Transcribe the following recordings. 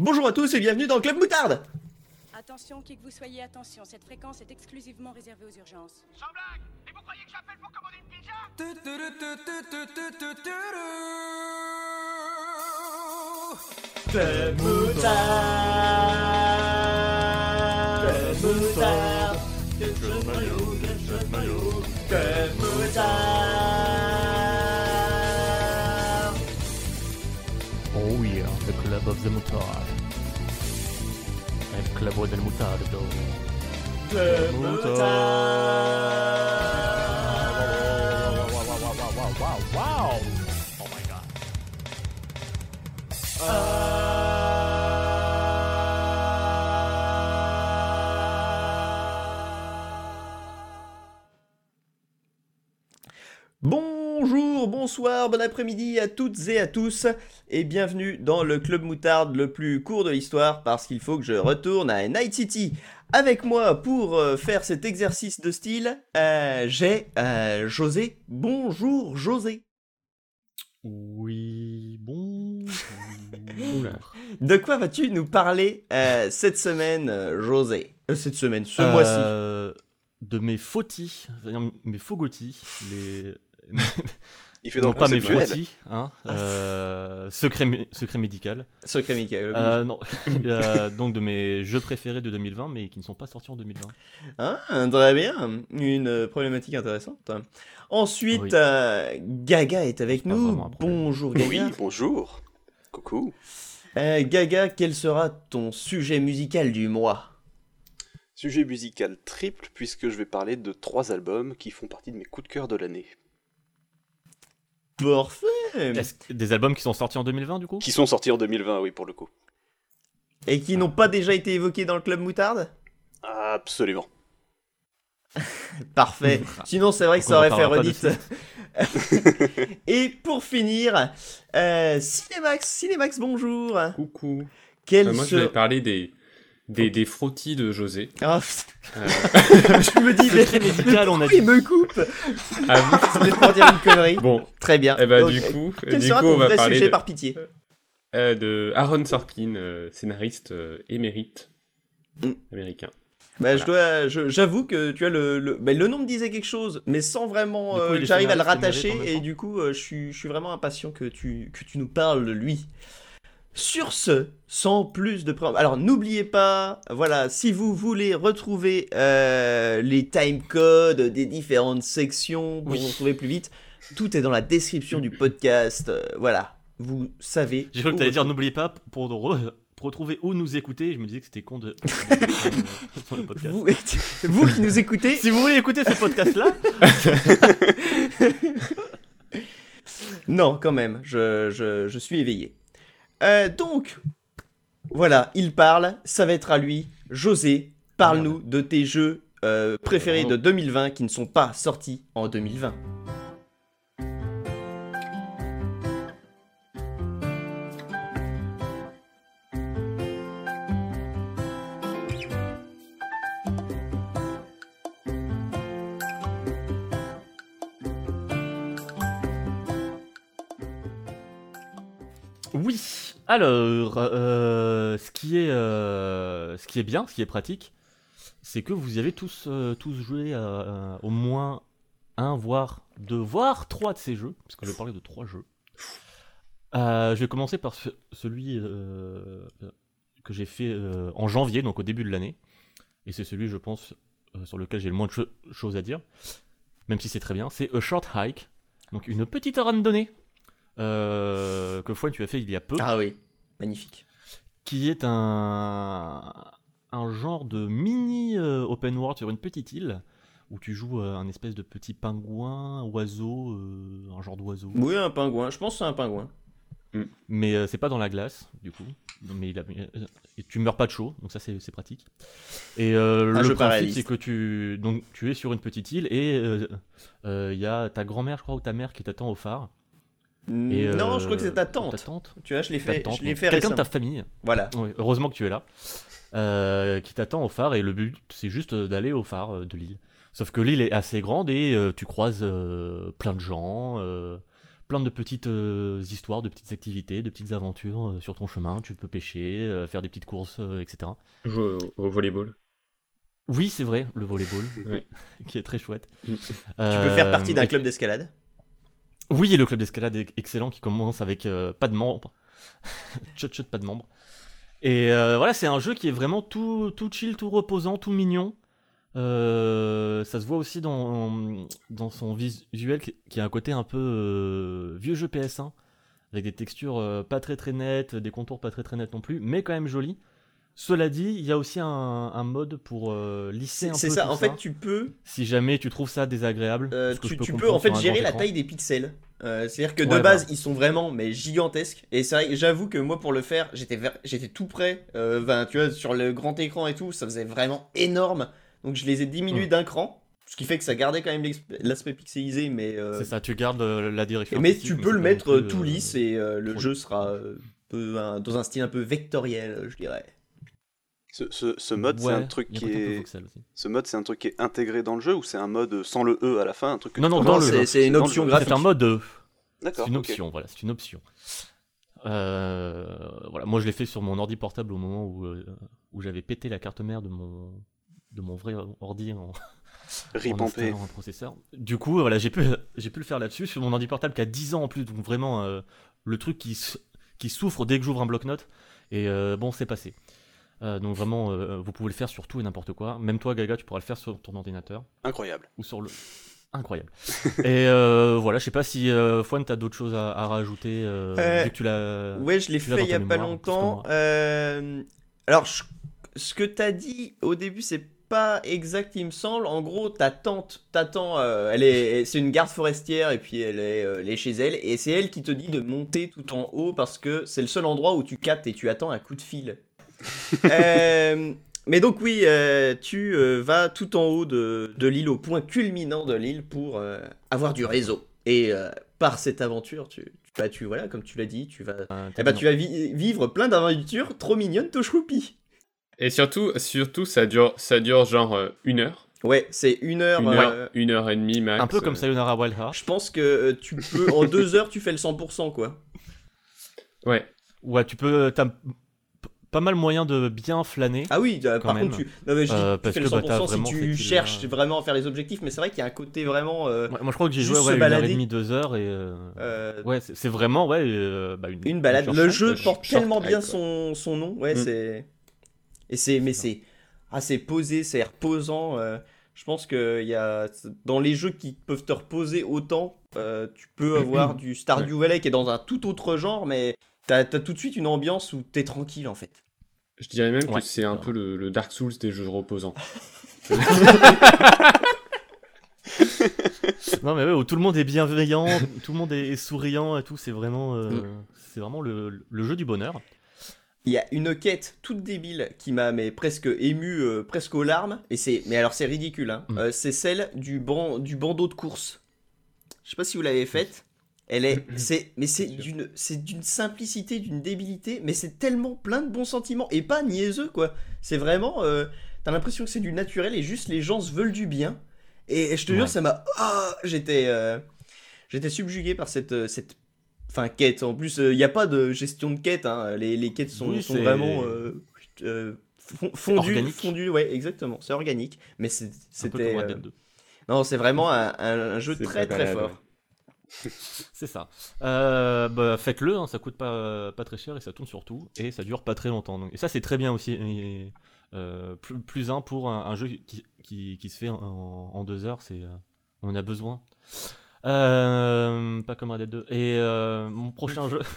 Bonjour à tous et bienvenue dans le Club Moutarde Attention, qui que vous soyez, attention, cette fréquence est exclusivement réservée aux urgences. Sans blague Et vous croyez que j'appelle pour commander une pizza Club Moutarde Club Moutarde Club Maillot, Club Maillot Club Moutarde Oh yeah, the club of the mutard. El club del mutardo. Club Moutarde Wow, wow, wow, wow, wow, wow, wow. Oh my god. Bonjour, bonsoir, bon après-midi à toutes et à tous et bienvenue dans le Club Moutarde le plus court de l'histoire parce qu'il faut que je retourne à Night City. Avec moi pour euh, faire cet exercice de style, euh, j'ai euh, José. Bonjour José. Oui, bon. De quoi vas-tu nous parler euh, cette semaine, José? Cette semaine, ce mois-ci. De mes fautis, mes faugotis, les. Il fait non pas mes hein. euh, secret, mé- secret médical. Secret Michael. Euh, non, euh, donc de mes jeux préférés de 2020, mais qui ne sont pas sortis en 2020. Ah, très bien. Une problématique intéressante. Ensuite, Oui. euh, Gaga est avec nous. Bonjour Oui, Gaga. bonjour. Coucou. Euh, Gaga, quel sera ton sujet musical du mois? Sujet musical triple, puisque je vais parler de trois albums qui font partie de mes coups de cœur de l'année. Parfait. Des albums qui sont sortis en 2020 du coup? Qui sont sortis en 2020, oui, pour le coup. Et qui n'ont pas déjà été évoqués dans le club moutarde? Absolument. Parfait. Sinon, c'est vrai que ça aurait fait redite. Et pour finir, euh, Cinemax, Cinemax, bonjour. Coucou. Quel Euh, moi, se- je vais parler des, des, des frottis de José. Ah, Euh, je me dis, mais, médical, on a pourquoi il dit. me coupe ah oui. C'est peut-être pour dire une connerie. Bon, Très bien. et bah Donc, du coup, quel du sera coup ton on va vrai parler sujet de, par pitié euh, de Aaron Sorkin, euh, scénariste euh, émérite Mm. américain. Bah, je dois, j'avoue que tu as le, le, bah, le nom me disait quelque chose, mais sans vraiment, euh, j'arrive à le rattacher et du coup, euh, je suis, je suis vraiment impatient que tu, que tu nous parles de lui. Sur ce, sans plus de préambule, alors n'oubliez pas, voilà, si vous voulez retrouver euh, les timecodes des différentes sections pour Oui. vous retrouver plus vite, tout est dans la description du podcast. euh, voilà, vous savez. J'ai cru que où t'allais dire n'oubliez pas pour, re- retrouver où nous écouter. Je me disais que c'était con de. sur le podcast. Vous, vous qui nous écoutez, Si vous voulez écouter ce podcast-là, Non, quand même, je, je, je suis éveillé. Euh, donc, voilà, il parle, ça va être à lui. José, parle-nous de tes jeux euh, préférés de 2020 qui ne sont pas sortis en 2020. Alors, euh, ce qui est, euh, ce qui est bien, ce qui est pratique, c'est que vous avez tous, euh, tous joué au moins un, voire deux, voire trois de ces jeux, parce je vais parler de trois jeux. Je vais commencer par ce- celui que j'ai fait en janvier, donc au début de l'année, et c'est celui, je pense, sur lequel j'ai le moins de cho- choses à dire, même si c'est très bien. C'est A Short Hike, donc une petite randonnée que Fouane tu as fait il y a peu, Ah oui, magnifique. qui est un, un genre de mini euh, open world sur une petite île où tu joues euh, un espèce de petit pingouin, oiseau, euh, un genre d'oiseau. Oui, un pingouin, je pense que c'est un pingouin. Mais euh, c'est pas dans la glace, du coup. Mais il a- euh, et tu meurs pas de chaud, donc ça c'est pratique. Et euh, le principe c'est que tu donc tu es sur une petite île et euh, euh, il y a ta grand-mère, je crois, ou ta mère qui t'attend au phare. Et, non, euh, je crois que c'est ta tante. Ta tante. Tu vois, je l'ai fait, tante, je l'ai fait Quelqu'un de ta famille. Voilà. Oui, heureusement que tu es là. Euh, qui t'attend au phare et le but c'est juste euh, d'aller au phare euh, de l'île. Sauf que l'île est assez grande et euh, tu croises euh, plein de gens, euh, plein de petites euh, histoires, de petites activités, de petites aventures euh, sur ton chemin. Tu peux pêcher, euh, faire des petites courses, euh, etc. Jouer au, au volleyball. Oui, c'est vrai, le volleyball, Ouais. qui est très chouette. Mm. Tu peux faire partie d'un club d'escalade. Oui, le club d'escalade est excellent qui commence avec euh, pas de membres. chut chut, pas de membres. Et euh, voilà, c'est un jeu qui est vraiment tout, chill, tout reposant, tout mignon. Euh, ça se voit aussi dans, son visuel qui, a un côté un peu vieux jeu PS1, avec des textures pas très très nettes, des contours pas très très nets non plus, mais quand même jolis. Cela dit, il y a aussi un, un mode pour euh, lisser C'est un c'est peu ça, tout en fait, tu peux, si jamais tu trouves ça désagréable. euh, tu, peux tu peux comprendre en fait gérer la taille des pixels. Euh, C'est-à-dire que de Ouais, base, ils sont vraiment mais gigantesques. Et c'est vrai, j'avoue que moi, pour le faire, j'étais ver- j'étais tout près. Ben, tu vois, sur le grand écran et tout, ça faisait vraiment énorme. Donc je les ai diminués Mm. d'un cran, ce qui fait que ça gardait quand même l'aspect pixelisé, mais C'est ça, tu gardes la direction. mais tu peux c'est le mettre tout lisse et le jeu sera dans un style un peu vectoriel, je dirais. Ce, ce- ce mode, c'est un truc qui est. Ce mode, c'est un truc qui est intégré dans le jeu ou c'est un mode sans le E à la fin, un truc que Non, non, Non, c'est une option graphique. C'est un mode, euh, D'accord. c'est une option, voilà, c'est une option. Euh, voilà, moi je l'ai fait sur mon ordi portable au moment où, euh, où j'avais pété la carte mère de mon, de mon vrai ordi en, en en processeur. Du coup, voilà, j'ai pu, j'ai pu le faire là-dessus sur mon ordi portable qui a 10 ans en plus, donc vraiment euh, le truc qui, qui souffre dès que j'ouvre un bloc-notes. Et bon, c'est passé. Euh, donc vraiment, euh, vous pouvez le faire sur tout et n'importe quoi. Même toi, Gaga, tu pourras le faire sur ton ordinateur Incroyable. ou sur le. Incroyable. et euh, voilà, je sais pas si euh, Fouane, t'as d'autres choses à, à rajouter euh, Euh, vu que tu l'as. Ouais, je l'ai fait il y a ta pas longtemps. Euh, Alors, je- ce que t'as dit au début, c'est pas exact, il me semble. En gros, ta tante t'attend. euh, elle est, c'est une garde forestière et puis elle est, euh, elle est chez elle et c'est elle qui te dit de monter tout en haut parce que c'est le seul endroit où tu captes et tu attends un coup de fil. Euh, mais donc oui, euh, tu euh, vas tout en haut de, de l'île, au point culminant de l'île pour euh, avoir du réseau. Et euh, par cette aventure, tu, tu, bah, tu voilà, comme tu l'as dit, tu vas Euh, eh bah, tu vas vi- vivre plein d'aventures trop mignonnes, to choupi. Et surtout, surtout ça, dure, ça dure genre euh, une heure. Ouais, c'est une heure. Une euh, heure, une heure et demie max. Un peu comme euh, Sayonara Wild Heart. Je pense que euh, tu peux, en deux heures, tu fais le 100%, quoi. Ouais. Ouais, tu peux. Pas mal moyen de bien flâner. Ah oui, euh, par même. contre, tu, non, mais je dis, Euh, tu parce fais le que, bah, t'as 100% si vraiment tu cherches vraiment à faire les objectifs, mais c'est vrai qu'il y a un côté vraiment. euh, Ouais, moi, je crois que j'ai juste joué se ouais, une heure et demie, deux heures et. euh, euh, Ouais, c'est c'est vraiment ouais, euh, bah, une, une balade. Le jeu porte short tellement bien son, son nom, ouais, Mm. c'est. Et c'est, mais c'est, ah, c'est posé, c'est reposant. euh, je pense que il y a dans les jeux qui peuvent te reposer autant, euh, tu peux avoir du Stardew Valley qui est dans un tout autre genre, mais t'as, tout de suite une ambiance où t'es tranquille en fait. Je dirais même Ouais. que c'est un peu le, le Dark Souls des jeux reposants. Non mais ouais, où tout le monde est bienveillant, tout le monde est, est souriant et tout, c'est vraiment, euh, Mm. c'est vraiment le, le jeu du bonheur. Il y a une quête toute débile qui m'a mais presque ému, euh, presque aux larmes. Et c'est, mais alors c'est ridicule. Hein. Mm. Euh, c'est celle du ban, du bandeau de course. Je sais pas si vous l'avez faite. Elle est, c'est, mais c'est d'une, c'est d'une simplicité, d'une débilité, mais c'est tellement plein de bons sentiments et pas niaiseux quoi. C'est vraiment, euh, t'as l'impression que c'est du naturel et juste les gens se veulent du bien. Et, je te Ouais. jure, ça m'a, ah, j'étais, euh, j'étais subjugué par cette, euh, cette, enfin quête. En plus, il n'y a pas de gestion de quête. Hein. Les, les quêtes sont, Oui, sont vraiment euh, euh, fon- fondues, fondues, ouais, exactement. C'est organique, mais c'était, comme Red euh, Dead 2. non, c'est vraiment un, un- un jeu très très fort. ouais. C'est ça. Euh, bah, faites-le, hein, ça coûte pas, pas très cher et ça tourne sur tout et ça dure pas très longtemps. Donc, et ça c'est très bien aussi. Et, euh, plus, plus un pour un, un jeu qui, qui, qui se fait en, en deux heures, c'est euh, on en a besoin. Euh, pas comme Red Dead 2. Et euh, mon prochain jeu.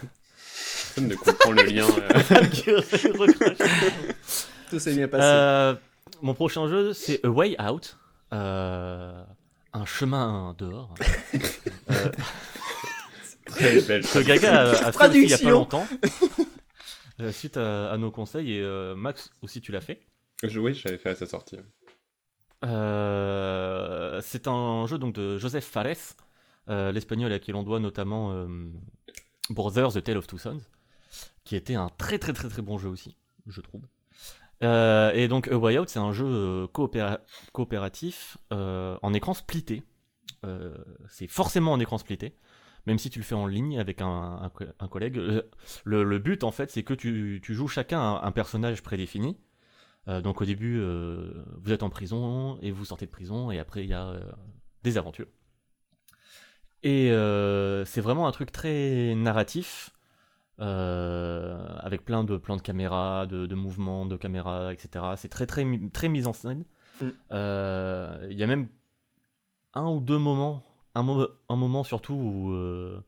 Personne ne comprend le lien. euh. Tout s'est bien passé. Euh, mon prochain jeu c'est A Way Out. Euh, un chemin dehors. Euh, Très belle. que Gaga a, a fait il y a pas longtemps. Euh, suite à, à nos conseils et euh, Max aussi tu l'as fait. Je- Oui, j'avais fait à sa sortie. Euh, c'est un jeu donc de Joseph Fares, l'espagnol à qui l'on doit notamment Brothers The Tale of Two Sons, qui était un très très très très bon jeu aussi, je trouve. Euh, et donc A Way Out, c'est un jeu euh, coopéra- coopératif euh, en écran splitté. C'est forcément en écran splitté même si tu le fais en ligne avec un, un co- un collègue. Le, but, en fait, c'est que tu, joues chacun un, personnage prédéfini. Donc au début, vous êtes en prison et vous sortez de prison et après il y a des aventures. Et c'est vraiment un truc très narratif, euh, avec plein de plans de caméra, de, de mouvements de caméra, etc. C'est très très très mise en scène. Mm. Euh, Il y a même un ou deux moments, un, mo- un moment surtout où euh,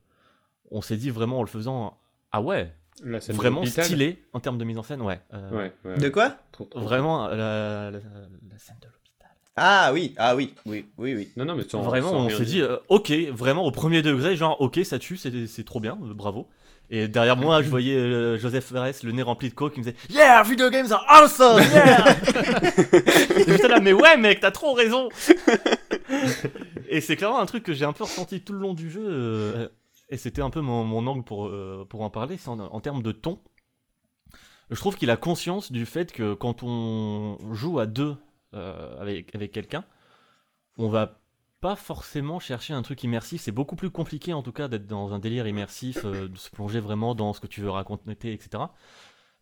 on s'est dit vraiment en le faisant, ah ouais, La scène de vraiment stylé en termes de mise en scène, ouais. euh, Ouais, ouais. De quoi? Vraiment la, la- la scène de l'hôpital. Ah oui, ah oui, oui, oui, oui. Non, non, mais sans, Vraiment, sans on s'est dit, euh, ok, vraiment au premier degré, genre, ok, ça tue, c'est trop bien, bravo. Et derrière moi, je voyais euh, Joseph Fares, le nez rempli de coke, qui me disait Yeah, video games are awesome, yeah Et J'étais là, mais ouais, mec, t'as trop raison Et c'est clairement un truc que j'ai un peu ressenti tout le long du jeu, euh, et c'était un peu mon, mon angle pour, euh, pour en parler, c'est en, en termes de ton. Je trouve qu'il a conscience du fait que quand on joue à deux avec, avec quelqu'un, on va pas forcément chercher un truc immersif. C'est beaucoup plus compliqué en tout cas d'être dans un délire immersif, euh, de se plonger vraiment dans ce que tu veux raconter, etc.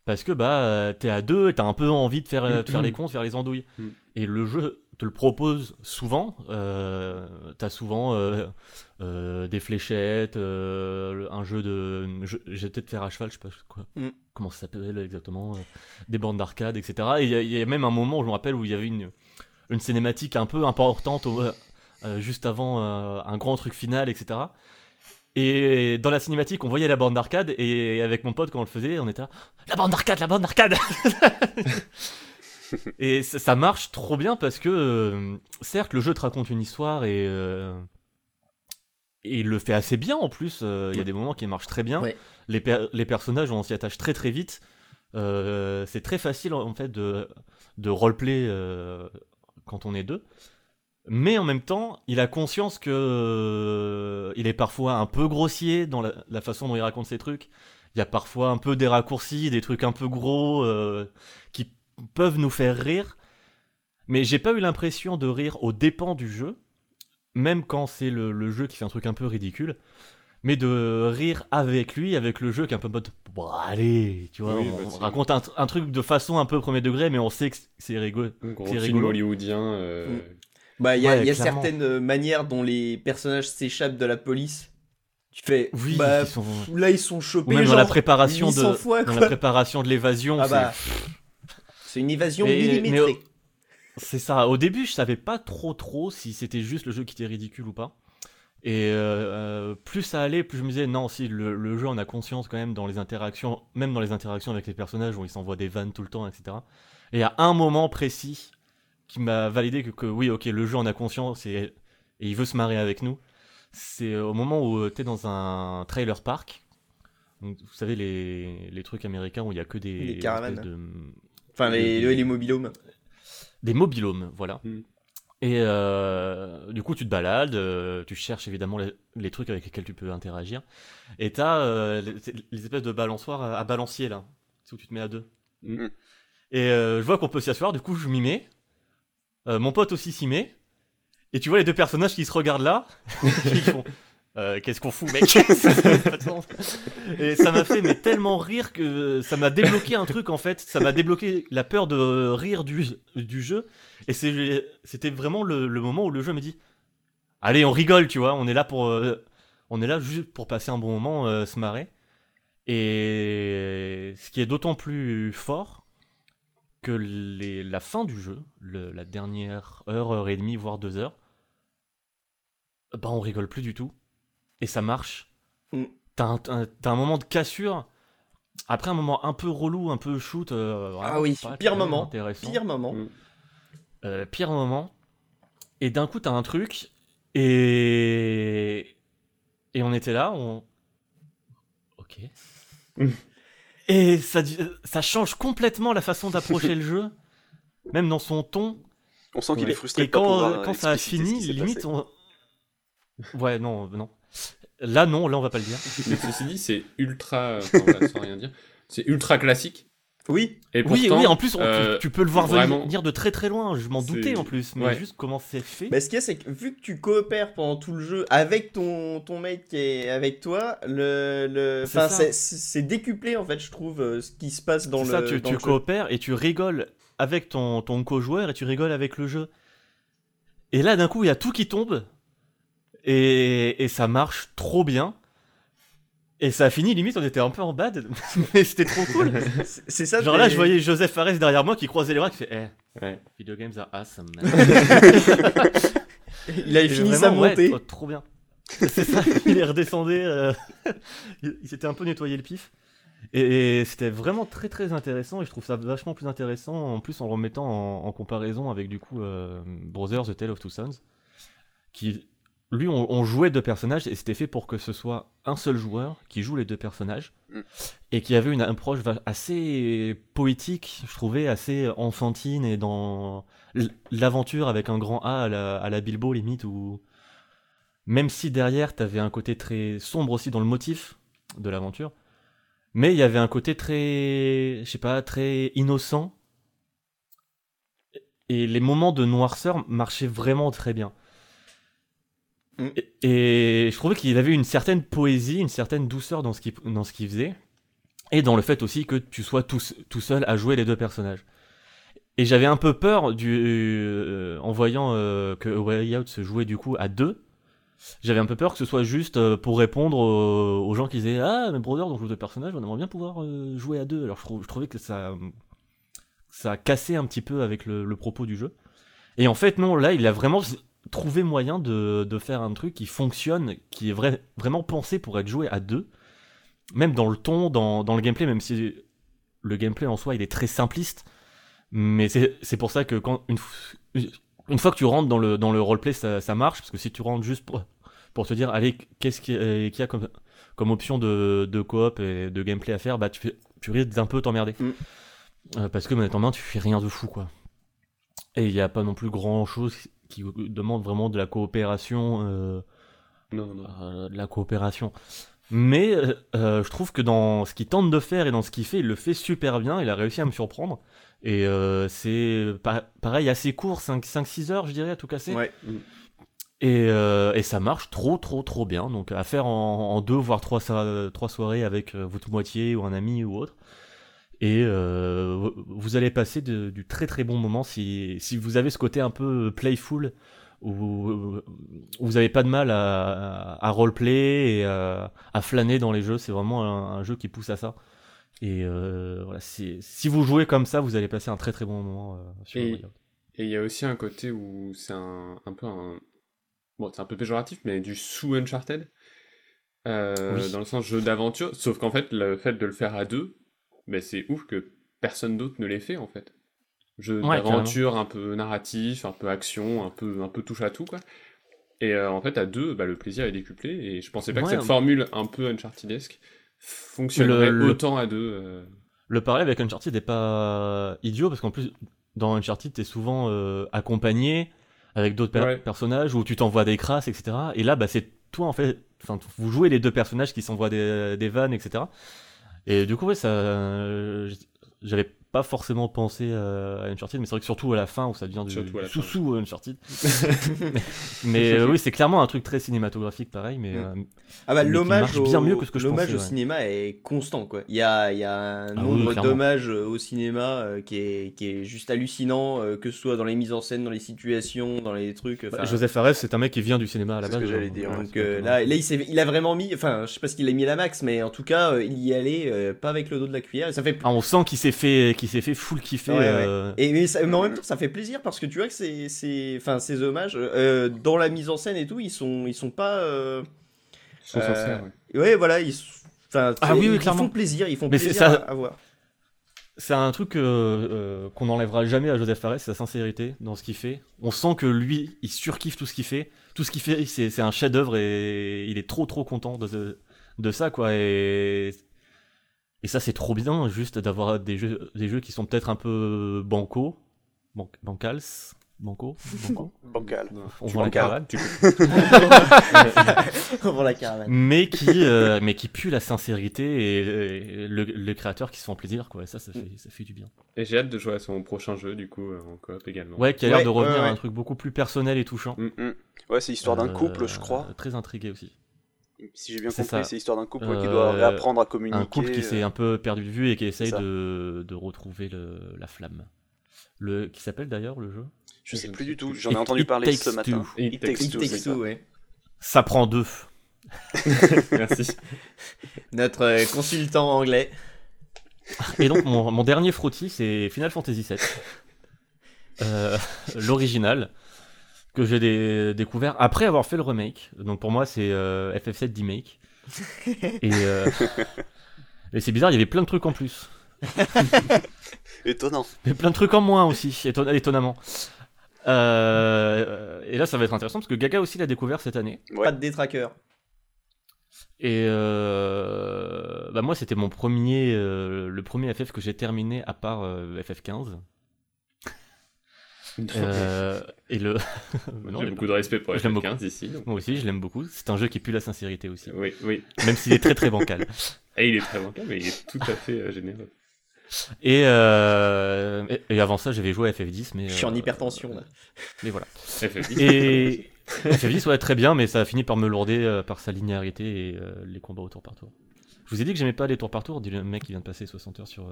Parce que bah euh, t'es à deux et t'as un peu envie de faire, euh, de faire les cons, de faire les andouilles. Mm. Et le jeu te le propose souvent. Euh, t'as souvent euh, euh, des fléchettes, un jeu de. J'ai peut-être faire à cheval, je sais pas quoi. Mm. Comment ça s'appelle exactement Des bandes d'arcade, etc. Et il y, a- il y a même un moment, je me rappelle, où il y avait une, une cinématique un peu importante au- juste avant euh, un grand truc final, etc. Et dans la cinématique, on voyait la bande d'arcade, et avec mon pote, quand on le faisait, on était là, la bande d'arcade, la bande d'arcade Et ça, ça marche trop bien parce que, euh, certes, le jeu te raconte une histoire et, euh, et il le fait assez bien en plus. euh, Il y a des moments qui marchent très bien. Ouais. Les, per- les personnages, on s'y attache très très vite. Euh, c'est très facile en fait de, de roleplay euh, quand on est deux. Mais en même temps, il a conscience que euh, il est parfois un peu grossier dans la, la façon dont il raconte ses trucs. Il y a parfois un peu des raccourcis, des trucs un peu gros euh, qui peuvent nous faire rire. Mais j'ai pas eu l'impression de rire aux dépens du jeu, même quand c'est le, le jeu qui fait un truc un peu ridicule. Mais de rire avec lui, avec le jeu qui est un peu mode bon allez, tu vois, Oui, on, bah, on raconte un, un truc de façon un peu premier degré, mais on sait que c'est rigolo. Un gros c'est film hollywoodien. euh, Mm. Bah, il y a, Ouais, il y a clairement. certaines euh, manières dont les personnages s'échappent de la police. Tu fais, Oui, bah, ils sont- pff, là ils sont Ou chopés. même dans la préparation de, dans la préparation de l'évasion, Ah c'est- bah, c'est une évasion Mais- mais millimétrée. C'est ça. Au début, je savais pas trop trop si c'était juste le jeu qui était ridicule ou pas. Et euh, euh, plus ça allait, plus je me disais non, si le, le jeu en a conscience quand même dans les interactions, même dans les interactions avec les personnages où ils s'envoient des vannes tout le temps, etc. Et a un moment précis qui m'a validé que, que oui, ok, le jeu en a conscience et, et il veut se marrer avec nous. C'est au moment où tu es dans un trailer park. Donc, vous savez, les, les trucs américains où il y a que des, Les caravanes. de, Enfin, les, le- les, les mobilhomes. des mobilhomes, voilà. Mm. Et euh, du coup, tu te balades, euh, tu cherches évidemment les, les trucs avec lesquels tu peux interagir. Et t'as euh, les, les espèces de balançoires à, à balancier là, c'est où tu te mets à deux. Mm. Et euh, je vois qu'on peut s'y asseoir, du coup je m'y mets. Euh, mon pote aussi s'y met. Et tu vois les deux personnages qui se regardent là, qui font euh, Qu'est-ce qu'on fout, mec? Et ça m'a fait mais tellement rire que ça m'a débloqué un truc en fait. Ça m'a débloqué la peur de rire du, du jeu. Et c'était vraiment le, le moment où le jeu me dit Allez, on rigole, tu vois, on est là pour. euh, on est là juste pour passer un bon moment, se marrer. Et ce qui est d'autant plus fort que les, la fin du jeu, le- la dernière heure, heure et demie, voire deux heures, bah on rigole plus du tout. Et ça marche. Mm. T'as un, moment de cassure. Après un moment un peu relou, un peu shoot. euh, Ah oui, pire moment. Pire moment. Mm. Euh, pire moment. Et d'un coup, t'as un truc. Et. Et on était là, on. Ok. Et ça, change complètement la façon d'approcher le jeu, même dans son ton. On sent qu'il Ouais. est frustré Et quand, quand euh, ça a fini, limite, on. Ouais, non, non. Là, non, là, on va pas le dire. Mais ceci dit, c'est ultra. Enfin, voilà, sans rien dire. C'est ultra classique. Oui. Et Oui, pourtant, oui, en plus, on- euh, tu, peux le voir vraiment, venir de très très loin. Je m'en doutais en plus, mais Ouais. juste comment c'est fait? Bah, ce qu'il y a, c'est que vu que tu coopères pendant tout le jeu avec ton, ton mate qui est avec toi, le, le... C'est Enfin, ça. c'est- c'est c'est décuplé en fait, je trouve, euh, ce qui se passe dans C'est le. ça, tu, dans tu le jeu. coopères et tu rigoles avec ton, ton co-joueur et tu rigoles avec le jeu. Et là, d'un coup, il y a tout qui tombe et, et ça marche trop bien. Et ça a fini, limite, on était un peu en bad, mais c'était trop cool. C'est- ça. Genre là, je voyais Joseph Fares derrière moi qui croisait les bras, qui fait Eh, Ouais. video games are awesome, man. Il a Et fini vraiment, sa montée. trop, trop bien. C'est ça, il est redescendu. euh, il il s'était un peu nettoyé le pif. Et, et c'était vraiment très très intéressant. Et je trouve ça vachement plus intéressant en plus en remettant en, en comparaison avec du coup euh, Brothers The Tale of Two Sons. Qui, lui, on, on jouait deux personnages et c'était fait pour que ce soit un seul joueur qui joue les deux personnages. Mm. Et qui avait une approche assez poétique, je trouvais, assez enfantine et dans l'aventure avec un grand A à la, à la Bilbo limite où même si derrière t'avais un côté très sombre aussi dans le motif de l'aventure mais il y avait un côté très je sais pas très innocent et les moments de noirceur marchaient vraiment très bien Mm. et, je trouvais qu'il avait une certaine poésie une certaine douceur dans ce qu'il faisait et dans le fait aussi que tu sois tout, seul à jouer les deux personnages et j'avais un peu peur du, euh, en voyant euh, que Way Out se jouait du coup à deux. J'avais un peu peur que ce soit juste euh, pour répondre aux, gens qui disaient Ah, mais Brother, donc joue deux personnages, on aimerait bien pouvoir jouer à deux. Alors je trouvais que ça, ça cassait un petit peu avec le, le propos du jeu. Et en fait, non, là, il a vraiment trouvé moyen de, de faire un truc qui fonctionne, qui est vrai, vraiment pensé pour être joué à deux. Même dans le ton, dans, dans le gameplay, même si le gameplay en soi, il est très simpliste. Mais c'est pour ça que quand une, fois que tu rentres dans le, dans le roleplay, ça, ça marche. Parce que si tu rentres juste pour, pour te dire, allez, qu'est-ce qu'il y a- qu'il y a comme, comme option de, de coop et de gameplay à faire, bah tu, tu risques d'un peu t'emmerder. Mm. Euh, parce que manette en main, tu fais rien de fou, quoi. Et il n'y a pas non plus grand chose qui demande vraiment de la coopération. euh, Non, non. euh, de la coopération. Mais euh, je trouve que dans ce qu'il tente de faire et dans ce qu'il fait, il le fait super bien. Il a réussi à me surprendre. Et c'est pa- pareil, assez court, 5-6 heures, je dirais, à tout casser. Ouais. Et, euh, et ça marche trop, trop, trop bien. Donc à faire en, en deux, voire trois, trois soirées avec votre moitié ou un ami ou autre. Et euh, vous- allez passer de- du très très bon moment si, si vous avez ce côté un peu playful où, où vous n'avez pas de mal à, à, roleplay et à, à flâner dans les jeux. C'est vraiment un, un jeu qui pousse à ça. Et euh, voilà, si, vous jouez comme ça, vous allez passer un très très bon moment euh, sur Et- il y a aussi un côté où c'est un, un peu un. Bon, c'est un peu péjoratif, mais du sous-Uncharted. Euh, Oui. Dans le sens jeu d'aventure. Sauf qu'en fait, le fait de le faire à deux, ben, c'est ouf que personne d'autre ne l'ait fait, en fait. Jeu Ouais, d'aventure un peu narratif, un peu action, un peu, un peu touche à tout, quoi. Et euh, en fait, à deux, bah, le plaisir est décuplé. Et je pensais pas que cette hein. formule un peu Unchartedesque fonctionnerait Le- le- autant à deux. euh. Le parallèle avec Uncharted n'est pas idiot parce qu'en plus, dans Uncharted, t'es souvent euh, accompagné avec d'autres per- Ouais. personnages où tu t'envoies des crasses, etc. Et là, bah, c'est toi en fait. Enfin, vous jouez les deux personnages qui s'envoient des, des vannes, etc. Et du coup, ouais, ça, euh, j'avais pas forcément pensé euh, à Uncharted, mais c'est vrai que surtout à la fin où ça devient du fin. sous-sous Uncharted. mais euh, oui, c'est clairement un truc très cinématographique, pareil, mais. Mm. euh, Ah bah l'hommage bien mieux que ce que je l'hommage au ouais. cinéma est constant quoi. Il y a, il y a un Ah nombre d'hommages au cinéma euh, qui, est, qui est juste hallucinant, euh, que ce soit dans les mises en scène, dans les situations, dans les trucs. bah, Joseph Fares, c'est un mec qui vient du cinéma à la C'est ce base. que j'allais dire, ouais, Donc euh, là, là il, s'est- il a vraiment mis, enfin je sais pas ce qu'il a mis à la max, mais en tout cas euh, il y allait euh, pas avec le dos de la cuillère. Et ça fait Ah, on sent qu'il s'est fait, qu'il s'est fait full kiffer. Ouais, ouais. euh, Et mais, ça- mais en même temps, ça fait plaisir parce que tu vois que c'est, c'est, enfin, ces hommages euh, dans la mise en scène et tout, ils sont, ils sont pas. euh, Ils sont Euh, sincères, ouais. Ouais, voilà, ils, enfin, Ah c'est- oui, oui, ils font plaisir, ils font Mais c'est plaisir ça. à, à voir. C'est un truc euh, euh, qu'on n'enlèvera jamais à Joseph Fares, sa sincérité dans ce qu'il fait. On sent que lui, il surkiffe tout ce qu'il fait. Tout ce qu'il fait, c'est c'est un chef-d'œuvre et il est trop trop content de, de ça, quoi. Et, et ça, c'est trop bien, juste d'avoir des jeux, des jeux qui sont peut-être un peu bancaux, ban- bancals, Banco Banco Bancal. On Tu vend la caravane. Tu- Pour la caravane. mais qui euh, mais qui pue la sincérité et, et le, le créateur qui se font plaisir quoi. Et ça, ça fait, ça fait du bien. Et j'ai hâte de jouer à son prochain jeu, du coup, euh, en coop également. Ouais, qui a l'air Ouais, de revenir ouais, ouais. à un truc beaucoup plus personnel et touchant. Ouais, c'est l'histoire d'un Euh, couple, je crois. Très intrigué aussi. Si j'ai bien c'est compris, ça. c'est l'histoire d'un couple qui Euh, doit réapprendre à communiquer. Un couple qui s'est euh, un peu perdu de vue et qui essaye de, de retrouver le, la flamme. Le, qui s'appelle d'ailleurs le jeu? Je sais plus du tout, j'en ai entendu It parler ce matin. It Takes It Two, Takes Two, ça. ouais. Ça prend deux. Merci. Notre euh, consultant anglais. Et donc mon, mon dernier frottis c'est Final Fantasy VII. Euh, L'original que j'ai dé- découvert après avoir fait le remake. Donc pour moi c'est euh, FF7 remake. Et, euh, et c'est bizarre, il y avait plein de trucs en plus. Étonnant. Mais plein de trucs en moins aussi, éton- étonnamment. Euh, et là, ça va être intéressant parce que Gaga aussi l'a découvert cette année. Ouais. Pas de détraqueur. Et euh, bah moi, c'était mon premier, euh, le premier FF que j'ai terminé à part euh, FF15. Euh, et le. Non, J'ai beaucoup de respect pour Je l'aime FF15 ici. donc- Moi aussi, je l'aime beaucoup. C'est un jeu qui pue la sincérité aussi, Oui, oui. même s'il est très très bancal. Et il est très bancal, mais il est tout à fait euh, généreux. Et, euh, et, et avant ça, j'avais joué à FF10, mais. Je suis en euh, hypertension là. Mais voilà. FF10. Et FF10, ouais, très bien, mais ça a fini par me lourder euh, par sa linéarité et euh, les combats au tour par tour. Je vous ai dit que j'aimais pas les tours par tour, dit le mec qui vient de passer 60 heures sur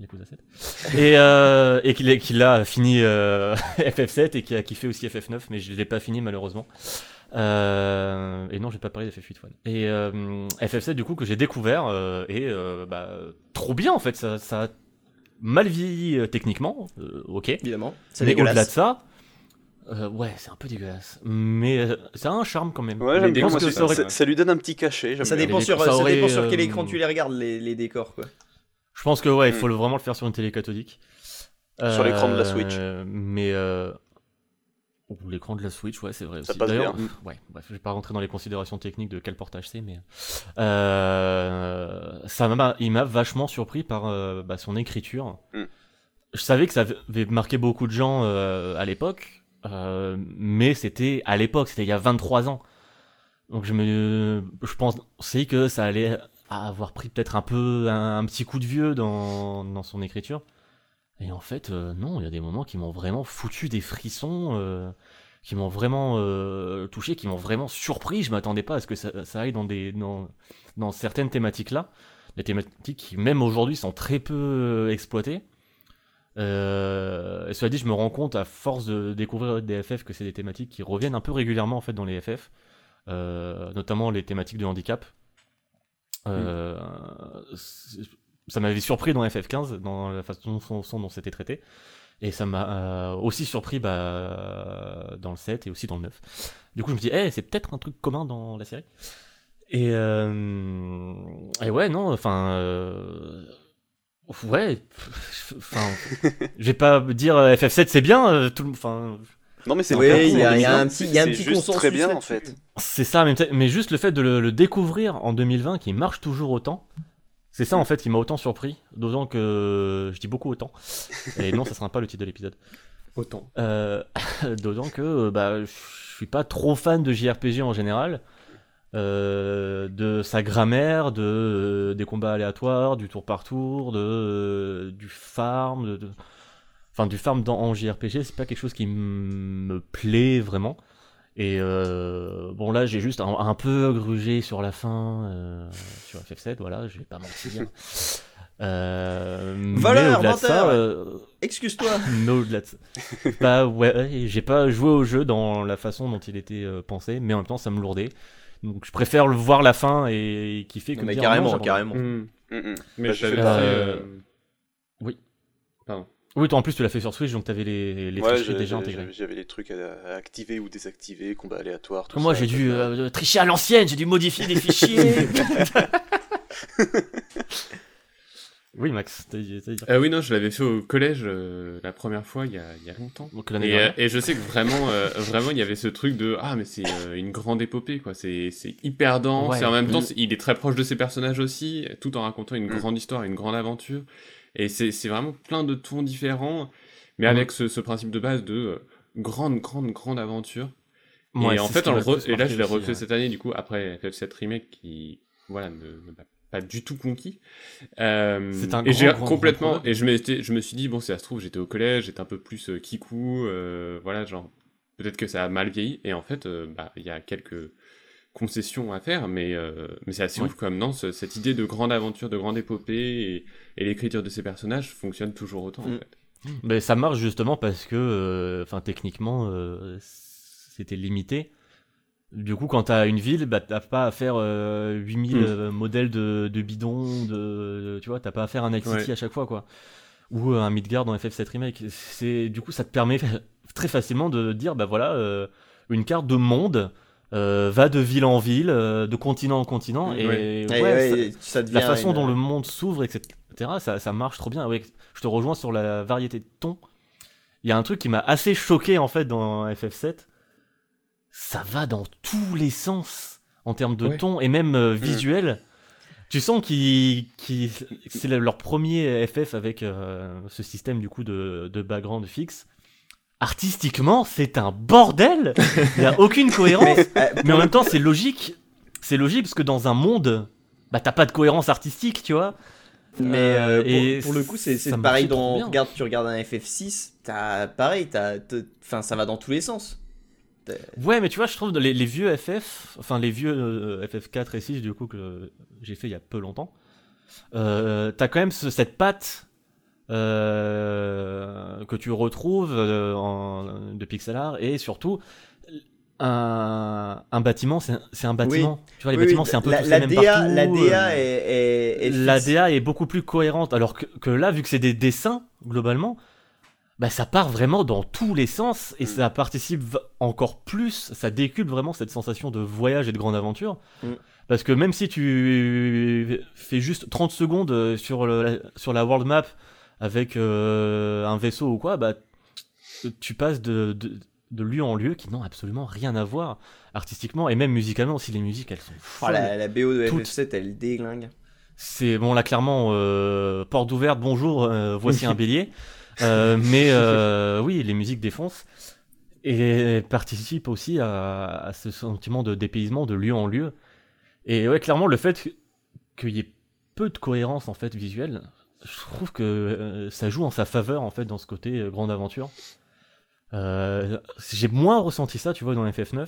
Yakuza 7. Et, euh, et qu'il a fini euh, FF7 et qui a kiffé aussi FF9, mais je l'ai pas fini malheureusement. Euh, et non, j'ai pas parlé d'FF8 One. Et euh, FF7 du coup que j'ai découvert euh, et euh, bah, trop bien en fait, ça, ça a mal vieilli euh, techniquement, euh, ok. Évidemment. Mais au-delà de ça, euh, ouais, c'est un peu dégueulasse. Mais euh, ça a un charme quand même. Ouais, bien. ça, lui donne un petit cachet. Ça dépend, sur, ça dépend sur quel écran tu les regardes, les, les décors quoi. Je pense que ouais, il Hmm. faut vraiment le faire sur une télé cathodique. Sur l'écran de la Euh, Switch. Mais euh... ou l'écran de la Switch, ouais, c'est vrai. Ça aussi. passe D'ailleurs, bien. ouais, bref, je vais pas rentrer dans les considérations techniques de quel portage c'est, mais euh... ça m'a, il m'a vachement surpris par euh, bah, son écriture. Hmm. Je savais que ça avait marqué beaucoup de gens euh, à l'époque, euh, mais c'était à l'époque, c'était il y a 23 ans. Donc je me, je pensais que ça allait avoir pris peut-être un peu un, petit coup de vieux dans, dans son écriture. Et en fait, euh, non, il y a des moments qui m'ont vraiment foutu des frissons, euh, qui m'ont vraiment euh, touché, qui m'ont vraiment surpris. Je m'attendais pas à ce que ça, aille dans, des, dans, dans certaines thématiques-là. Des thématiques qui, même aujourd'hui, sont très peu exploitées. Et cela dit, je me rends compte, à force de découvrir des FF, que c'est des thématiques qui reviennent un peu régulièrement en fait dans les FF, notamment les thématiques de handicap. Euh, c'est- ça m'avait surpris dans FF15, dans la façon dont c'était traité. Et ça m'a euh, aussi surpris bah, dans le 7 et aussi dans le 9. Du coup, je me dis, eh, c'est peut-être un truc commun dans la série. Et, euh, et ouais, non, enfin. euh, ouais. Enfin. je vais pas dire euh, FF7 c'est bien. tout le- Enfin. Non, mais c'est Oui, bien. il y a- il y a un petit- y a un c'est petit juste consensus très bien en fait. C'est ça, mais, juste le fait de le, le découvrir en 2020 qui marche toujours autant, c'est ça en fait qui m'a autant surpris, d'autant que je dis beaucoup autant. Et non, ça sera pas le titre de l'épisode. Autant. Euh, d'autant que bah, je suis pas trop fan de JRPG en général, euh, de sa grammaire, de, euh, des combats aléatoires, du tour par tour, de, euh, du farm, de, de- enfin du farm dans, en JRPG, c'est pas quelque chose qui me plaît vraiment. Et euh, bon là j'ai juste un, un peu grugé sur la fin euh, sur FF7, voilà, je vais pas mentir. Euh, mais Voleur, au-delà de ça, menteur. euh, Excuse-toi. mais au-delà de ça. Bah ouais, ouais, j'ai pas joué au jeu dans la façon dont il était euh, pensé, mais en même temps ça me lourdait. Donc je préfère le voir la fin et kiffer que Non, mais dire, carrément, non, carrément. Hmm. Mm, mm. Mais Bah, je je fais pareil. euh, Oui. Oui, toi en plus tu l'as fait sur Switch, donc t'avais les, les Ouais, tricheries déjà intégrées. j'avais les trucs à, à activer ou désactiver, combat aléatoire. tout moi j'ai dû ça. euh, tricher à l'ancienne, j'ai dû modifier des fichiers. oui Max, t'as dit- t'as dit. Euh, oui, non, je l'avais fait au collège euh, la première fois il y a, il y a longtemps. Donc l'année Et, euh, dernière. et je sais que vraiment, euh, vraiment, il y avait ce truc de ah mais c'est euh, une grande épopée quoi. C'est hyper dense Ouais. et en même temps il est très proche de ses personnages aussi, tout en racontant une Mm. grande histoire, une grande aventure. Et c'est vraiment plein de tons différents, mais avec ce, ce principe de base de euh, grande, grande, grande aventure. Ouais, et en fait, on le re- et là, je l'ai refait ouais. cette année, du coup, après FF7 Remake qui, voilà, ne, ne m'a pas du tout conquis. Euh, C'est un et j'ai complètement, grand et je, m'étais- je me suis dit, bon, si ça se trouve, j'étais au collège, j'étais un peu plus euh, kikou, euh, voilà, genre, peut-être que ça a mal vieilli. Et en fait, euh, bah, il y a quelques concessions à faire, mais, euh, mais c'est assez Ouais. ouf quand même, non ce- Cette idée de grande aventure, de grande épopée, et, et l'écriture de ces personnages fonctionne toujours autant, en Mm. fait. Mais ça marche justement parce que, euh, enfin, techniquement, euh, c'était limité. Du coup, quand t'as une ville, bah, t'as pas à faire euh, 8000 Mm. modèles de, de bidons, de, tu vois, t'as pas à faire un Night City Ouais. à chaque fois, quoi. Ou euh, un Midgard dans FF7 Remake. C'est, du coup, ça te permet très facilement de dire, bah voilà, euh, une carte de monde euh, va de ville en ville, euh, de continent en continent, Mm, et ouais. Ouais, ouais, ouais, ça- ça devient la façon une- dont le monde s'ouvre, etc., ça, ça marche trop bien. Ouais, je te rejoins sur la variété de tons. Il y a un truc qui m'a assez choqué en fait dans FF7. Ça va dans tous les sens en termes de Ouais. ton et même euh, visuel. Tu sens qu'ils, que c'est leur premier FF avec euh, ce système du coup de, de background fixe. Artistiquement, c'est un bordel. Il n'y a aucune cohérence. Mais, euh, Mais en même temps, c'est logique. C'est logique parce que dans un monde, bah t'as pas de cohérence artistique, tu vois. Mais Euh, euh, pour, et pour le coup, c'est pareil dans. Regarde, tu regardes un FF6, t'as pareil, enfin, ça va dans tous les sens. Ouais, mais tu vois, je trouve les, les vieux FF, enfin les vieux euh, FF4 et 6 du coup que j'ai fait il y a peu longtemps, euh, t'as quand même ce- cette patte euh, que tu retrouves euh, en- de pixel art et surtout un, un bâtiment, c'est un bâtiment. Tu vois, les Oui, bâtiments, oui, c'est un peu la, tous la les mêmes DA, partout. La DA euh, est, est- est la. DA est beaucoup plus cohérente. Alors que, que là, vu que c'est des dessins, globalement, bah, ça part vraiment dans tous les sens et Mm. ça participe encore plus, ça décuple vraiment cette sensation de voyage et de grande aventure. Mm. Parce que même si tu fais juste 30 secondes sur, le- sur la world map avec euh, un vaisseau ou quoi, bah, tu passes de, de, de lieu en lieu qui n'ont absolument rien à voir artistiquement et même musicalement aussi. Les musiques, elles sont Oh, folles. la, la BO de Toutes. FF7, elle déglingue. C'est bon là clairement euh, porte ouverte, bonjour, euh, voici un bélier. Euh, mais oui, les musiques défoncent et participent aussi à, à ce sentiment de dépaysement de lieu en lieu. Et ouais, clairement le fait qu'il y ait peu de cohérence en fait visuelle, je trouve que euh, ça joue en sa faveur en fait dans ce côté euh, grande aventure. Euh, J'ai moins ressenti ça, tu vois, dans FF9.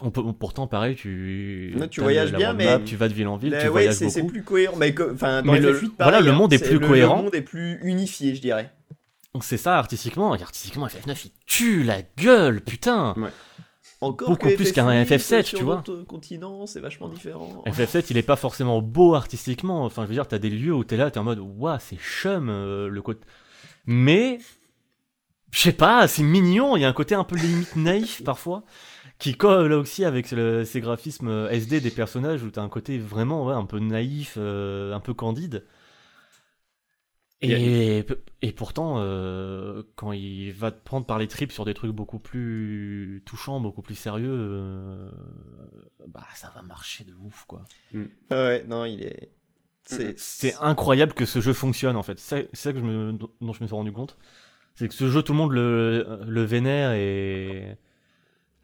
On peut, pourtant, pareil, tu, Non, tu voyages bien, mais- tu vas de ville en ville, Mais tu ouais, voyages c'est plus cohérent. Mais enfin, dans Mais le- FF8, voilà, le hein, monde est plus le- cohérent. Le monde est plus unifié, je dirais. C'est ça artistiquement, et artistiquement FF9 il tue la gueule, putain Encore Beaucoup plus qu'un FF8, FF7, sur tu vois. d'autres continents, c'est vachement différent. FF7 il est pas forcément beau artistiquement, enfin je veux dire t'as des lieux où t'es là, t'es en mode waouh c'est chum euh, le côté... Mais, je sais pas, c'est mignon, il y a un côté un peu limite naïf parfois, qui colle aussi avec le- ces graphismes SD des personnages où t'as un côté vraiment ouais, un peu naïf, euh, un peu candide. Et, et pourtant, euh, quand il va te prendre par les tripes sur des trucs beaucoup plus touchants, beaucoup plus sérieux, euh, bah ça va marcher de ouf quoi. Ah ouais, non, il est. C'est C'est incroyable que ce jeu fonctionne en fait. C'est c'est ça que je me, dont je me suis rendu compte. C'est que ce jeu, tout le monde le, le vénère et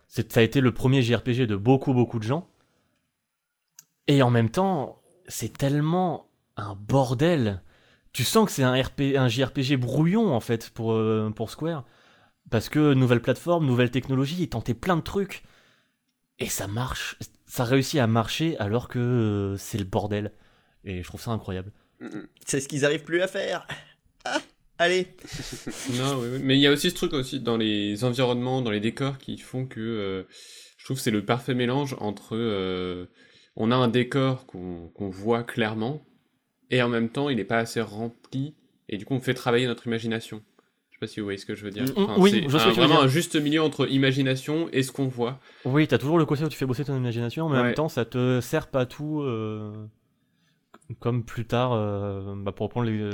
c'est- ça a été le premier JRPG de beaucoup beaucoup de gens. Et en même temps, c'est tellement un bordel. Tu sens que c'est un, RP, un JRPG brouillon en fait pour, euh, pour Square. Parce que nouvelle plateforme, nouvelle technologie, ils tentaient plein de trucs. Et ça marche. Ça réussit à marcher alors que euh, c'est le bordel. Et je trouve ça incroyable. C'est ce qu'ils arrivent plus à faire. Ah, allez. Non, oui, oui. mais il y a aussi ce truc aussi dans les environnements, dans les décors qui font que euh, je trouve que c'est le parfait mélange entre euh, on a un décor qu'on qu'on voit clairement et en même temps il n'est pas assez rempli et du coup on fait travailler notre imagination. Je sais pas si vous voyez ce que je veux dire. Mm, oui, c'est je ce un- vraiment dire. un juste milieu entre imagination et ce qu'on voit. Oui, t'as toujours le côté où tu fais bosser ton imagination, mais en Ouais. même temps, ça te sert pas tout. euh, comme plus tard, euh, bah, pour reprendre les-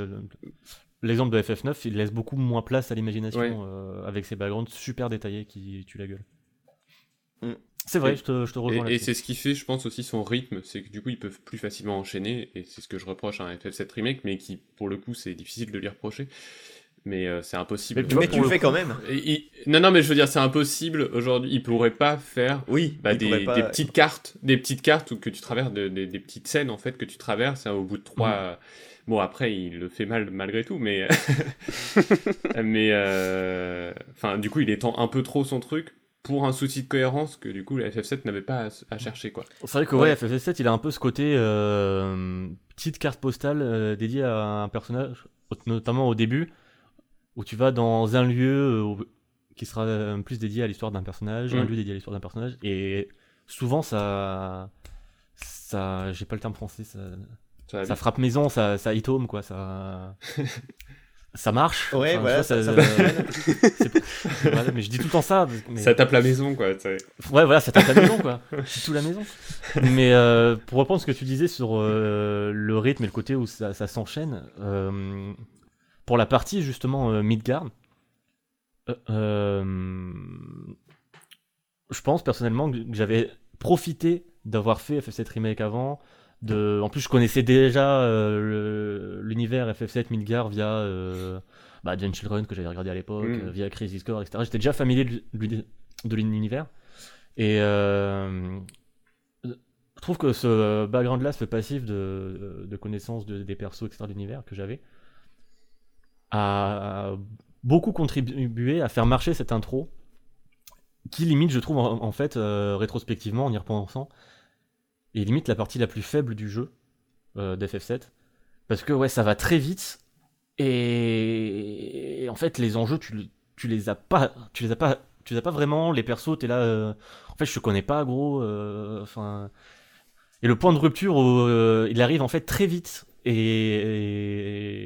l'exemple de FF9, il laisse beaucoup moins place à l'imagination Ouais. euh, avec ses backgrounds super détaillés qui tuent la gueule. C'est vrai, Et- je te, je te Et, rejoins et là-dessus. c'est ce qui fait, je pense, aussi son rythme, c'est que du coup, ils peuvent plus facilement enchaîner, et c'est ce que je reproche à un FF7 Remake, mais qui, pour le coup, c'est difficile de lui reprocher. mais euh, c'est impossible. Mais tu Mais le fais coup- quand même. Et Non, non, mais je veux dire, c'est impossible aujourd'hui. Il pourrait pas faire Oui, bah, des, pourrait pas- des petites cartes, des petites cartes ou que tu traverses, de- des, des petites scènes en fait que tu traverses hein, au bout de trois. Bon après il le fait mal malgré tout, mais mais euh, enfin du coup il étend un peu trop son truc pour un souci de cohérence que du coup la FF7 n'avait pas à, à chercher quoi. C'est vrai que ouais, FF7 il a un peu ce côté euh, petite carte postale euh, dédiée à un personnage, notamment au début, où tu vas dans un lieu euh, où- qui sera plus dédié à l'histoire d'un personnage, un Mm. lieu dédié à l'histoire d'un personnage, et souvent ça, ça, j'ai pas le terme français, ça, Ça frappe maison, ça, ça hit home quoi, ça, ça marche. Ouais, Enfin, voilà, ça- ça voilà, mais je dis tout le temps ça. mais- Ça tape la maison quoi. Ouais, voilà, ça tape la maison, quoi. C'est tout la maison. Mais euh, pour reprendre ce que tu disais sur euh, le rythme et le côté où ça, ça s'enchaîne, euh, pour la partie justement euh, Midgard, euh, euh, je pense personnellement que j'avais profité d'avoir fait FF7 Remake avant. De... En plus, je connaissais déjà euh, l'univers FF7 Midgard via euh, bah, Children que j'avais regardé à l'époque, Mm. via Crazy Score, etc. J'étais déjà familier de, l'univers. Et euh, je trouve que ce background-là, ce passif de, de connaissance de- des persos, etc., de l'univers que j'avais, a beaucoup contribué à faire marcher cette intro, qui limite, je trouve, en, en fait, euh, rétrospectivement, en y repensant, et limite la partie la plus faible du jeu euh, d'FF7. Parce que, ouais, ça va très vite, et, et en fait, les enjeux, tu, tu les as pas, tu les as pas, tu les as pas vraiment. Les persos, t'es là, euh, en fait, je te connais pas, gros. euh, Enfin, et le point de rupture, il arrive en fait très vite. Et,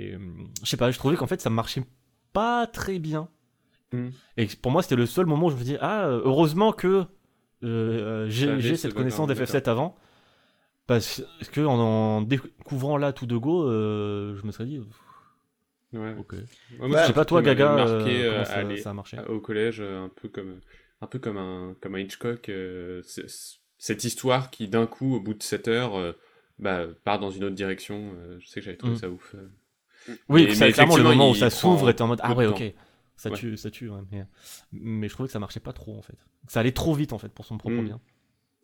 et- je sais pas, je trouvais qu'en fait, ça marchait pas très bien. Mm. Et pour moi, c'était le seul moment où je me dis, ah, heureusement que euh, j'ai cette connaissance background, d'FF7 avant. Parce que en, en découvrant là tout de go, euh, je me serais dit, Ouais. ok. Ouais, moi, c'est je sais pas toi, Gaga, euh, marqué, euh, comment ça, aller- ça a marché. au collège, un peu comme un peu comme un comme un Hitchcock, euh, cette histoire qui d'un coup, au bout de 7 heures, bah, part dans une autre direction. je sais que j'avais trouvé Mm. ça ouf. Oui, Mais- mais clairement, le moment où ça s'ouvre et t'es en mode Ah ouais, ok, ça Ouais. tue, ça tue. ouais, mais, mais je trouvais que ça marchait pas trop en fait. Ça allait trop vite en fait pour son propre Mm. bien.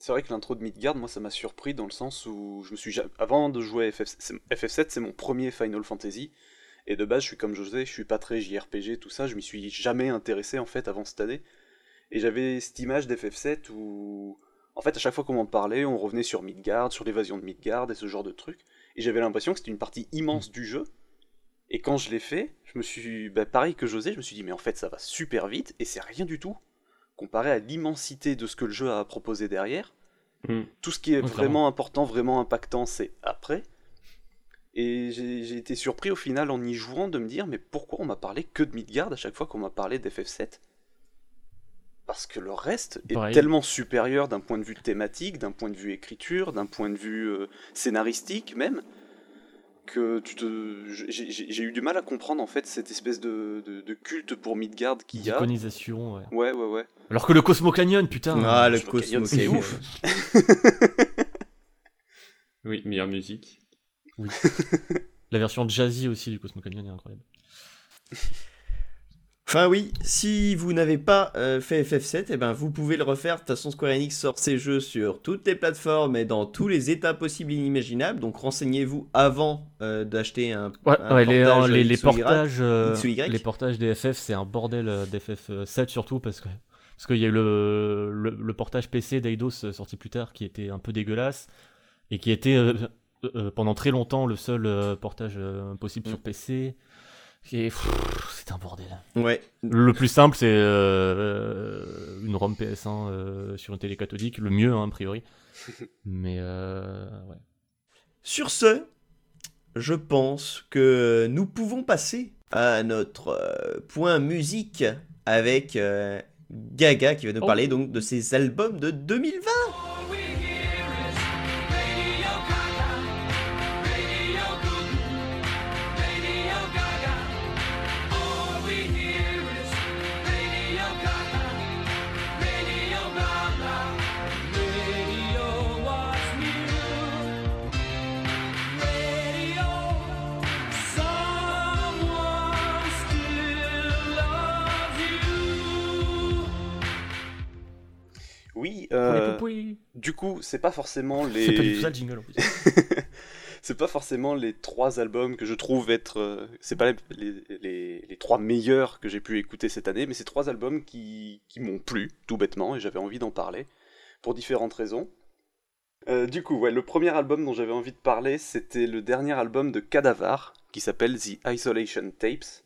C'est vrai que l'intro de Midgard, moi, ça m'a surpris dans le sens où je me suis avant de jouer à FF... c'est- FF7, c'est mon premier Final Fantasy. Et de base, je suis comme José, je suis pas très JRPG, tout ça, je m'y suis jamais intéressé en fait avant cette année. Et j'avais cette image d'FF7 où, en fait, à chaque fois qu'on m'en parlait, on revenait sur Midgard, sur l'évasion de Midgard et ce genre de trucs. Et j'avais l'impression que c'était une partie immense du jeu. Et quand je l'ai fait, je me suis, bah, pareil que José, je me suis dit, mais en fait, ça va super vite et c'est rien du tout comparé à l'immensité de ce que le jeu a proposé derrière. Mm. Tout ce qui est vraiment important, vraiment impactant, c'est après. Et j'ai été surpris au final en y jouant de me dire mais pourquoi on m'a parlé que de Midgard à chaque fois qu'on m'a parlé d'FF7 Parce que le reste est Pareil. tellement supérieur d'un point de vue thématique, d'un point de vue écriture, d'un point de vue euh, scénaristique même, que tu te... j'ai- eu du mal à comprendre en fait cette espèce de, de- de culte pour Midgard qu'il y a. Iconisation, ouais. Ouais, ouais, ouais. Alors que le Cosmo Canyon, putain. Ah, le me canyon, Cosmo c'est ouf. Oui, meilleure musique. La version jazzy aussi du Cosmo Canyon est incroyable. Enfin oui, si vous n'avez pas euh, fait FF7, eh ben vous pouvez le refaire. De toute façon, Square Enix sort ses jeux sur toutes les plateformes et dans tous les états possibles et inimaginables. Donc renseignez-vous avant euh, d'acheter un, Ouais, un ouais, les, portage les, les portages, euh, les portages des FF, c'est un bordel euh, d'FF 7 surtout parce que parce qu'il y a eu le, le, le portage PC d'Eidos euh, sorti plus tard qui était un peu dégueulasse et qui était euh, euh, pendant très longtemps le seul euh, portage possible Mm. sur PC. Et pff, c'était un bordel. Ouais. Le plus simple, c'est une ROM PS1 euh, sur une télé cathodique, le mieux hein, a priori. Mais ouais. Sur ce, je pense que nous pouvons passer à notre point musique avec euh, Gaga qui va nous Oh. parler donc de ses albums de 2020. Oui, euh, du coup, c'est pas forcément les. C'est pas du tout ça le jingle en plus. c'est pas forcément les trois albums que je trouve être. euh, c'est pas les, les- les- les trois meilleurs que j'ai pu écouter cette année, mais c'est trois albums qui, qui m'ont plu, tout bêtement, et j'avais envie d'en parler, pour différentes raisons. Euh, du coup, ouais, le premier album dont j'avais envie de parler, c'était le dernier album de Cadavar, qui s'appelle The Isolation Tapes.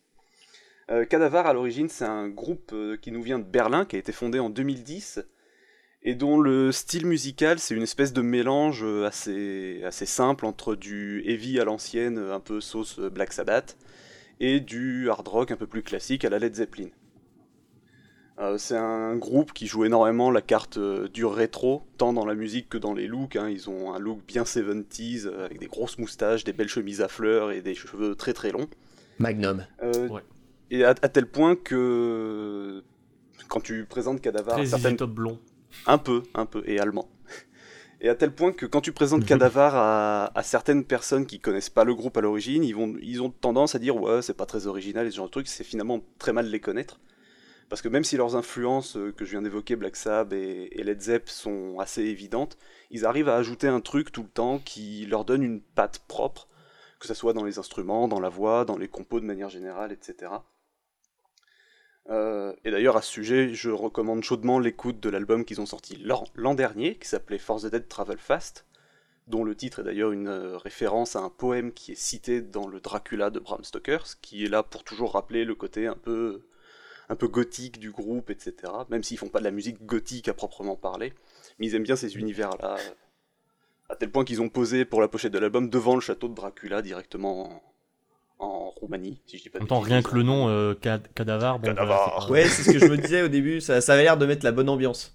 Euh, Cadavar, à l'origine, c'est un groupe qui nous vient de Berlin, qui a été fondé en 2010, et dont le style musical, c'est une espèce de mélange euh, assez, assez simple entre du heavy à l'ancienne, un peu sauce euh, Black Sabbath, et du hard rock un peu plus classique à la Led Zeppelin. Euh, c'est un groupe qui joue énormément la carte euh, du rétro, tant dans la musique que dans les looks. hein. Ils ont un look bien 70s, euh, avec des grosses moustaches, des belles chemises à fleurs et des cheveux très très longs. Magnum. Euh, Ouais. Et à, à tel point que quand tu présentes Cadavar, certaines... Top blond. Un peu, un peu, et allemand. Et à tel point que quand tu présentes Cadavar à, à certaines personnes qui connaissent pas le groupe à l'origine, ils, vont, ils ont tendance à dire ouais, c'est pas très original et ce genre de truc, c'est finalement très mal les connaître. Parce que même si leurs influences euh, que je viens d'évoquer, Black Sabbath et, et Led Zepp, sont assez évidentes, ils arrivent à ajouter un truc tout le temps qui leur donne une patte propre, que ce soit dans les instruments, dans la voix, dans les compos de manière générale, etc. Euh, et d'ailleurs, à ce sujet, je recommande chaudement l'écoute de l'album qu'ils ont sorti l'an dernier, qui s'appelait For the Dead Travel Fast, dont le titre est d'ailleurs une euh, référence à un poème qui est cité dans le Dracula de Bram Stoker, ce qui est là pour toujours rappeler le côté un peu, un peu gothique du groupe, etc. Même s'ils font pas de la musique gothique à proprement parler, mais ils aiment bien ces univers-là, à tel point qu'ils ont posé pour la pochette de l'album devant le château de Dracula directement en, Roumanie, si je dis pas de temps, rien que le nom, euh, cad- Cadavar. Bon, Cadavar. voilà, pas- Ouais, c'est ce que je me disais au début, ça, ça avait l'air de mettre la bonne ambiance.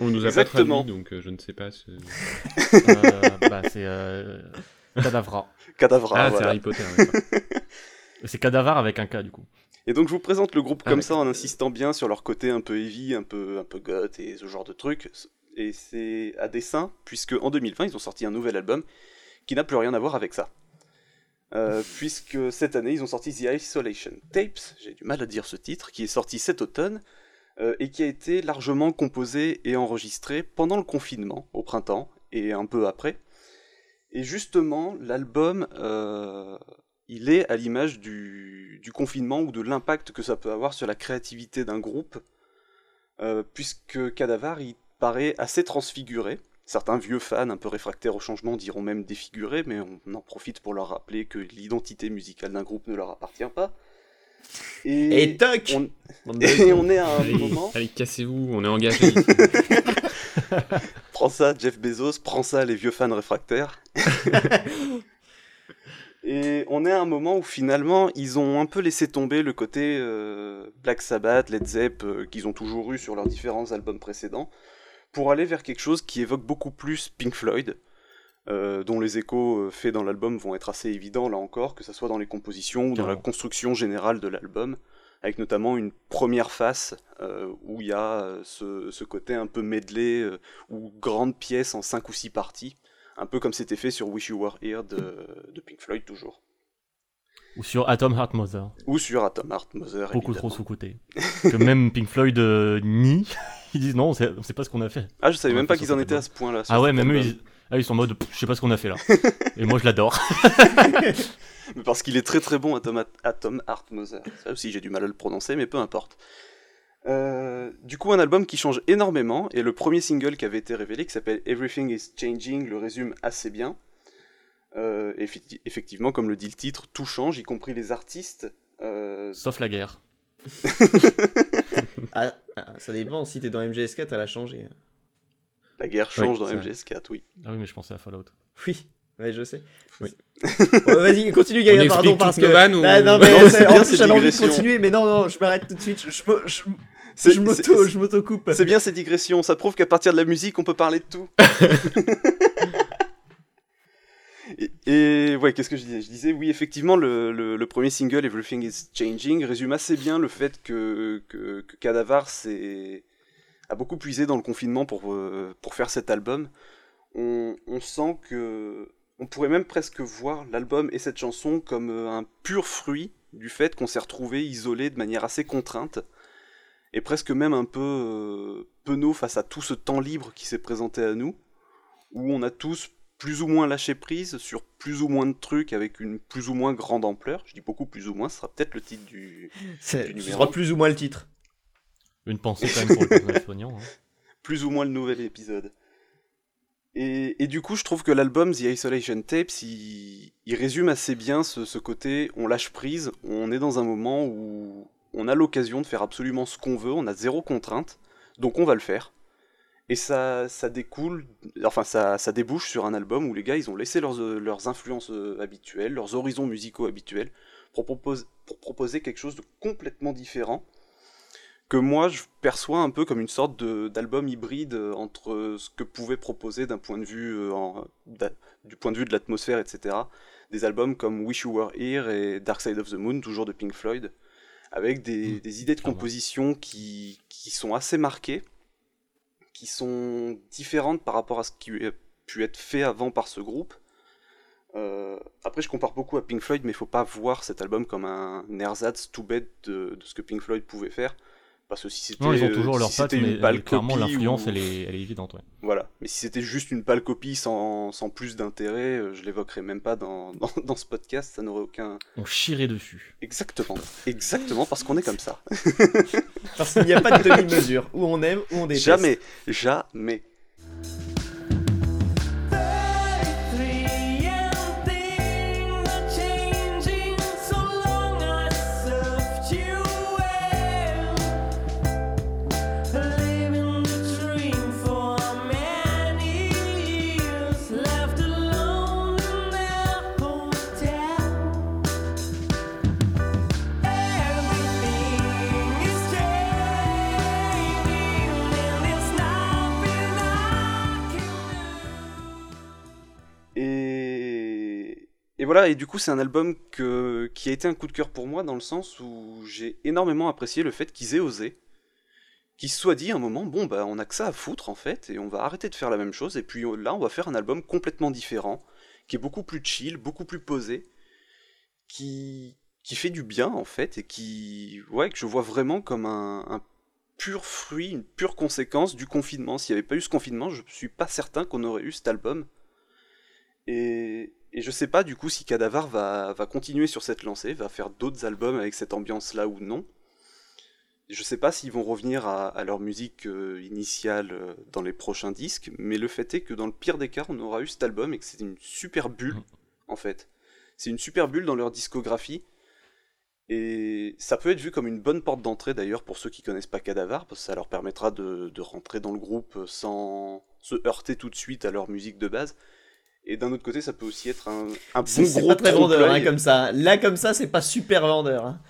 On nous a Exactement. pas traduit, donc euh, je ne sais pas. ce- Euh, bah, c'est euh, Cadavra. Cadavra, ah, c'est. Harry Potter. C'est Cadavar avec un K du coup. Et donc je vous présente le groupe Ah, comme ouais. ça en insistant bien sur leur côté un peu heavy, un peu, un peu goth et ce genre de trucs. Et c'est à dessein, puisque en 2020 ils ont sorti un nouvel album qui n'a plus rien à voir avec ça. Euh, puisque cette année ils ont sorti The Isolation Tapes, j'ai du mal à dire ce titre, qui est sorti cet automne euh, et qui a été largement composé et enregistré pendant le confinement, au printemps et un peu après. Et justement, l'album, euh, il est à l'image du, du confinement ou de l'impact que ça peut avoir sur la créativité d'un groupe, puisque Cadavar, il paraît assez transfiguré. Certains vieux fans un peu réfractaires au changement diront même défiguré, mais on en profite pour leur rappeler que l'identité musicale d'un groupe ne leur appartient pas. Et, Et toc on, et est à un Allez, moment... allez, cassez-vous, on est engagé. Prends ça, Jeff Bezos, prends ça, les vieux fans réfractaires. Et on est à un moment où finalement, ils ont un peu laissé tomber le côté euh, Black Sabbath, Led Zepp, euh, qu'ils ont toujours eu sur leurs différents albums précédents, pour aller vers quelque chose qui évoque beaucoup plus Pink Floyd, euh, dont les échos euh, faits dans l'album vont être assez évidents là encore, que ce soit dans les compositions ou dans la construction générale de l'album, avec notamment une première face euh, où il y a ce, ce côté un peu medley euh, ou grande pièce en 5 ou 6 parties, un peu comme c'était fait sur Wish You Were Here de, de Pink Floyd toujours. Ou sur Atom Heart Mother. Ou sur Atom Heart Mother. Beaucoup évidemment. trop sous-côté. que même Pink Floyd euh, nie. Ils disent non, on sait, on sait pas ce qu'on a fait. Ah, je savais On même pas qu'ils en étaient à ce point-là. Ah ouais, même eux, ils, ah, ils sont en mode je sais pas ce qu'on a fait là. Et moi je l'adore. Mais Parce qu'il est très très bon, Atom, Atom Heart Mother. Ça aussi, j'ai du mal à le prononcer, mais peu importe. Euh, du coup, un album qui change énormément, et le premier single qui avait été révélé, qui s'appelle Everything is Changing, le résume assez bien. Euh, effecti- effectivement, comme le dit le titre, tout change, y compris les artistes. Euh, Sauf la guerre. Ah, ah, ça dépend, si t'es dans MGS4, elle a changé. la guerre change Oui, dans ça. MGS4, oui. Ah oui, mais je pensais à Fallout. Oui, ouais, je sais. Oui. Vas-y, continue, Gaïa, On pardon, parce que. ou- Ah, non, Non, mais c'est c'est- en bien, plus, j'avais envie de continuer, mais non, non, je m'arrête tout de suite. Je, je, m'auto-coupe. C'est bien ces digressions, ça prouve qu'à partir de la musique, on peut parler de tout. et, ouais, qu'est-ce que je disais Je disais, oui, effectivement, le, premier single, Everything is Changing, résume assez bien le fait que, que, que Cadavar a beaucoup puisé dans le confinement pour, euh, pour faire cet album. On, on sent que. On pourrait même presque voir l'album et cette chanson comme euh, un pur fruit du fait qu'on s'est retrouvé isolé de manière assez contrainte et presque même un peu euh, penaud face à tout ce temps libre qui s'est présenté à nous, où on a tous plus ou moins lâché prise sur plus ou moins de trucs avec une plus ou moins grande ampleur. Je dis beaucoup plus ou moins, ce sera peut-être le titre du, Ce sera plus ou moins le titre. Une pensée quand même pour le personnage soignant. hein. plus ou moins le nouvel épisode. Et, et du coup, je trouve que l'album The Isolation Tapes, il, il résume assez bien ce, ce côté on lâche prise, on est dans un moment où on a l'occasion de faire absolument ce qu'on veut, on a zéro contrainte, donc on va le faire. Et ça, ça découle, enfin ça, ça débouche sur un album où les gars ils ont laissé leurs, euh, leurs influences euh, habituelles, leurs horizons musicaux habituels, pour, propose- pour proposer quelque chose de complètement différent que moi je perçois un peu comme une sorte d'album hybride euh, entre ce que pouvait proposer d'un point de vue en- du point de vue de l'atmosphère etc des albums comme Wish You Were Here et Dark Side of the Moon toujours de Pink Floyd avec des, Mm, des idées de composition qui, qui sont assez marquées qui sont différentes par rapport à ce qui a pu être fait avant par ce groupe euh, après, je compare beaucoup à Pink Floyd, mais il faut pas voir cet album comme un ersatz tout bête de, de ce que Pink Floyd pouvait faire. Parce que si c'était Non, ils ont euh, toujours si leurs pattes, c'était mais une pâle mais clairement copie l'influence ou- elle, est, elle est évidente. Ouais. Voilà. Mais si c'était juste une pâle copie sans, sans plus d'intérêt, euh, je l'évoquerai même pas dans, dans, dans ce podcast, ça n'aurait aucun... On chierait dessus. Exactement. Exactement, parce qu'on est comme ça. Parce qu'il n'y a pas de demi-mesure. Où on aime, où on déteste. Jamais. Jamais. Voilà, et du coup c'est un album qui a été un coup de cœur pour moi dans le sens où j'ai énormément apprécié le fait qu'ils aient osé, qu'ils se soient dit à un moment, bon bah on a que ça à foutre en fait, et on va arrêter de faire la même chose, et puis là on va faire un album complètement différent, qui est beaucoup plus chill, beaucoup plus posé, qui, qui fait du bien en fait, et qui, ouais, que je vois vraiment comme un, pur fruit, une pure conséquence du confinement. S'il n'y avait pas eu ce confinement, je suis pas certain qu'on aurait eu cet album. Et, et je sais pas du coup si Cadavar va, va continuer sur cette lancée, va faire d'autres albums avec cette ambiance-là ou non. Je sais pas s'ils vont revenir à, à leur musique euh, initiale euh, dans les prochains disques, mais le fait est que dans le pire des cas, on aura eu cet album et que c'est une super bulle, Mhm. en fait. C'est une super bulle dans leur discographie. Et ça peut être vu comme une bonne porte d'entrée d'ailleurs pour ceux qui connaissent pas Cadavar, parce que ça leur permettra de, de rentrer dans le groupe sans se heurter tout de suite à leur musique de base. Et d'un autre côté, ça peut aussi être un, un bon gros pas très vendeur, hein, trompe-l'œil. comme ça. Là, comme ça, c'est pas super vendeur. hein.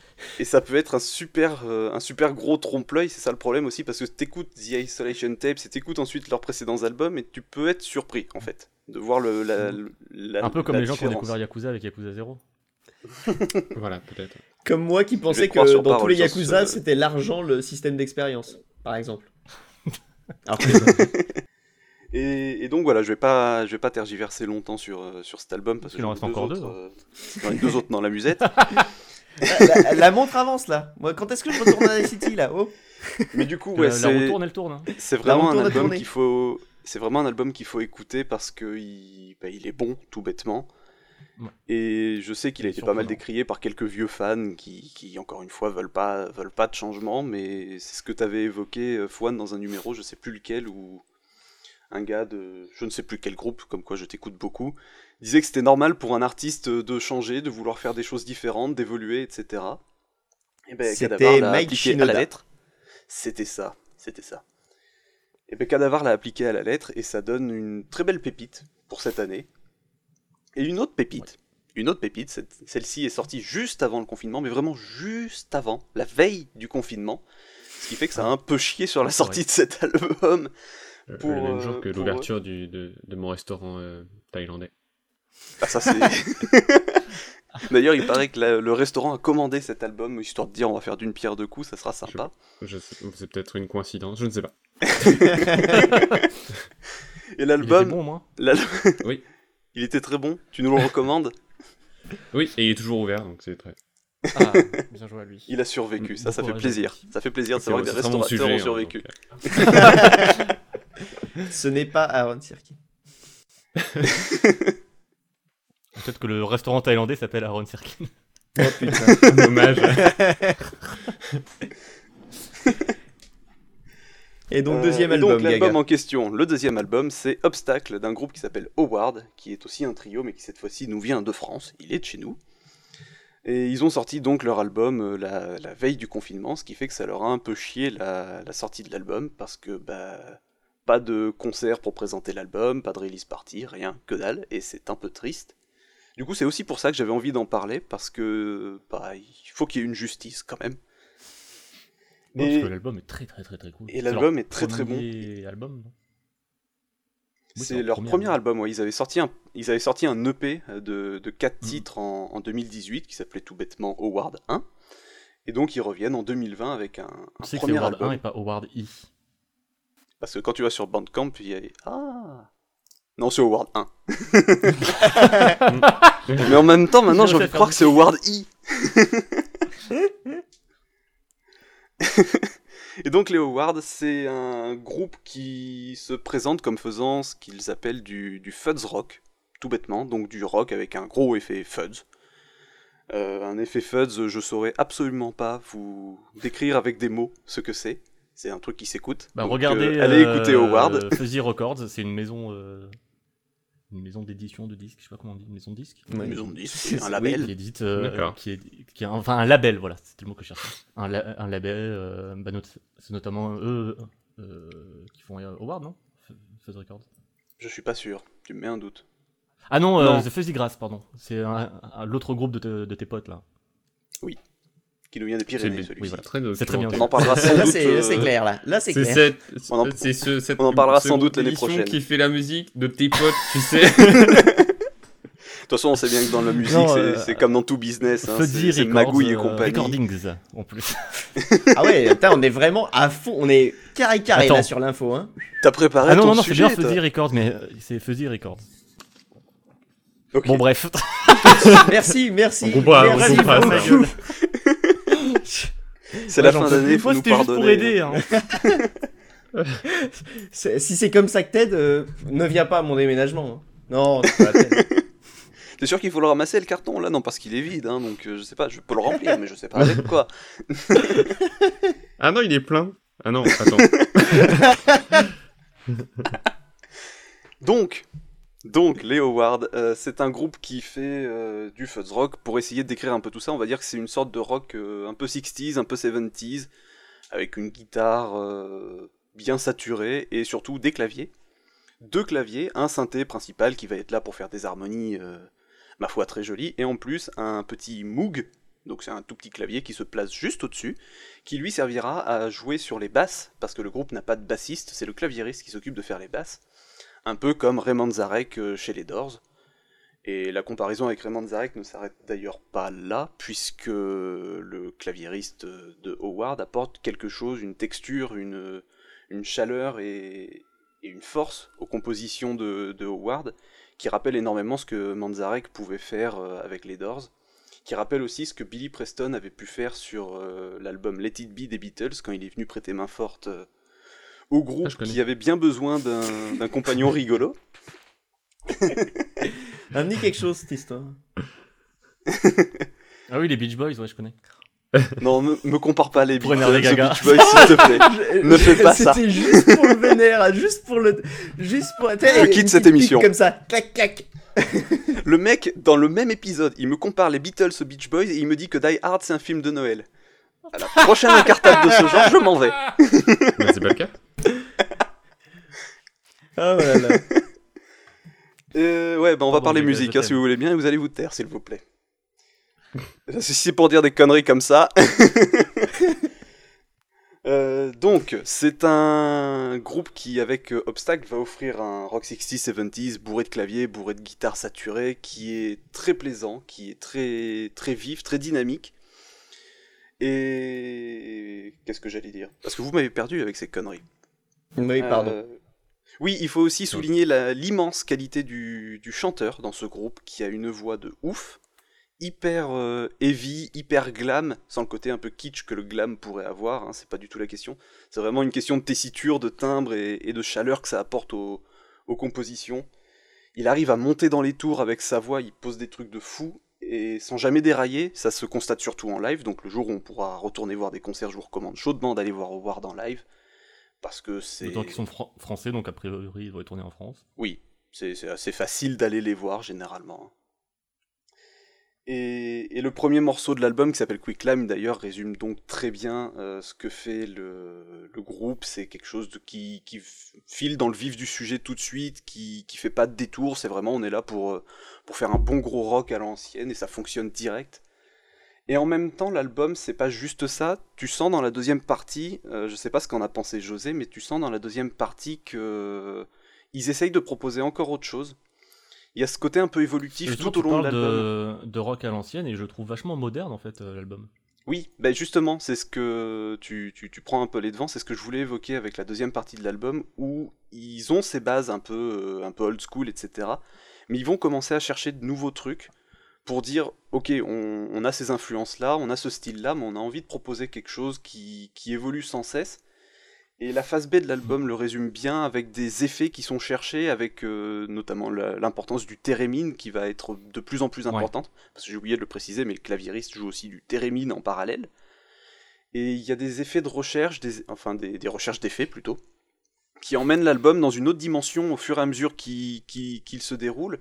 Et ça peut être un super, euh, un super gros trompe-l'œil, c'est ça le problème aussi, parce que t'écoutes The Isolation Tapes et t'écoutes ensuite leurs précédents albums et tu peux être surpris en fait de voir le, la, la- un peu comme la les gens qui ont découvert Yakuza avec Yakuza 0. Voilà, peut-être. Comme moi qui pensais que dans tous les Yakuza, c'était l'argent le système d'expérience, par exemple. Alors que- Et, et donc voilà, je vais pas, je vais pas tergiverser longtemps sur, euh, sur cet album parce qu'il que en reste encore autres, deux, euh, j'en ai deux autres dans la musette. la, la montre avance là. Moi, quand est-ce que je retourne à la City là Oh Mais du coup, ouais, la c'est retourne, elle tourne. hein. c'est vraiment un album qu'il faut, c'est vraiment un album qu'il faut écouter parce que il, bah, il est bon tout bêtement. Ouais. Et je sais qu'il a été pas mal décrié par quelques vieux fans qui, qui encore une fois, veulent pas, veulent pas de changement, mais c'est ce que tu avais évoqué, euh, Fouane, dans un numéro, je sais plus lequel, où un gars de je ne sais plus quel groupe, comme quoi je t'écoute beaucoup, disait que c'était normal pour un artiste de changer, de vouloir faire des choses différentes, d'évoluer, etc. Et ben, C'était Mike appliqué à Shinoda. la lettre. C'était ça, c'était ça. Et ben Cadavar l'a appliqué à la lettre et ça donne une très belle pépite pour cette année. Et une autre pépite. Une autre pépite, celle-ci est sortie juste avant le confinement, mais vraiment juste avant, la veille du confinement. Ce qui fait que ça a un peu chié sur la Ah, sortie de cet album. Euh, Pour, le même euh, jour que pour, l'ouverture du- de, de mon restaurant euh, thaïlandais. Ah, ça c'est. D'ailleurs, il paraît que la- le restaurant a commandé cet album, histoire de dire on va faire d'une pierre deux coups, ça sera sympa. C'est peut-être une coïncidence, je ne sais pas. Et Il était l'album, bon, moi. Oui. il était très bon, tu nous le recommandes? Oui, et il est toujours ouvert, donc c'est très. Ah, bien joué à lui. Il a survécu, ça, ça fait plaisir. Ça fait plaisir de savoir que des restaurateurs sujet, ont hein, survécu. euh. Ce n'est pas Aaron Sirkin. Peut-être que le restaurant thaïlandais s'appelle Aaron Sirkin. Oh putain. Dommage. Et donc, Euh, deuxième et album, donc l'album en question, le deuxième album, c'est Obstacle d'un groupe qui s'appelle Howard, qui est aussi un trio, mais qui cette fois-ci nous vient de France. Il est de chez nous. Et ils ont sorti donc leur album euh, la, la veille du confinement, ce qui fait que ça leur a un peu chié la, la sortie de l'album, parce que bah pas de concert pour présenter l'album, pas de release party, rien, que dalle, et c'est un peu triste. Du coup, c'est aussi pour ça que j'avais envie d'en parler, parce que bah, il faut qu'il y ait une justice quand même. Non, Et- parce que l'album est très très très très cool. et l'album est très, très bon. premier album, non? Oui, C'est leur premier album, ouais. Ils avaient sorti un, ils avaient sorti un EP de, de 4 Mhm. titres en, en 2018 qui s'appelait tout bêtement Howard 1. Et donc ils reviennent en 2020 avec un, un sais que c'est premier Howard album. 1 et pas Howard E. Parce que quand tu vas sur Bandcamp, il y a... Ah Non, c'est Howard 1. Mais en même temps, maintenant Je j'ai envie de croire que c'est Howard E. Et donc les Howard, c'est un groupe qui se présente comme faisant ce qu'ils appellent du, du fuzz rock, tout bêtement, donc du rock avec un gros effet fuzz. Euh, un effet fuzz, je saurais absolument pas vous décrire avec des mots ce que c'est. C'est un truc qui s'écoute. Bah, Donc, regardez. euh, allez euh, écouter Howard. Fuzzy Records, c'est une maison. euh, Une maison d'édition de disques, je sais pas comment on dit, une maison de disques. Ouais. Une maison de disques, C'est- un oui, label. Qui édite. euh, qui est, qui est- enfin, un label, voilà, c'était le mot que je cherchais. Un, la- un label, euh, bah, not- c'est notamment eux euh, qui font euh, Howard, non? Fuzz Records. Je suis pas sûr, tu me mets un doute. Ah non, euh, Non. The Fuzzy Grass, pardon. C'est l'autre groupe de, te- de tes potes là. Qui nous vient des Pyrénées, celui-ci. Oui, voilà. Très C'est très bien. On en parlera sans Là, doute. euh, c'est clair, là. Là, c'est clair. cette, On en- c'est ce, cette- on en parlera sans doute l'année prochaine. qui fait la musique de tes potes, tu sais. De toute façon, on sait bien que dans la musique, Non, c'est euh, c'est comme dans tout business. Hein, Fuzzy c'est magouille et euh, compagnie. Recordings, en plus. Ah ouais, putain, on est vraiment à fond. On est carré carré Attends. là sur l'info. Hein. T'as préparé Ah non, ton non, non, c'est bien Fuzzy Records, mais euh, c'est Fuzzy Records. Ok. Bon, bref. Merci, merci. On comprend, on merci comprend, beaucoup. ça. ma gueule. C'est la Ouais, fin d'année, faut nous c'était juste pour aider. Hein. Si c'est comme ça que t'aides, euh, ne viens pas à mon déménagement. hein. Non, c'est pas la peine. T'es sûr qu'il faut le ramasser le carton là? Non, parce qu'il est vide, hein, donc euh, je sais pas, je peux le remplir, mais je sais pas avec quoi. Ah non, il est plein. Ah non, attends. Donc, donc les euh, c'est un groupe qui fait euh, du fuzz rock. Pour essayer de décrire un peu tout ça, on va dire que c'est une sorte de rock euh, un peu 60s, un peu 70s, avec une guitare bien saturée et surtout des claviers. Deux claviers, un synthé principal qui va être là pour faire des harmonies, ma foi, très jolies, et en plus un petit Moog, donc c'est un tout petit clavier qui se place juste au-dessus, qui lui servira à jouer sur les basses, parce que le groupe n'a pas de bassiste, c'est le claviériste qui s'occupe de faire les basses un peu comme Raymond Zarek euh, chez les Doors. Et la comparaison avec Raymond Zarek ne s'arrête d'ailleurs pas là, puisque le claviériste de Howard apporte quelque chose, une texture, une, chaleur et, une force aux compositions de, de Howard, qui rappelle énormément ce que Manzarek pouvait faire euh, avec les Doors, qui rappelle aussi ce que Billy Preston avait pu faire sur euh, l'album Let It Be des Beatles, quand il est venu prêter main forte au groupe Ah, qui avait bien besoin d'un compagnon rigolo. Dit quelque chose cette histoire. Ah oui, les Beach Boys, ouais, je connais. Non, me, me compare pas les. Beach Boys, s'il te plaît. Ne fais pas ça. C'était juste pour le vénère, juste pour le. Juste pour. Je quitte cette émission. Comme ça, clac, clac. Le mec, dans le même épisode, il me compare les Beatles aux Beach Boys et il me dit que Die Hard c'est un film de Noël. À la prochaine incartade de ce genre, je m'en vais. Mais c'est pas le cas. Ah voilà. Euh, ouais, bah on va parler musique, hein, si vous voulez bien, et vous allez vous taire, s'il vous plaît. C'est pour dire des conneries comme ça. Euh, donc, c'est un groupe qui, avec euh, Obstacle, va offrir un rock 60s, 70s, bourré de claviers, bourré de guitares saturées, qui est très plaisant, qui est très, très vif, très dynamique. Et. Qu'est-ce que j'allais dire? Parce que vous m'avez perdu avec ces conneries. Oui, pardon. Euh, Oui, il faut aussi souligner l'immense qualité du, du chanteur dans ce groupe qui a une voix de ouf hyper euh, heavy, hyper glam, sans le côté un peu kitsch que le glam pourrait avoir, hein, c'est pas du tout la question. C'est vraiment une question de tessiture, de timbre et, de chaleur que ça apporte aux, compositions. Il arrive à monter dans les tours avec sa voix, il pose des trucs de fou, et sans jamais dérailler, ça se constate surtout en live, donc le jour où on pourra retourner voir des concerts, je vous recommande chaudement d'aller voir Howard en live, parce que c'est... D'autant qu'ils sont français, donc a priori ils vont tourner en France. Oui, c'est assez facile d'aller les voir généralement. Et, le premier morceau de l'album, qui s'appelle Quick Climb, d'ailleurs, résume donc très bien euh, ce que fait le, groupe. C'est quelque chose de, qui, file dans le vif du sujet tout de suite, qui, qui fait pas de détour. C'est vraiment, on est là pour, euh, pour faire un bon gros rock à l'ancienne et ça fonctionne direct. Et en même temps, l'album, c'est pas juste ça. Tu sens dans la deuxième partie, euh, je sais pas ce qu'en a pensé José, mais tu sens dans la deuxième partie que ils essayent de proposer encore autre chose il y a ce côté un peu évolutif tout au long de l'album. De, de rock à l'ancienne et je le trouve vachement moderne en fait euh, l'album. Oui, ben justement, c'est ce que tu, tu, tu, prends un peu les devants, c'est ce que je voulais évoquer avec la deuxième partie de l'album où ils ont ces bases un peu, euh, un peu old school, etc. Mais ils vont commencer à chercher de nouveaux trucs pour dire ok, on, on a ces influences-là, on a ce style-là, mais on a envie de proposer quelque chose qui, qui évolue sans cesse et la phase B de l'album le résume bien avec des effets qui sont cherchés, avec euh, notamment l'importance du thérémine qui va être de plus en plus importante. Parce que j'ai oublié de le préciser, mais le claviériste joue aussi du thérémine en parallèle. Et il y a des effets de recherche, des, enfin des, recherches d'effets plutôt, qui emmènent l'album dans une autre dimension au fur et à mesure qu'il se déroule,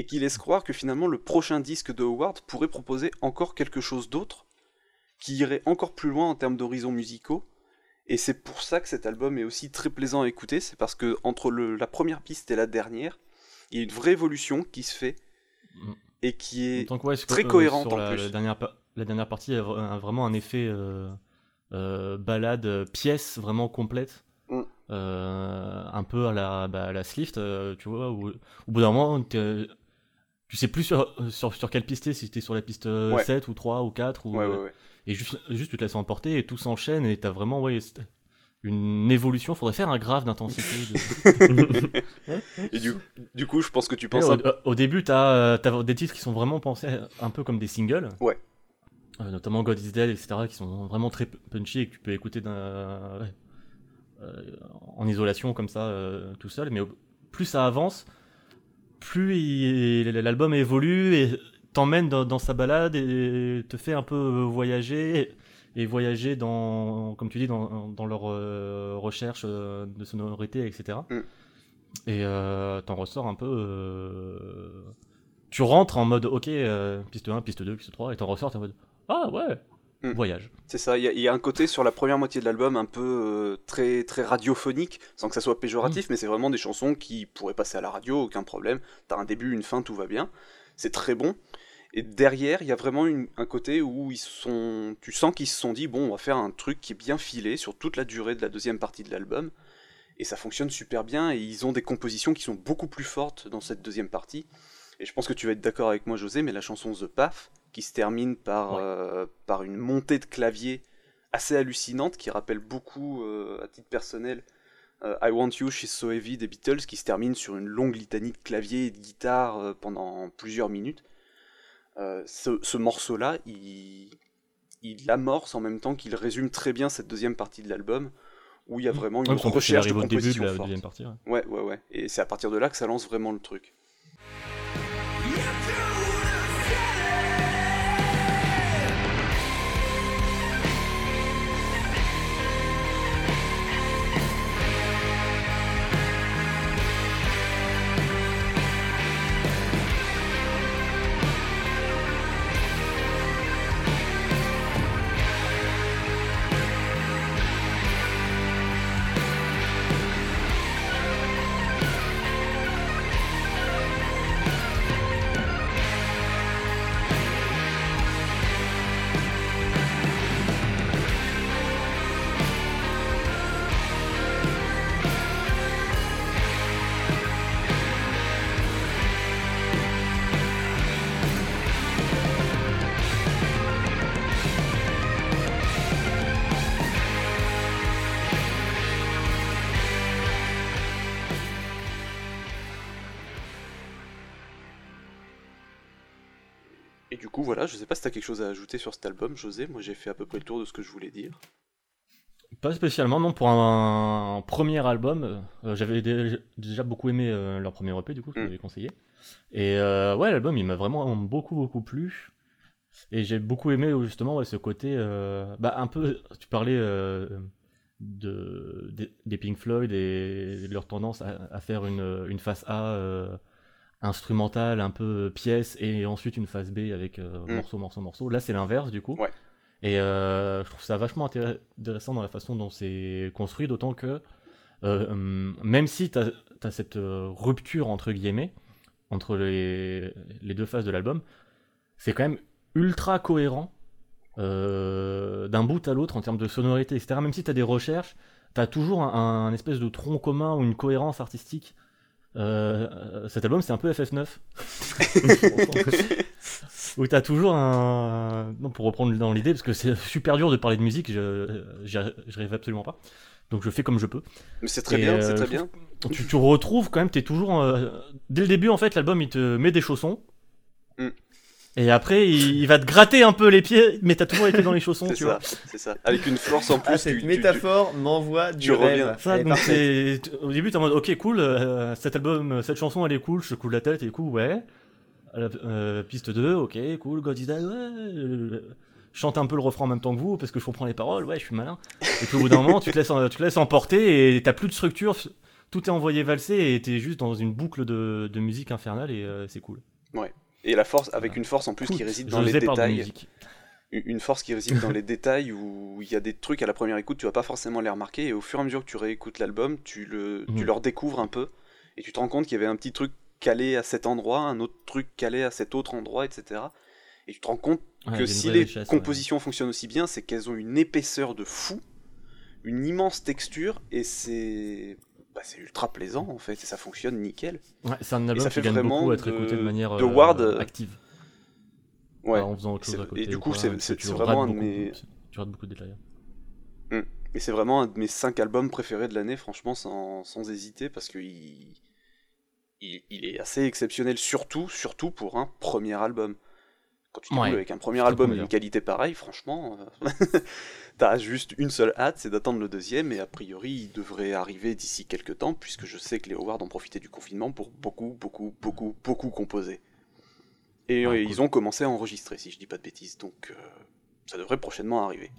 et qui laisse croire que finalement le prochain disque de Howard pourrait proposer encore quelque chose d'autre, qui irait encore plus loin en termes d'horizons musicaux, et c'est pour ça que cet album est aussi très plaisant à écouter, c'est parce que entre la première piste et la dernière, il y a une vraie évolution qui se fait mm. et qui est, très euh, cohérente en la, plus. La dernière, la dernière partie a vraiment un effet euh, euh, balade, pièce vraiment complète. Mm. un peu à la, bah, la Slift, tu vois, où, au bout d'un moment, tu sais plus sur, sur, quelle piste t'es, si t'es sur la piste 7 ou 3 ou 4. Ou, et juste, juste tu te laisses emporter et tout s'enchaîne et t'as vraiment ouais, une évolution. Faudrait faire un graphe d'intensité. et du, du, coup, je pense que tu penses. Au, début, t'as as des titres qui sont vraiment pensés un peu comme des singles. Ouais. Euh, notamment God is Dead, etc., qui sont vraiment très punchy et que tu peux écouter euh, en isolation comme ça, euh, tout seul. Mais plus ça avance, plus l'album évolue et t'emmène dans, sa balade et te fait un peu euh, voyager et voyager dans, comme tu dis, dans, dans leur euh, recherche euh, de sonorité, etc. Mm. Et t'en ressors un peu. Tu rentres en mode ok, piste 1, piste 2, piste 3, et t'en ressors en mode ah ouais, mm. voyage. C'est ça, il y, a un côté sur la première moitié de l'album un peu très, très radiophonique, sans que ça soit péjoratif, mm. mais c'est vraiment des chansons qui pourraient passer à la radio, aucun problème. T'as un début, une fin, tout va bien. C'est très bon. Et derrière, il y a vraiment un côté où ils sont, tu sens qu'ils se sont dit bon, on va faire un truc qui est bien filé sur toute la durée de la deuxième partie de l'album, et ça fonctionne super bien. Et ils ont des compositions qui sont beaucoup plus fortes dans cette deuxième partie. Et je pense que tu vas être d'accord avec moi, José, mais la chanson The Path, qui se termine par, euh, par une montée de clavier assez hallucinante, qui rappelle beaucoup, euh, à titre personnel, euh, I Want You, She's So Heavy des Beatles, qui se termine sur une longue litanie de clavier et de guitare pendant plusieurs minutes. Ce, morceau-là, il, il amorce en même temps qu'il résume très bien cette deuxième partie de l'album, où il y a mmh. vraiment une recherche de composition forte. Deuxième partie, ouais, ouais, ouais. Et c'est à partir de là que ça lance vraiment le truc. Coup, voilà, je sais pas si t'as quelque chose à ajouter sur cet album, José. Moi, j'ai fait à peu près le tour de ce que je voulais dire. Pas spécialement, non. Pour un, premier album, euh, j'avais déjà beaucoup aimé euh, leur premier EP, du coup, que mm. conseillé. Et euh, ouais, l'album, il m'a vraiment beaucoup, beaucoup plu. Et j'ai beaucoup aimé justement ce côté, bah, un peu, tu parlais de, des Pink Floyd et de leur tendance à, faire une, une face A instrumentale, un peu pièce, et ensuite une phase B avec mm. morceau, morceau, morceau. Là, c'est l'inverse, du coup. Ouais. Et euh, je trouve ça vachement intéressant dans la façon dont c'est construit, d'autant que euh, hum, même si tu as, cette euh, rupture, entre guillemets, entre les, les deux phases de l'album, c'est quand même ultra cohérent d'un bout à l'autre en termes de sonorité, etc. Même si tu as des recherches, tu as toujours un, espèce de tronc commun ou une cohérence artistique. Cet album, c'est un peu FF9. où tu as toujours un. Non, pour reprendre dans l'idée, parce que c'est super dur de parler de musique, je rêve absolument pas. Donc je fais comme je peux. Mais c'est très bien, c'est euh, très bien. Tu, tu, retrouves quand même, tu es toujours. Euh, dès le début, en fait, l'album il te met des chaussons. Mm. Et après, il, va te gratter un peu les pieds, mais t'as toujours été dans les chaussons, tu ça, C'est ça, avec une force en plus. Ah, cette métaphore m'envoie du rêve. Ça, au début, t'es en mode, ok, cool, euh, cet album, cette chanson, elle est cool, je coule la tête, et cool, ouais. Euh, piste 2, ok, cool, God is dead, ouais. chante un peu le refrain en même temps que vous parce que je comprends les paroles, ouais, je suis malin. Et puis au bout d'un moment, tu te, laisses, tu te laisses emporter et t'as plus de structure, tout est envoyé valser et t'es juste dans une boucle de, de musique infernale et euh, c'est cool. Ouais. Et la force, avec une force en plus qui réside dans les détails. Une force qui réside dans les détails où il y a des trucs à la première écoute, tu vas pas forcément les remarquer et au fur et à mesure que tu réécoutes l'album, tu, le, tu mhm. leur découvres un peu et tu te rends compte qu'il y avait un petit truc calé à cet endroit, un autre truc calé à cet autre endroit, etc. Et tu te rends compte que si les compositions fonctionnent aussi bien, c'est qu'elles ont une épaisseur de fou, une immense texture, et c'est bah, c'est ultra plaisant en fait, et ça fonctionne nickel. Ouais, c'est un album ça fait vraiment beaucoup être écouté de manière de Ward, euh, active. Ouais. en faisant autre chose à côté. Et du coup, c'est vraiment un de mes. Tu rates beaucoup de détails. Hum. Et c'est vraiment un de mes 5 albums préférés de l'année, franchement, sans, sans hésiter, parce qu'il il, est assez exceptionnel, surtout, surtout pour un premier album. Quand tu te avec un premier album d'une qualité pareille, franchement, euh, t'as juste une seule hâte, c'est d'attendre le deuxième, et a priori, il devrait arriver d'ici quelques temps, puisque je sais que les Howard ont profité du confinement pour beaucoup, beaucoup, beaucoup, beaucoup composer. Et euh, ils ont commencé à enregistrer, si je dis pas de bêtises, donc euh, ça devrait prochainement arriver.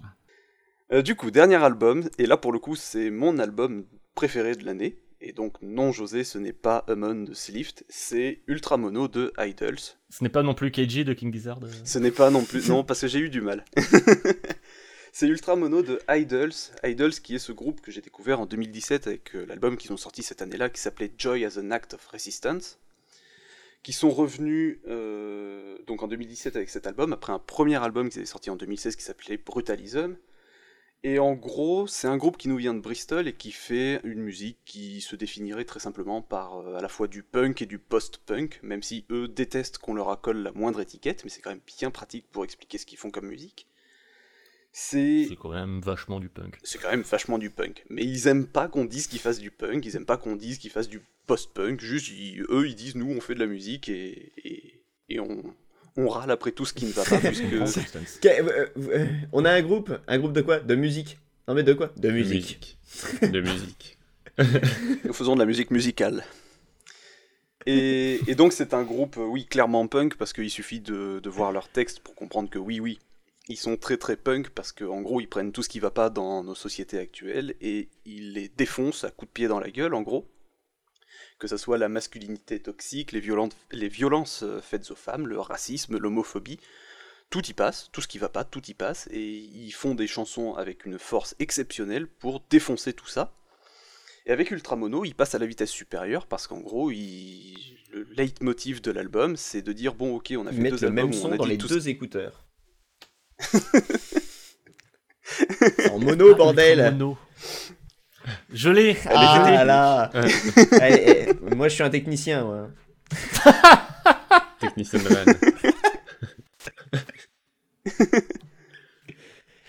du coup, dernier album, et là pour le coup, c'est mon album préféré de l'année. Et donc, non, José, ce n'est pas Amon de Slift, c'est Ultramono de Idols. Ce n'est pas non plus KG de King Gizzard euh. Ce n'est pas non plus, non, parce que j'ai eu du mal. c'est Ultramono de Idols. Idols, qui est ce groupe que j'ai découvert en 2017 avec euh, l'album qu'ils ont sorti cette année-là, qui s'appelait Joy as an Act of Resistance. Qui sont revenus euh, donc en 2017 avec cet album, après un premier album qu'ils avaient sorti en 2016 qui s'appelait Brutalism. Et en gros, c'est un groupe qui nous vient de Bristol et qui fait une musique qui se définirait très simplement par euh, à la fois du punk et du post-punk, même si eux détestent qu'on leur accole la moindre étiquette, mais c'est quand même bien pratique pour expliquer ce qu'ils font comme musique. C'est quand même vachement du punk. C'est quand même vachement du punk. Mais ils aiment pas qu'on dise qu'ils fassent du punk, ils aiment pas qu'on dise qu'ils fassent du post-punk, juste eux ils disent nous on fait de la musique et, et, et on, on râle après tout ce qui ne va pas. puisque... Euh, euh, on a un groupe, un groupe de quoi? De musique. Non mais de quoi? De musique. de musique. Nous faisons de la musique musicale. Et, donc c'est un groupe, euh, oui, clairement punk, parce qu'il suffit de, de, voir leur texte pour comprendre que oui, oui, ils sont très très punk, parce qu'en gros ils prennent tout ce qui va pas dans nos sociétés actuelles et ils les défoncent à coups de pied dans la gueule, en gros que ce soit la masculinité toxique, les, les violences euh, faites aux femmes, le racisme, l'homophobie, tout y passe, tout ce qui va pas, tout y passe, et ils font des chansons avec une force exceptionnelle pour défoncer tout ça. Et avec Ultramono, ils passent à la vitesse supérieure parce qu'en gros, le leitmotiv de l'album, c'est de dire bon, ok, on a fait deux le albums même son on dans les deux écouteurs. en mono, bordel. Mono. Je l'ai. Ah là. moi, je suis un technicien. technicien de vanne.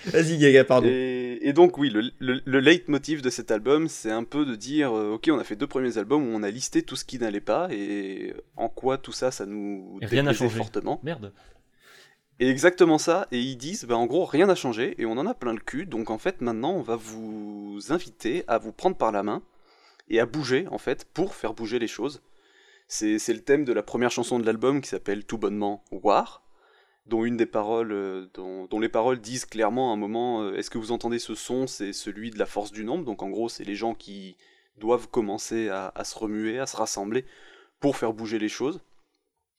Vas-y, Gaga, pardon. Et, donc, oui, le, le, leitmotiv de cet album, c'est un peu de dire euh, Ok, on a fait deux premiers albums où on a listé tout ce qui n'allait pas et en quoi tout ça, ça nous déplaisait fortement. Merde. Et exactement ça, et ils disent, bah en gros, rien n'a changé, et on en a plein le cul, donc en fait, maintenant, on va vous inviter à vous prendre par la main, et à bouger, en fait, pour faire bouger les choses. C'est le thème de la première chanson de l'album qui s'appelle tout bonnement War, dont une des paroles, euh, dont, les paroles disent clairement à un moment, euh, est-ce que vous entendez ce son? C'est celui de la force du nombre, donc en gros, c'est les gens qui doivent commencer à se remuer, à se rassembler pour faire bouger les choses.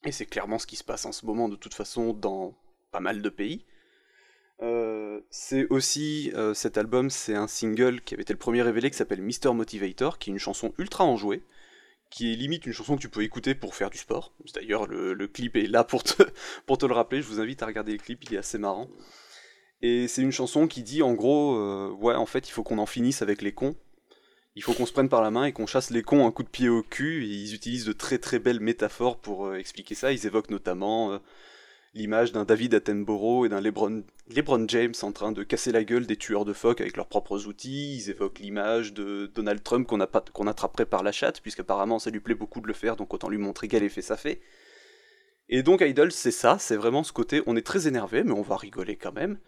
Et c'est clairement ce qui se passe en ce moment de toute façon dans pas mal de pays. Euh, c'est aussi, euh, cet album, c'est un single qui avait été le premier révélé qui s'appelle Mr. Motivator, qui est une chanson ultra enjouée, qui est limite une chanson que tu peux écouter pour faire du sport. D'ailleurs, le, clip est là pour te, le rappeler, je vous invite à regarder le clip, il est assez marrant. Et c'est une chanson qui dit en gros, euh, ouais, en fait, il faut qu'on en finisse avec les cons. Il faut qu'on se prenne par la main et qu'on chasse les cons un coup de pied au cul. Ils utilisent de très très belles métaphores pour expliquer ça. Ils évoquent notamment l'image d'un David Attenborough et d'un LeBron, James en train de casser la gueule des tueurs de phoques avec leurs propres outils. Ils évoquent l'image de Donald Trump qu'on, qu'on attraperait par la chatte, puisqu'apparemment ça lui plaît beaucoup de le faire, donc autant lui montrer quel effet ça fait. Et donc Idol, c'est ça, c'est vraiment ce côté, on est très énervé, mais on va rigoler quand même,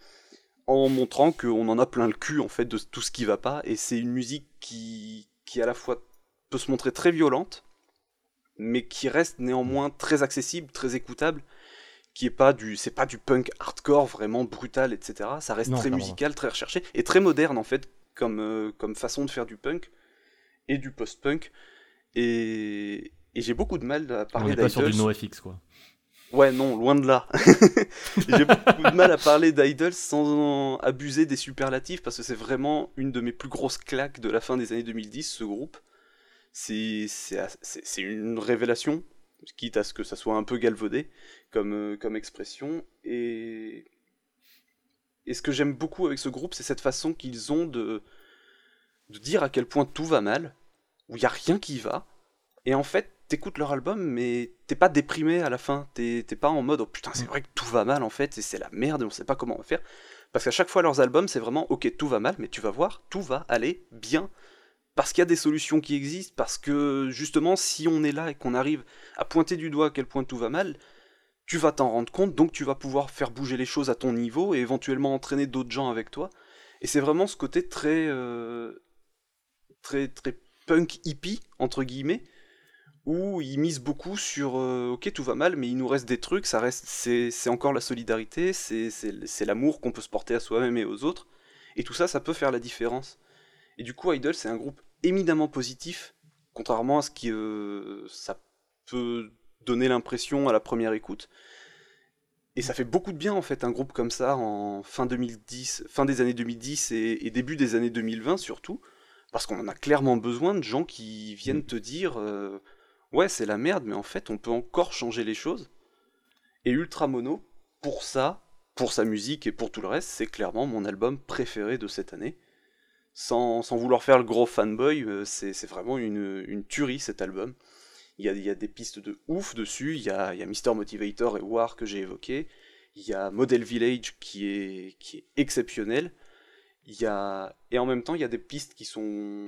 en montrant qu'on en a plein le cul en fait de tout ce qui va pas, et c'est une musique qui, qui à la fois peut se montrer très violente, mais qui reste néanmoins très accessible, très écoutable, qui est pas du c'est pas du punk hardcore vraiment brutal etc ça reste très musical très recherché et très moderne en fait comme euh, comme façon de faire du punk et du post-punk. Et, et j'ai beaucoup de mal à parler On pas sur du NoFX quoi. Ouais non loin de là. J'ai beaucoup de mal à parler d'Idols sans abuser des superlatifs parce que c'est vraiment une de mes plus grosses claques de la fin des années 2010 ce groupe. C'est une révélation quitte à ce que ça soit un peu galvaudé comme, euh, comme expression. Et, et ce que j'aime beaucoup avec ce groupe, c'est cette façon qu'ils ont de, de dire à quel point tout va mal, où il n'y a rien qui va. Et en fait, t'écoutes leur album, mais t'es pas déprimé à la fin. T'es pas en mode, oh putain, c'est vrai que tout va mal en fait, et c'est la merde, et on sait pas comment on va faire. Parce qu'à chaque fois, leurs albums, c'est vraiment, ok, tout va mal, mais tu vas voir, tout va aller bien parce qu'il y a des solutions qui existent, parce que justement, si on est là et qu'on arrive à pointer du doigt à quel point tout va mal, tu vas t'en rendre compte, donc tu vas pouvoir faire bouger les choses à ton niveau et éventuellement entraîner d'autres gens avec toi. Et c'est vraiment ce côté très, euh, très, très punk hippie entre guillemets, où ils misent beaucoup sur, euh, ok, tout va mal, mais il nous reste des trucs, ça reste, c'est, encore la solidarité, c'est, c'est l'amour qu'on peut se porter à soi-même et aux autres, et tout ça, ça peut faire la différence. Et du coup, Idol, c'est un groupe éminemment positif, contrairement à ce qui euh, ça peut donner l'impression à la première écoute. Et ça fait beaucoup de bien en fait un groupe comme ça en fin 2010, fin des années 2010 et, début des années 2020 surtout, parce qu'on en a clairement besoin de gens qui viennent mm. te dire euh, ouais c'est la merde mais en fait on peut encore changer les choses. Et Ultra Mono pour ça, pour sa musique et pour tout le reste, c'est clairement mon album préféré de cette année sans, vouloir faire le gros fanboy, euh, c'est vraiment une, tuerie cet album. Il y, a, des pistes de ouf dessus, il y a, il Mr. Motivator et War que j'ai évoqué, il y a Model Village qui est, exceptionnel, et en même temps il y a des pistes qui sont...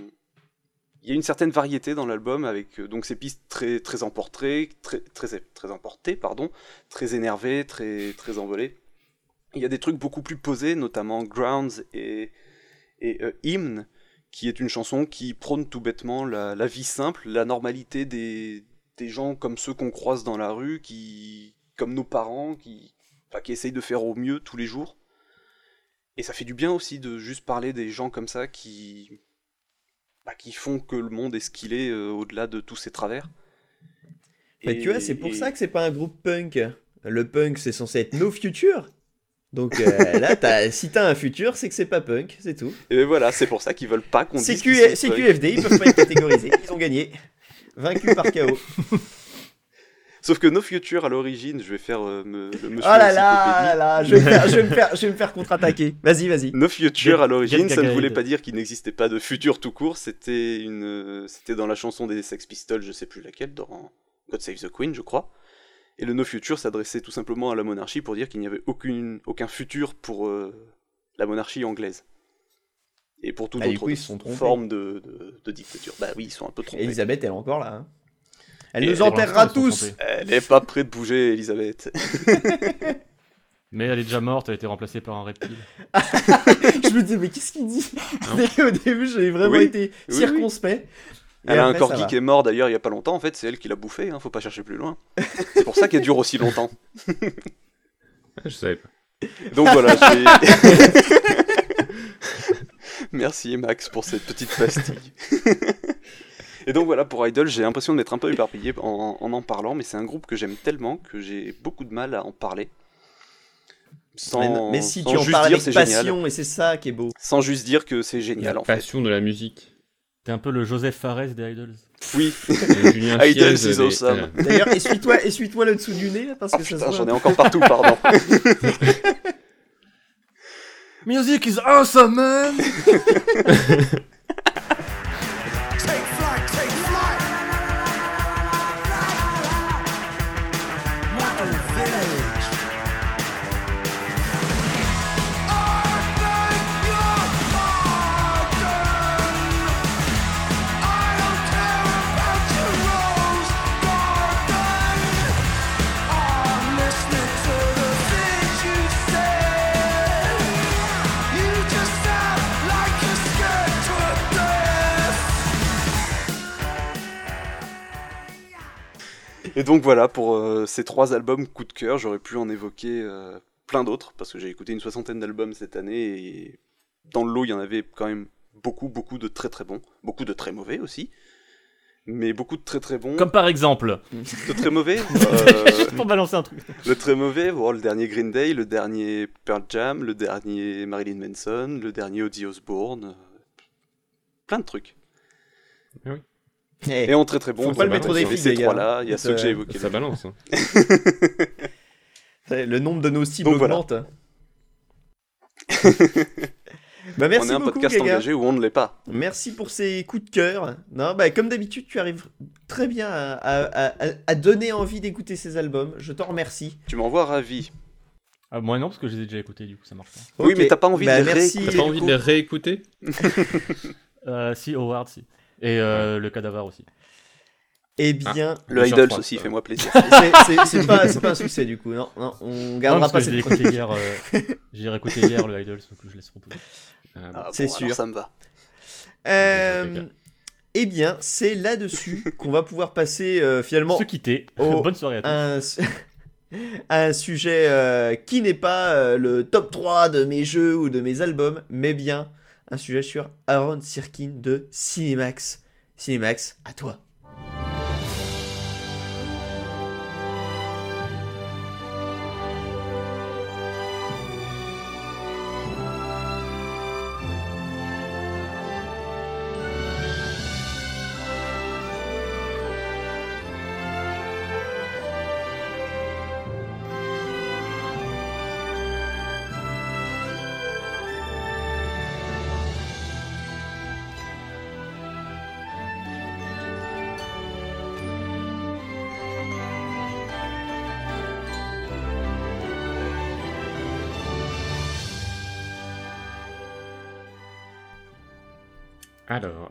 Il y a une certaine variété dans l'album avec euh, donc ces pistes très emportées, très très très emportées pardon, très énervées, très très envolées. Il y a des trucs beaucoup plus posés, notamment Grounds et et euh, Hymn, qui est une chanson qui prône tout bêtement la, vie simple, la normalité des, des gens comme ceux qu'on croise dans la rue, qui, comme nos parents, qui, qui essayent de faire au mieux tous les jours. Et ça fait du bien aussi de juste parler des gens comme ça qui, bah, qui font que le monde est ce qu'il est euh, au-delà de tous ses travers. et, tu vois, c'est pour ça que c'est pas un groupe punk. Le punk, c'est censé être nos futurs. Donc euh, là, as, si t'as un futur, c'est que c'est pas punk, c'est tout. Et voilà, c'est pour ça qu'ils veulent pas qu'on dise. C'est QFD, ils peuvent pas être catégorisés, ils ont gagné. Vaincu par KO. Sauf que No Future à l'origine, je vais faire euh, le monsieur. Oh là là, là, je vais, faire, je vais me faire, je vais me faire contre-attaquer. Vas-y, vas-y. No Future à l'origine, ça ne voulait pas dire qu'il n'existait pas de futur tout court. C'était une, c'était dans la chanson des Sex Pistols, je sais plus laquelle, dans God Save the Queen, je crois. Et le No Future s'adressait tout simplement à la monarchie pour dire qu'il n'y avait aucune, aucun futur pour euh, la monarchie anglaise. Et pour toute ah, autre forme de, de, dictature. Bah oui, ils sont un peu trompés. Elisabeth, elle est encore là. Hein. Elle nous enterrera tous Elle n'est pas prête de bouger, Elisabeth. Mais elle est déjà morte, elle a été remplacée par un reptile. je me disais, mais qu'est-ce qu'il dit? Au début, j'avais vraiment Oui. été Oui, circonspect. Et Elle a un corgi qui est mort d'ailleurs il y a pas longtemps, en fait, c'est elle qui l'a bouffé, hein, faut pas chercher plus loin. C'est pour ça qu'elle dure aussi longtemps. Je savais pas. Donc voilà, j'ai. Merci Max pour cette petite pastille. Et donc voilà, pour Idol, j'ai l'impression de m'être un peu éparpillé en, en en parlant, mais c'est un groupe que j'aime tellement que j'ai beaucoup de mal à en parler. Sans, Mais, si sans tu en juste parles dire avec c'est génial. passion, et c'est ça qui est beau. Sans juste dire que c'est La génial fait. passion de la musique. T'es un peu le Joseph Fares des Idols. Oui, Et Julien Idol, Chiez, c'est des- awesome. D'ailleurs, essuie-toi essuie le dessous du nez, là, parce Oh que putain, se j'en ai encore partout, pardon. Music is awesome, man Et donc voilà, pour euh, ces trois albums coup de cœur, j'aurais pu en évoquer euh, plein d'autres, parce que j'ai écouté une soixantaine d'albums cette année, et dans le lot, il y en avait quand même beaucoup, beaucoup de très très bons, beaucoup de très mauvais aussi, mais beaucoup de très très bons. Comme par exemple, De très mauvais euh, juste pour balancer un truc. Le très mauvais, bon, le dernier Green Day, le dernier Pearl Jam, le dernier Marilyn Manson, le dernier Ozzy Osbourne, euh, plein de trucs. Eh, Et en très très bon, Faut pas le mettre au défi, ces les trois-là, il y a ceux que j'ai évoqués. Ça balance. hein. le nombre de nos cibles Donc voilà. augmente. bah merci on est un beaucoup, podcast Gaga. engagé où on ne l'est pas. Merci pour ces coups de cœur. Non, bah, comme d'habitude, tu arrives très bien à, à- à- à donner envie d'écouter ces albums. Je t'en remercie. Tu m'envoies ravi. Ah, moi non, parce que je les ai déjà écoutés, du coup ça marche pas. Oui, mais t'as pas envie Bah, de les merci. réécouter. T'as pas envie de les réécouter Euh, si, Howard, si. Et euh, le cadavre aussi. Eh bien, Le Sur Idols aussi, ça. fais-moi plaisir. c'est- pas, un succès du coup. Non, non on Non, gardera parce pas que cette écouté hier. euh, J'ai réécouté hier le Idols, donc je laisse reposer. Ah, bon. Ah, C'est bon, sûr. ça me va. Euh, eh bien, c'est là-dessus qu'on va pouvoir passer euh, finalement Se quitter. Bonne soirée à tous. à un, un sujet euh, qui n'est pas euh, le top 3 de mes jeux ou de mes albums, mais bien un sujet sur Aaron Sirkin de Cinemax. Cinemax, à toi.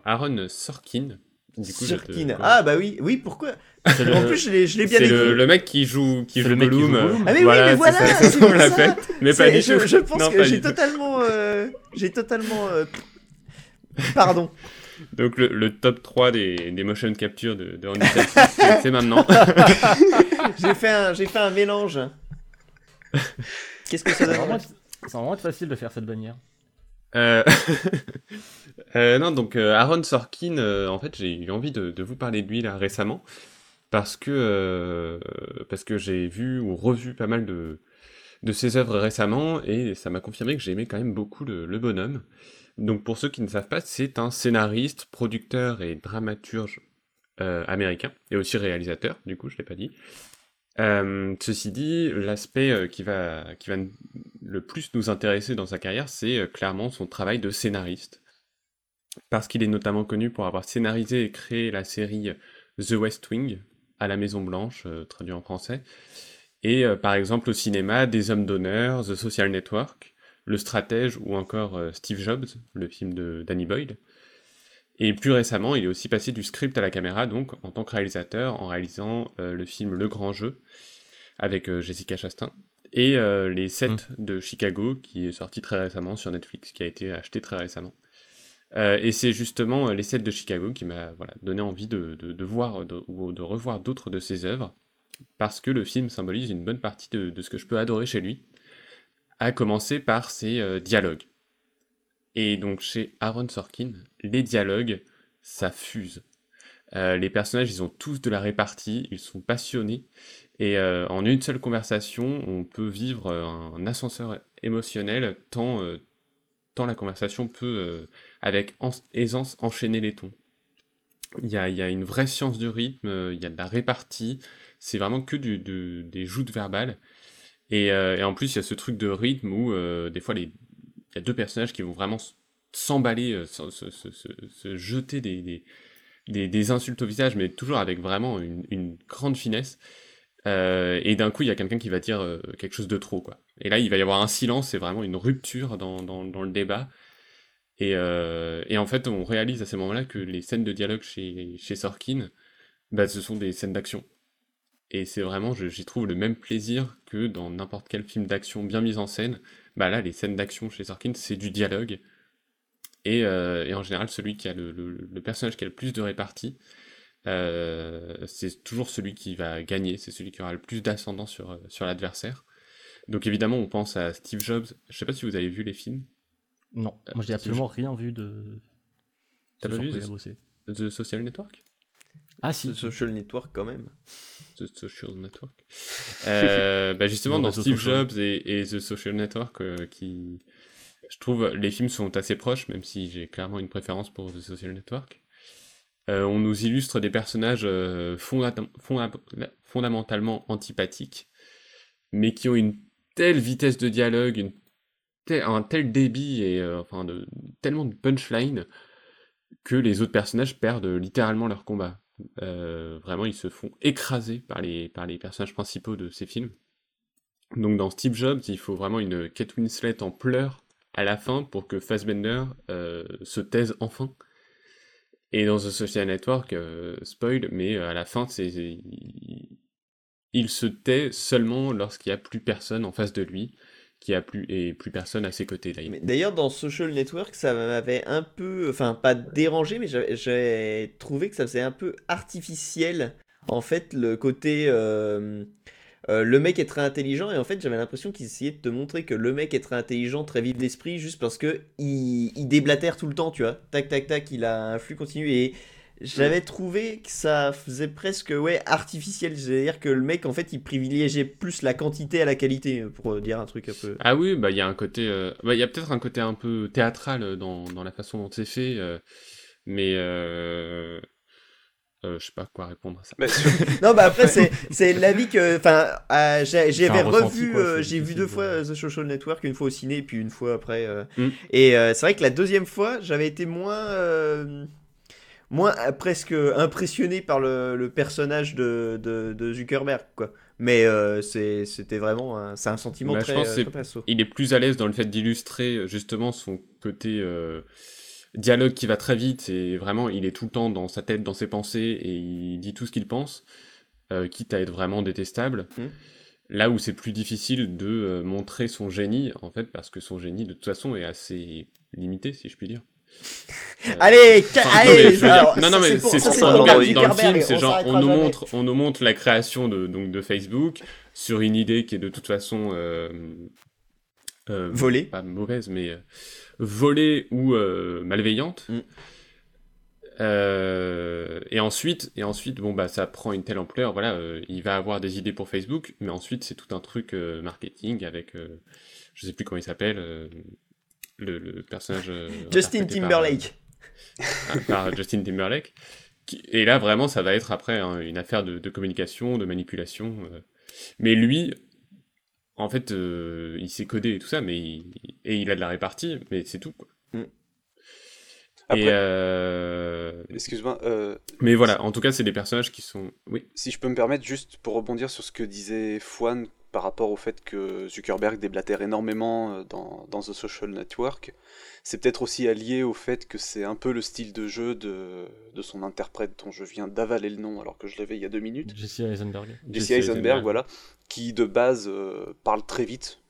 Aaron Sorkin. Du coup, je te- Sorkin. Ah bah oui, oui, pourquoi? C'est le- En plus, je l'ai je l'ai bien C'est écrit. le, le mec qui joue, qui C'est joue le mec qui joue Gollum. Gollum. Ah mais oui, mais voilà, c'est c'est c'est pour ça. fait. Mais pas C'est- du je, tout. je pense Non, que pas j'ai totalement... euh, j'ai totalement... euh, Pardon. Donc le, le top 3 des, des motion capture de, de c'est c'est maintenant. J'ai fait, un, j'ai fait un mélange. Qu'est-ce que ça donne? vraiment être- ça va vraiment être facile de faire cette bannière. Euh, euh, non, donc euh, Aaron Sorkin, en fait, j'ai eu envie de, vous parler de lui là récemment parce que que j'ai vu ou revu pas mal de de ses œuvres récemment et ça m'a confirmé que j'aimais quand même beaucoup le, le bonhomme. Donc pour ceux qui ne savent pas, c'est un scénariste, producteur et dramaturge américain et aussi réalisateur. Du coup, je l'ai pas dit. Euh, ceci dit, l'aspect euh, qui va, le plus nous intéresser dans sa carrière, c'est euh, clairement son travail de scénariste. Parce qu'il est notamment connu pour avoir scénarisé et créé la série The West Wing, à la Maison Blanche, traduit en français. Et par exemple au cinéma, Des Hommes d'honneur, The Social Network, Le Stratège ou encore Steve Jobs, le film de Danny Boyle. Et plus récemment, il est aussi passé du script à la caméra, donc en tant que réalisateur, en réalisant euh, le film Le Grand Jeu avec euh, Jessica Chastain et les 7 de Chicago, qui est sorti très récemment sur Netflix, qui a été acheté très récemment. et c'est justement les 7 de Chicago qui m'a voilà, donné envie de, de, voir ou de revoir d'autres de ses œuvres, parce que le film symbolise une bonne partie de ce que je peux adorer chez lui, à commencer par ses dialogues. Et donc chez Aaron Sorkin, les dialogues, ça fuse. Euh, les personnages, ils ont tous de la répartie, ils sont passionnés. Et euh, en une seule conversation, on peut vivre un, ascenseur émotionnel tant, euh, tant la conversation peut, avec aisance, enchaîner les tons. Il y a, y a, une vraie science du rythme, il y a de la répartie, c'est vraiment que du, des joutes verbales. Et, et, en plus, il y a ce truc de rythme où des fois, y a deux personnages qui vont vraiment s'emballer, se, jeter des des, insultes au visage, mais toujours avec vraiment une, grande finesse. Euh, et d'un coup, il y a quelqu'un qui va dire euh, quelque chose de trop, quoi. Et là, il va y avoir un silence, c'est vraiment une rupture dans, le débat. Euh, et, en fait, on réalise à ces moments-là que les scènes de dialogue chez, chez Sorkin, bah, ce sont des scènes d'action. Et c'est vraiment, j'y trouve le même plaisir que dans n'importe quel film d'action bien mis en scène. Bah là, les scènes d'action chez Sorkin, c'est du dialogue. Euh, et, en général, celui qui a le, personnage qui a le plus de répartie, euh, c'est toujours celui qui va gagner, c'est celui qui aura le plus d'ascendant sur, euh, sur l'adversaire. Donc évidemment, on pense à Steve Jobs. Je sais pas si vous avez vu les films. Non, moi j'ai absolument rien vu de. T'as pas vu The, Social Network? Ah si. The Social Network quand même. The Social Network. bah justement, dans Steve Jobs et, The Social Network, qui, je trouve les films sont assez proches, même si j'ai clairement une préférence pour The Social Network. Euh, on nous illustre des personnages euh, fondamentalement antipathiques, mais qui ont une telle vitesse de dialogue, un tel débit et euh, enfin de, tellement de punchline que les autres personnages perdent littéralement leur combat. Vraiment, ils se font écraser par les, par les personnages principaux de ces films. Donc dans Steve Jobs, il faut vraiment une Kate Winslet en pleurs à la fin pour que Fassbender euh, se taise enfin. Et dans The Social Network, euh, spoil, mais euh, à la fin, il, se tait seulement lorsqu'il n'y a plus personne en face de lui, qui a plus et plus personne à ses côtés. D'ailleurs, dans Social Network, ça m'avait un peu, enfin pas dérangé, mais j'ai trouvé que ça faisait un peu artificiel. En fait, le côté euh, le mec est très intelligent et en fait j'avais l'impression qu'ils essayaient de te montrer que le mec est très intelligent, très vif d'esprit juste parce que il, déblatère tout le temps, tu vois. Tac tac tac, il a un flux continu et j'avais trouvé que ça faisait presque ouais artificiel, c'est-à-dire que le mec en fait il privilégiait plus la quantité à la qualité pour dire un truc un peu. Ah oui, bah il y a un côté, euh, bah, il y a peut-être un côté un peu théâtral dans, dans la façon dont c'est fait, euh, mais euh, je sais pas quoi répondre à ça. non, bah après, c'est l'avis que. Enfin, euh, j'avais revu, euh, j'ai vu deux fois The Social Network, une fois au ciné, puis une fois après. Mm. Et c'est vrai que la deuxième fois, j'avais été moins. Moins presque impressionné par le, personnage de, de, Zuckerberg, quoi. Mais c'était vraiment. C'est un sentiment bah, très. Je pense il est plus à l'aise dans le fait d'illustrer justement son côté dialogue qui va très vite et vraiment il est tout le temps dans sa tête, dans ses pensées et il dit tout ce qu'il pense, euh, quitte à être vraiment détestable. Mmh. Là où c'est plus difficile de euh, montrer son génie, en fait, parce que son génie de toute façon est assez limité, si je puis dire. Euh, allez, allez non, non, mais c'est dans, dans, le film, c'est genre on nous montre, on nous montre la création de donc de Facebook sur une idée qui est de toute façon volée, pas mauvaise, mais volée ou euh, malveillante. Mm. Euh, et ensuite, et ensuite, bon bah ça prend une telle ampleur. Voilà, euh, il va avoir des idées pour Facebook, mais ensuite c'est tout un truc marketing avec, je sais plus comment il s'appelle, le, personnage. Justin Timberlake. Par, Justin Timberlake. et là vraiment, ça va être après hein, une affaire de, de, communication, de manipulation. mais lui, en fait, euh, il sait coder et tout ça, mais il, et il a de la répartie, mais c'est tout. Quoi. Mm. et euh... Excuse-moi. Euh... Mais voilà, en tout cas, c'est des personnages qui sont. Oui. Si je peux me permettre, juste pour rebondir sur ce que disait Fouane par rapport au fait que Zuckerberg déblatère énormément euh, dans, dans The Social Network, c'est peut-être aussi allié au fait que c'est un peu le style de jeu de, de son interprète dont je viens d'avaler le nom alors que je l'avais il y a deux minutes. Jesse Eisenberg. Jesse Eisenberg, voilà, qui de base euh, parle très vite,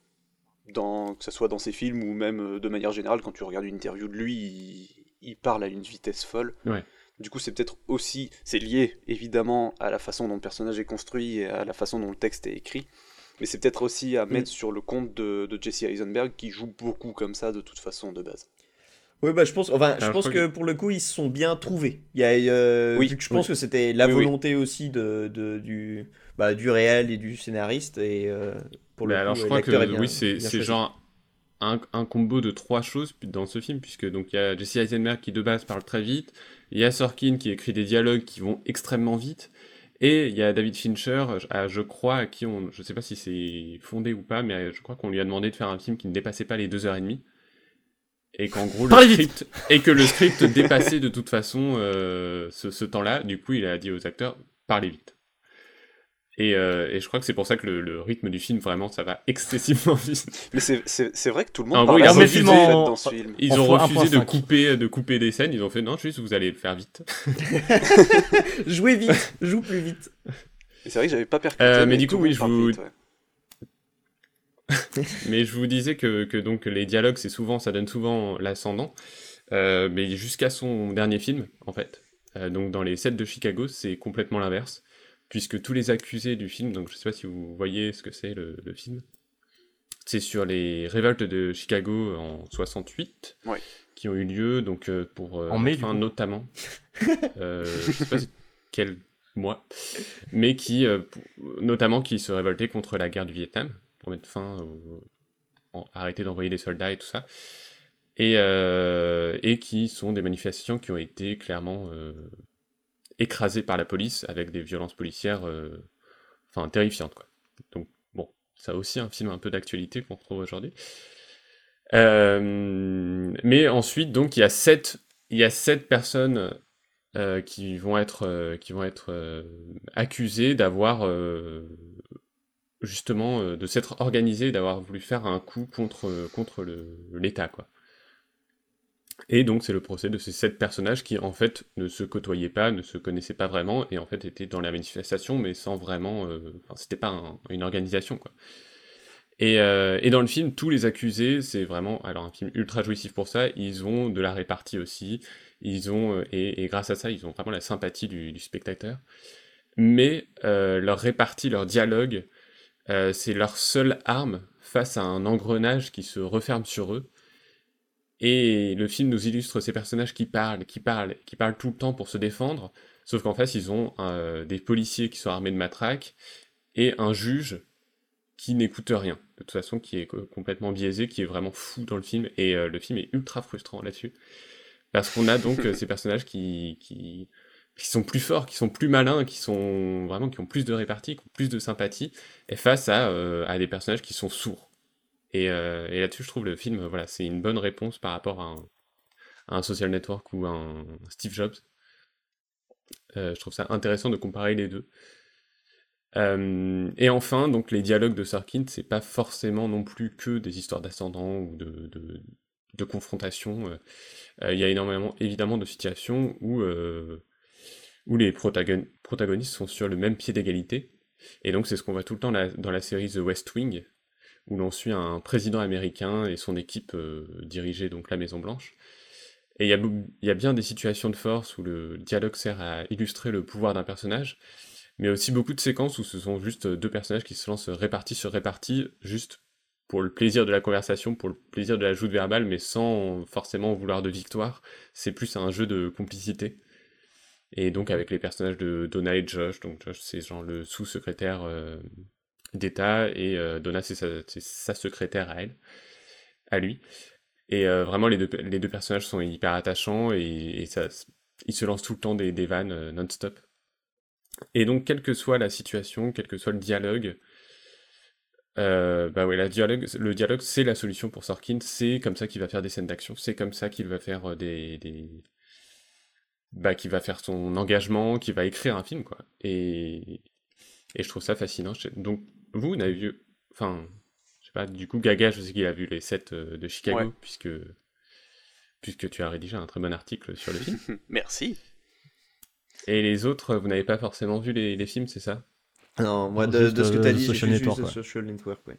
dans, que ce soit dans ses films ou même euh, de manière générale, quand tu regardes une interview de lui, il, il parle à une vitesse folle. Ouais. Du coup, c'est peut-être aussi, c'est lié évidemment à la façon dont le personnage est construit et à la façon dont le texte est écrit, mais c'est peut-être aussi à mettre sur le compte de, de Jesse Eisenberg qui joue beaucoup comme ça de toute façon de base. Oui, bah je pense, enfin, je pense je crois que pour le coup, ils se sont bien trouvés. Il y a, euh, Oui, vu que je pense que c'était la Oui, oui. volonté aussi de, de- du, bah, du réel et du scénariste. Et euh, pour le Mais coup, alors je crois que bien- oui, c'est genre un, un combo de trois choses dans ce film, puisque donc il y a Jesse Eisenberg qui de base parle très vite, il y a Sorkin qui écrit des dialogues qui vont extrêmement vite, et il y a David Fincher, à- je crois, à qui on, je sais pas si c'est fondé ou pas, mais je crois qu'on lui a demandé de faire un film qui ne dépassait pas les deux heures et demie. Et qu'en gros, le vite script, et que le script dépassait de toute façon euh, ce, ce temps-là, du coup, il a dit aux acteurs, parlez vite. Et, euh, et je crois que c'est pour ça que le, le rythme du film, vraiment, ça va excessivement vite. Mais c'est- vrai que tout le monde parle refusé- en fait, dans ce film. Ils En ont fois refusé de 1.5. couper, de couper des scènes, ils ont fait non, juste vous allez le faire vite. Jouez vite, joue plus vite. C'est vrai que j'avais pas percuté. Euh, mais du tout coup, oui, je vous- vite, ouais. Mais je vous disais que, que donc les dialogues, c'est souvent, ça donne souvent l'ascendant. Euh, mais jusqu'à son dernier film, en fait. Euh, donc dans les 7 de Chicago, c'est complètement l'inverse. Puisque tous les accusés du film, donc je sais pas si vous voyez ce que c'est le, le film, c'est sur les révoltes de Chicago en 68, Ouais. qui ont eu lieu donc euh, pour euh, En mai, mettre du fin coup. notamment, euh, je sais pas quel mois, mais qui euh, notamment qui se révoltaient contre la guerre du Vietnam pour mettre fin au, en- arrêter d'envoyer des soldats et tout ça, et, euh, et qui sont des manifestations qui ont été clairement euh, écrasées par la police avec des violences policières, euh, enfin terrifiantes quoi. Donc bon, ça aussi un film un peu d'actualité qu'on retrouve aujourd'hui. Euh, mais ensuite donc il y a sept, il y a sept personnes euh, qui vont être, euh, qui vont être accusées d'avoir justement de s'être organisé, d'avoir voulu faire un coup contre, contre l'État, quoi. Et donc c'est le procès de ces sept personnages qui en fait ne se côtoyaient pas, ne se connaissaient pas vraiment, et en fait étaient dans la manifestation, mais sans vraiment... euh, Enfin, c'était pas un- une organisation, quoi. Et, euh, et dans le film, tous les accusés, c'est vraiment... Alors un film ultra jouissif pour ça, ils ont de la répartie aussi, ils ont... euh, et, et grâce à ça, ils ont vraiment la sympathie du, spectateur. Mais leur répartie, leur dialogue, c'est leur seule arme face à un engrenage qui se referme sur eux. Et le film nous illustre ces personnages qui parlent, qui parlent, qui parlent tout le temps pour se défendre, sauf qu'en face, ils ont euh, des policiers qui sont armés de matraques et un juge qui n'écoute rien, de toute façon, qui est co- complètement biaisé, qui est vraiment fou dans le film, et euh, le film est ultra frustrant là-dessus. Parce qu'on a donc euh, ces personnages qui, qui, qui sont plus forts, qui sont plus malins, qui sont vraiment qui ont plus de répartie, qui ont plus de sympathie, et face à, euh, à des personnages qui sont sourds. Et, euh, et là-dessus, je trouve le film, voilà, c'est une bonne réponse par rapport à un, social network ou à un Steve Jobs. Euh, je trouve ça intéressant de comparer les deux. Euh, et enfin, donc les dialogues de Sorkin, c'est pas forcément non plus que des histoires d'ascendant ou de, de, confrontation. Il y a énormément, évidemment, de situations où, où les protagon- protagonistes sont sur le même pied d'égalité. Et donc, c'est ce qu'on voit tout le temps dans la série The West Wing, où l'on suit un président américain et son équipe euh, donc la Maison Blanche. Et il y, a, bou- il y a bien des situations de force où le dialogue sert à illustrer le pouvoir d'un personnage, mais aussi beaucoup de séquences où ce sont juste deux personnages qui se lancent répartis sur répartis, juste pour le plaisir de la conversation, pour le plaisir de la joute verbale, mais sans forcément vouloir de victoire. C'est plus un jeu de complicité. Et donc avec les personnages de Donna et Josh, donc Josh c'est genre le sous-secrétaire euh, d'État et euh, Donna c'est sa, secrétaire à elle, à lui. Et euh, vraiment les deux, les deux personnages sont hyper attachants et, ça, ils se lancent tout le temps des, des vannes euh, non-stop. Et donc quelle que soit la situation, quel que soit le dialogue, bah ouais, la dialogue, le dialogue c'est la solution pour Sorkin, c'est comme ça qu'il va faire des scènes d'action, c'est comme ça qu'il va faire des, des, bah, qui va faire son engagement, qui va écrire un film, quoi. Et, et je trouve ça fascinant. Donc, vous, n'avez vu enfin, je sais pas, du coup, Gaga, je sais qu'il a vu les 7 de Chicago, Ouais. puisque, puisque tu as rédigé un très bon article sur le film. Merci. Et les autres, vous n'avez pas forcément vu les, les films, c'est ça? Non, moi, Non, de, ce que euh, t'as dit, j'ai Social vu juste Network, The ouais. Social Network, ouais.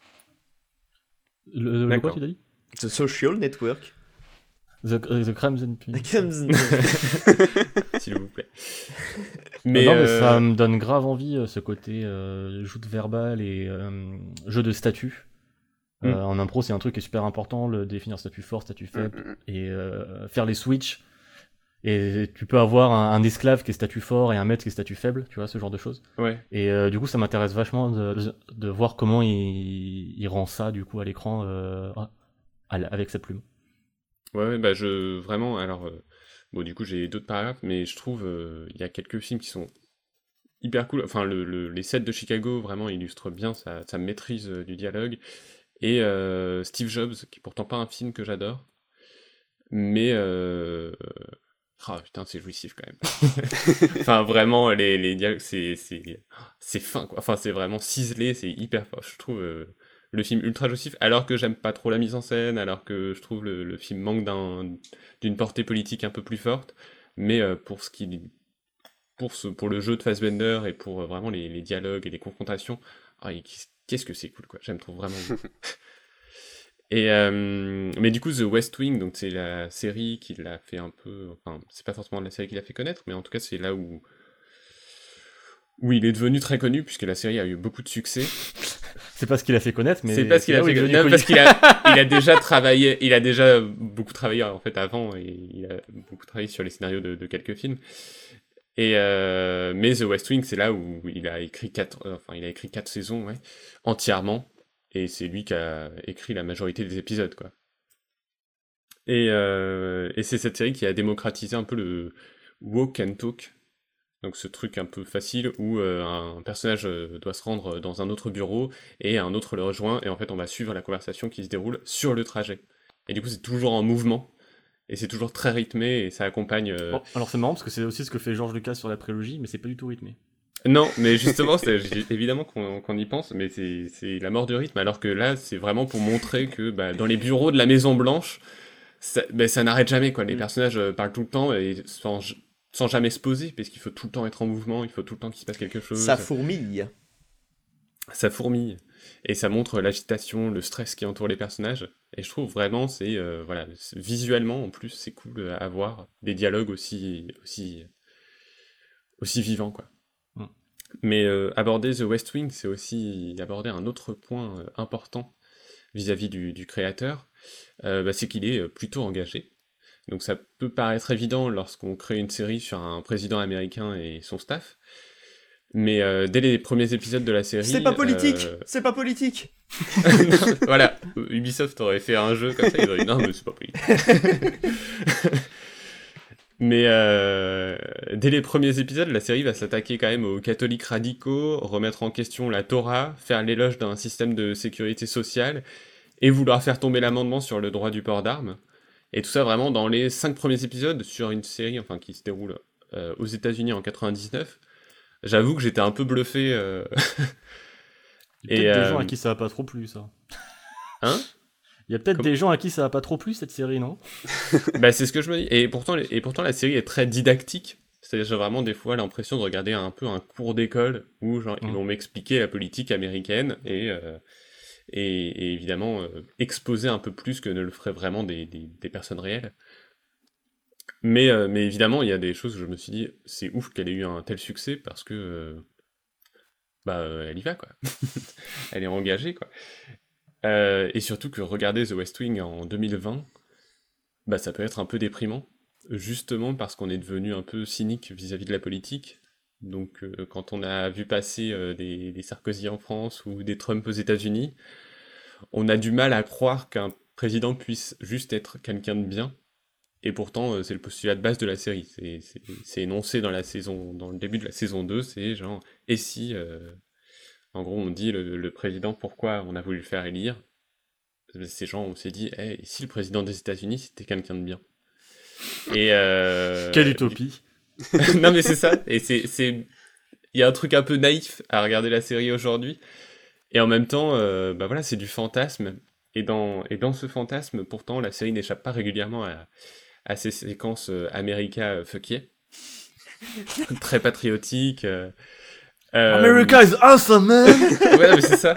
Le, le quoi tu t'as dit? The Social Network. The, euh, The Crimson Peak. Crimson. S'il vous plaît. Mais, non, mais euh, ça me donne grave envie, euh, ce côté euh, joute verbale et euh, jeu de statut. Euh, Mm. en impro, c'est un truc qui est super important, le définir statut fort, statut faible, Mm, mm, et faire les switches. Et tu peux avoir un, un esclave qui est statut fort et un maître qui est statut faible, tu vois, ce genre de choses. ouais. Et euh, du coup, ça m'intéresse vachement de, de voir comment il, il rend ça, du coup, à l'écran euh, avec sa plume. Ouais, ouais, bah je vraiment alors euh, bon du coup j'ai d'autres paragraphes mais je trouve euh, il y a quelques films qui sont hyper cool. Enfin le, le- les sets de Chicago vraiment illustrent bien sa, sa maîtrise euh, du dialogue. Et euh, Steve Jobs qui est pourtant pas un film que j'adore. Mais euh... ah putain c'est jouissif quand même. Enfin vraiment les, les dialogues c'est c'est c'est fin quoi. Enfin c'est vraiment ciselé c'est hyper fort. Je trouve euh, le film ultra jouissif, alors que j'aime pas trop la mise en scène, alors que je trouve le, le film manque d'un, d'une portée politique un peu plus forte, mais euh, pour ce qui, pour ce, pour le jeu de Fassbender et pour euh, vraiment les, les dialogues et les confrontations, et qu'est-ce que c'est cool quoi, j'aime trop vraiment. et euh, mais du coup The West Wing, donc c'est la série qui l'a fait un peu, enfin c'est pas forcément la série qui l'a fait connaître, mais en tout cas c'est là où où il est devenu très connu puisque la série a eu beaucoup de succès. C'est pas ce qu'il a fait connaître, mais C'est pas ce qu'il a fait non, connu. parce qu'il a, il a déjà travaillé, il a déjà beaucoup travaillé en fait avant et il a beaucoup travaillé sur les scénarios de, de quelques films. Et euh, mais The West Wing, c'est là où il a écrit quatre, euh, enfin il a écrit quatre saisons, ouais, entièrement. Et c'est lui qui a écrit la majorité des épisodes, quoi. Et, euh, et c'est cette série qui a démocratisé un peu le walk and talk. Donc ce truc un peu facile où euh, un personnage euh, doit se rendre dans un autre bureau et un autre le rejoint et en fait on va suivre la conversation qui se déroule sur le trajet. Et du coup c'est toujours en mouvement et c'est toujours très rythmé et ça accompagne... euh, Bon, alors c'est marrant parce que c'est aussi ce que fait George Lucas sur la prélogie, mais c'est pas du tout rythmé. Non, mais justement, c'est évidemment qu'on y pense, mais c'est la mort du rythme, alors que là, c'est vraiment pour montrer que bah, dans les bureaux de la Maison Blanche, ça, bah, ça n'arrête jamais, quoi. Les Mm. personnages euh, parlent tout le temps et sans, sans jamais se poser, parce qu'il faut tout le temps être en mouvement, il faut tout le temps qu'il se passe quelque chose. Ça fourmille. Ça fourmille. Et ça montre l'agitation, le stress qui entoure les personnages. Et je trouve vraiment, c'est euh, voilà, visuellement en plus, c'est cool à voir des dialogues aussi aussi aussi vivants quoi. Mm. Mais euh, aborder The West Wing, c'est aussi aborder un autre point euh, important vis-à-vis du, du créateur, euh, bah, c'est qu'il est plutôt engagé. Donc ça peut paraître évident lorsqu'on crée une série sur un président américain et son staff, mais euh, dès les premiers épisodes de la série... C'est pas politique. euh, C'est pas politique. voilà, Ubisoft aurait fait un jeu comme ça, ils auraient dit non, mais c'est pas politique. mais euh, dès les premiers épisodes, la série va s'attaquer quand même aux catholiques radicaux, remettre en question la Torah, faire l'éloge d'un système de sécurité sociale et vouloir faire tomber l'amendement sur le droit du port d'armes. Et tout ça vraiment dans les cinq premiers épisodes sur une série enfin qui se déroule euh, aux États-Unis en 99. J'avoue que j'étais un peu bluffé. euh, Il y a peut-être des euh, gens à qui ça a pas trop plu, ça. Hein? Il y a peut-être Comme- des gens à qui ça a pas trop plu, cette série, non? Bah, c'est ce que je me dis. Et pourtant, et pourtant la série est très didactique. C'est-à-dire j'ai vraiment des fois l'impression de regarder un peu un cours d'école où genre, ils Mhm. vont m'expliquer la politique américaine et, et, évidemment euh, exposer un peu plus que ne le feraient vraiment des, des, personnes réelles. Mais, euh, mais évidemment, il y a des choses où je me suis dit, c'est ouf qu'elle ait eu un tel succès parce que euh, bah, euh, elle y va, quoi. elle est engagée, quoi. Et surtout que regarder The West Wing en 2020, bah, ça peut être un peu déprimant, justement parce qu'on est devenu un peu cynique vis-à-vis de la politique. Donc, euh, quand on a vu passer euh, des, Sarkozy en France ou des Trump aux États-Unis, on a du mal à croire qu'un président puisse juste être quelqu'un de bien. Et pourtant, euh, c'est le postulat de base de la série. C'est- énoncé dans le début de la saison 2, c'est genre, et si, en gros, on dit le, président pourquoi on a voulu le faire élire? Ces gens, on s'est dit, Eh, et si le président des États-Unis c'était quelqu'un de bien? Et Quelle utopie non mais c'est ça, et c'est, c'est, il y a un truc un peu naïf à regarder la série aujourd'hui, Et en même temps, euh, bah voilà, c'est du fantasme. Et dans, et dans ce fantasme, pourtant, la série n'échappe pas régulièrement à, à ces séquences euh, America euh, fuck yeah. Très patriotiques. euh, America is awesome, man! ouais, mais c'est ça.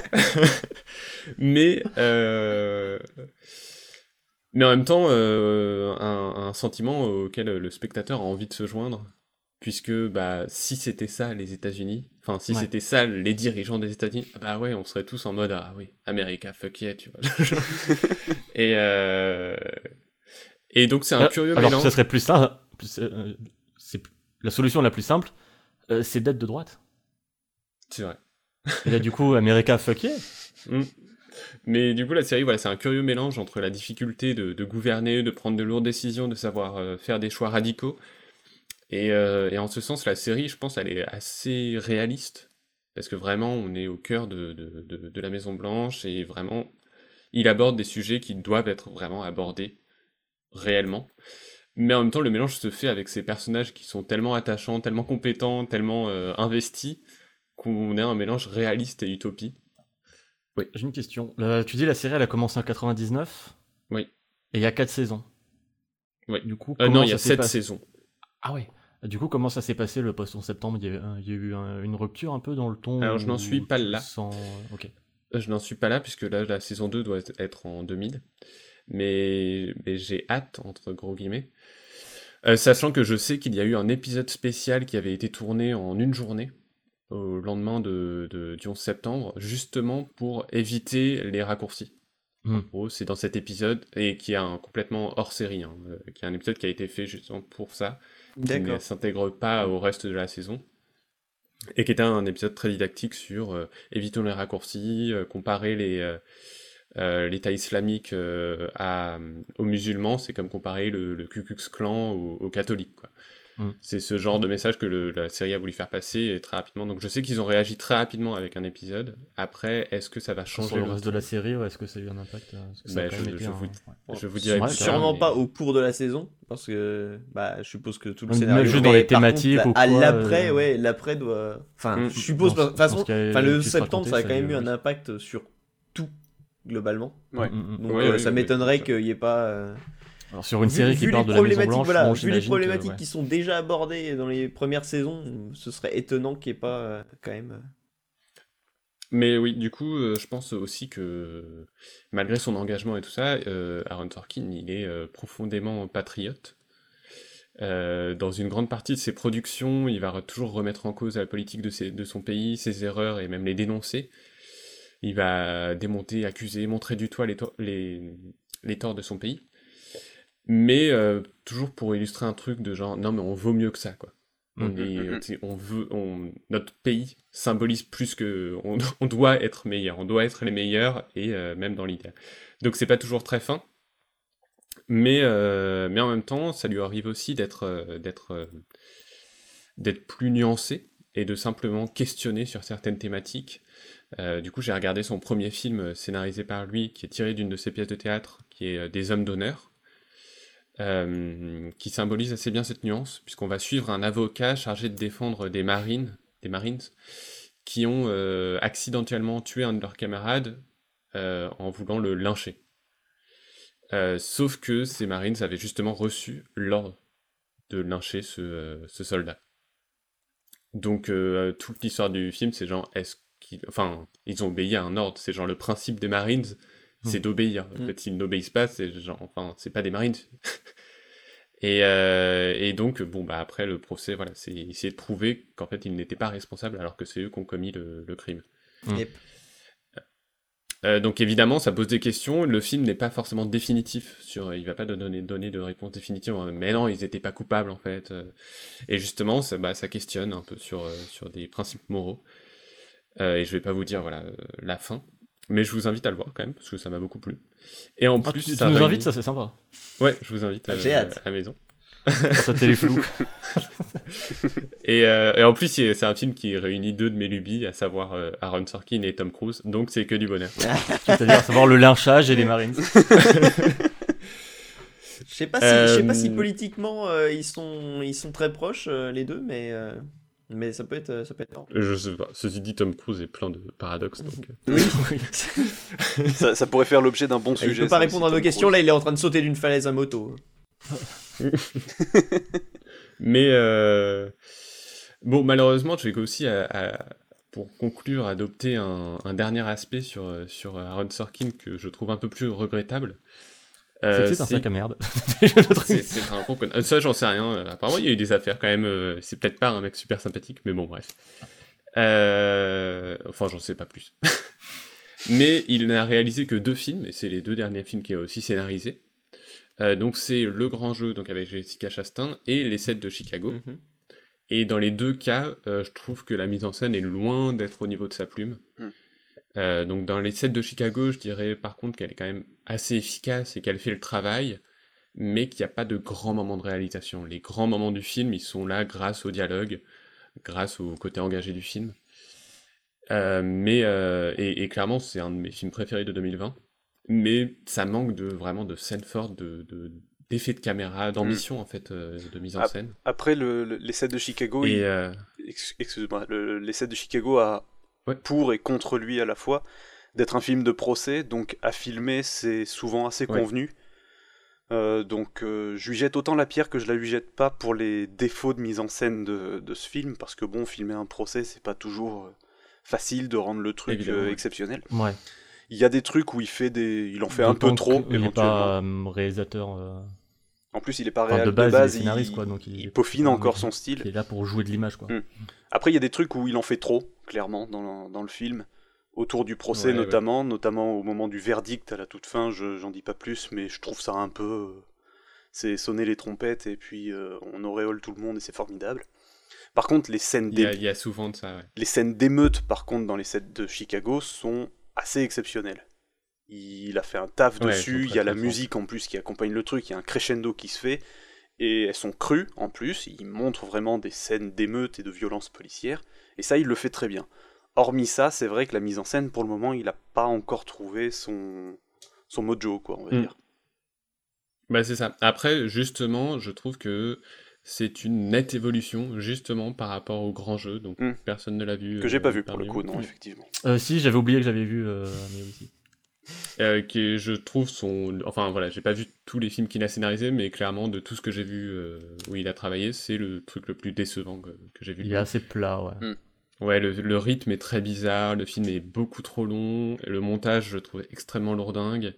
mais, mais en même temps, euh, un, un sentiment auquel le spectateur a envie de se joindre, puisque bah si c'était ça les États-Unis, enfin si Ouais. c'était ça les dirigeants des États-Unis, bah ouais, on serait tous en mode ah oui, America fuck yeah, tu vois. et euh, et donc c'est un Euh, curieux Alors, mélange. ça serait plus ça. plus, euh, c'est la solution la plus simple, euh, c'est d'être de droite. C'est vrai. Et là, du coup, America fuck yeah. Mm. Mais du coup, la série, voilà, c'est un curieux mélange entre la difficulté de, gouverner, de prendre de lourdes décisions, de savoir euh, faire des choix radicaux. Et, euh, et en ce sens, la série, je pense, elle est assez réaliste. Parce que vraiment, on est au cœur de la Maison Blanche et vraiment, il aborde des sujets qui doivent être vraiment abordés réellement. Mais en même temps, le mélange se fait avec ces personnages qui sont tellement attachants, tellement compétents, tellement euh, investis, qu'on a un mélange réaliste et utopie. Oui, j'ai une question. Tu dis la série, elle a commencé en 99 Oui. Et il y a 4 saisons. Oui. Du coup, Euh, non, il y a s'est 7 passé saisons. Ah ouais. Du coup, comment ça s'est passé le post en septembre? Il y, a, eu un- il y a eu un- une rupture un peu dans le ton Alors, je n'en suis pas là. sens-? Euh, Je n'en suis pas là, puisque là, la saison 2 doit être- être en 2000. Mais, mais j'ai hâte, entre gros guillemets. Euh, sachant que je sais qu'il y a eu un épisode spécial qui avait été tourné en une journée, au lendemain de, de- du 11 septembre, justement pour éviter les raccourcis. Hmm. En gros, c'est dans cet épisode, et qui est un complètement hors série, hein, euh, qui est un épisode qui a été fait justement pour ça, qui ne s'intègre pas au reste de la saison. Et qui était un épisode très didactique sur euh, évitons les raccourcis, euh, comparer les, euh, euh, l'État islamique euh, à, aux musulmans, c'est comme comparer le, le Ku Klux Klan aux, aux catholiques. Quoi. Mm. C'est ce genre de message que le- la série a voulu faire passer et très rapidement. Donc je sais qu'ils ont réagi très rapidement avec un épisode. Après, est-ce que ça va changer Sur le le reste de la série, ouais, est-ce que ça a eu un impact euh, que Bah, je- été je un- vous- ouais. Je vous dirai Ouais, Sûrement mais- pas au cours de la saison, parce que bah, je suppose que tout le Même scénario. juste dans les thématiques contre, ou à l'après, euh, ouais, l'après doit. Enfin, Mm. je suppose. De toute façon, le septembre, ça a quand même eu un impact sur tout globalement. Ouais. Donc Ouais, euh, ça m'étonnerait qu'il n'y ait pas. euh, Alors, sur une vu- série qui parle de la Maison Blanche, voilà, bon, vu les que, problématiques ouais. qui sont déjà abordées dans les premières saisons, ce serait étonnant qu'il n'y ait pas euh, quand même. euh, Mais oui, du coup, euh, je pense aussi que malgré son engagement et tout ça, euh, Aaron Sorkin, il est euh, profondément patriote. Euh, dans une grande partie de ses productions, il va toujours remettre en cause la politique de, ses- de son pays, ses erreurs et même les dénoncer. Il va démonter, accuser, montrer du les, les, les torts de son pays. Mais euh, toujours pour illustrer un truc de genre, non mais on vaut mieux que ça, quoi. On, Mm. est, on veut, on, notre pays symbolise plus que, on, on doit être meilleur, on doit être les meilleurs et euh, même dans l'idée. Donc c'est pas toujours très fin, mais euh, mais en même temps, ça lui arrive aussi d'être d'être d'être plus nuancé et de simplement questionner sur certaines thématiques. Du coup, j'ai regardé son premier film scénarisé par lui, qui est tiré d'une de ses pièces de théâtre, qui est Des hommes d'honneur, qui symbolise assez bien cette nuance, puisqu'on va suivre un avocat chargé de défendre des marines, des marines, qui ont euh, accidentellement tué un de leurs camarades euh, en voulant le lyncher. Euh, sauf que ces marines avaient justement reçu l'ordre de lyncher ce, euh, soldat. Donc euh, toute l'histoire du film, c'est genre, est-ce qu'ils, enfin, ils ont obéi à un ordre. C'est genre le principe des Marines, c'est d'obéir. En Mm. fait, s'ils n'obéissent pas, c'est genre, enfin, c'est pas des Marines. et, euh, et donc, bon, bah après le procès, voilà, c'est essayer de prouver qu'en fait ils n'étaient pas responsables alors que c'est eux qui ont commis le, le crime. Mm. Yep. Euh, donc évidemment, ça pose des questions. Le film n'est pas forcément définitif sur, il va pas donner, donner de réponse définitive. en- Mais non, ils étaient pas coupables en fait. Euh, Et justement, ça, bah, ça questionne un peu sur euh, sur des principes moraux. Euh, et je vais pas vous dire voilà euh, la fin, mais je vous invite à le voir quand même parce que ça m'a beaucoup plu. Et en Ah, plus, tu, tu ça nous réunit- invites, ça c'est sympa. Ouais, je vous invite à, hâte. à la maison. Ça télé flou. Et, euh, et en plus, c'est un film qui réunit deux de mes lubies, à savoir euh, Aaron Sorkin et Tom Cruise. Donc c'est que du bonheur. C'est-à-dire savoir le lynchage et les marines. Je sais pas si, je sais pas Euh, si politiquement euh, ils sont ils sont très proches euh, les deux, mais euh, Mais ça peut être, ça peut être. Je sais pas. Ceci dit, Tom Cruise est plein de paradoxes. Donc... Oui. ça, ça, pourrait faire l'objet d'un bon sujet. Il peut pas répondre à nos questions. Là, il est en train de sauter d'une falaise à moto. Mais euh... bon, malheureusement, je vais aussi, à, à, pour conclure, adopter un, un, dernier aspect sur, sur Aaron Sorkin que je trouve un peu plus regrettable. Euh, c'est un sac à merde. c'est un con Ça, j'en sais rien. Apparemment, il y a eu des affaires quand même. Euh, c'est peut-être pas un mec super sympathique, mais bon, bref. Euh... Enfin, j'en sais pas plus. mais il n'a réalisé que deux films, et c'est les deux derniers films qu'il a aussi scénarisés. Euh, donc, c'est Le Grand Jeu, donc avec Jessica Chastain, et Les 7 de Chicago. Mm -hmm. Et dans les deux cas, euh, je trouve que la mise en scène est loin d'être au niveau de sa plume. Mm. Euh, donc dans les sets de Chicago, je dirais par contre qu'elle est quand même assez efficace et qu'elle fait le travail, mais qu'il n'y a pas de grands moments de réalisation. Les grands moments du film, ils sont là grâce au dialogue, grâce au côté engagé du film. Euh, mais euh, et, et, clairement, c'est un de mes films préférés de 2020. Mais ça manque de vraiment de scènes fortes, de, de d'effets de caméra, d'ambition mmh. en fait, euh, de mise en scène. Après le, le, les sets de Chicago, il... excuse-moi, le, les sets de Chicago a ouais. pour et contre lui à la fois, d'être un film de procès, donc à filmer c'est souvent assez convenu. Euh, donc euh, je lui jette autant la pierre que je la lui jette pas pour les défauts de mise en scène de, de ce film, parce que bon, filmer un procès c'est pas toujours euh, facile de rendre le truc euh, exceptionnel. Ouais. Il y a des trucs où il fait des, il en fait un peu trop. Il n'est pas réalisateur. En plus, il est pas réel de base, de base il, scénariste, quoi, donc il, il peaufine encore son style. Il est là pour jouer de l'image, quoi. Mm. Après, il y a des trucs où il en fait trop, clairement, dans, dans le film. Autour du procès, ouais, notamment, ouais. notamment au moment du verdict à la toute fin, je, j'en dis pas plus, mais je trouve ça un peu. C'est sonner les trompettes et puis euh, on auréole tout le monde et c'est formidable. Par contre, les scènes d'émeute. Il, y a souvent de ça, ouais. Les scènes d'émeute, par contre, dans les sets de Chicago, sont assez exceptionnelles. Il a fait un taf dessus, il y a la musique en plus qui accompagne le truc, il y a un crescendo qui se fait, et elles sont crues en plus, il montre vraiment des scènes d'émeute et de violence policière, et ça il le fait très bien. Hormis ça, c'est vrai que la mise en scène, pour le moment, il n'a pas encore trouvé son, son mojo, quoi, on va mm. dire. Bah c'est ça. Après, justement, je trouve que c'est une nette évolution, justement, par rapport au grand jeu, donc mm. personne ne l'a vu. Que j'ai euh, pas vu, pour le coup, non, effectivement. Euh, si, j'avais oublié que j'avais vu, euh, mais aussi. Euh, qui je trouve son enfin voilà j'ai pas vu tous les films qu'il a scénarisés mais clairement de tout ce que j'ai vu euh, où il a travaillé c'est le truc le plus décevant que, que j'ai vu. Il est assez plat ouais. Mm. ouais le, le, rythme est très bizarre le film est beaucoup trop long le montage je trouve extrêmement lourdingue.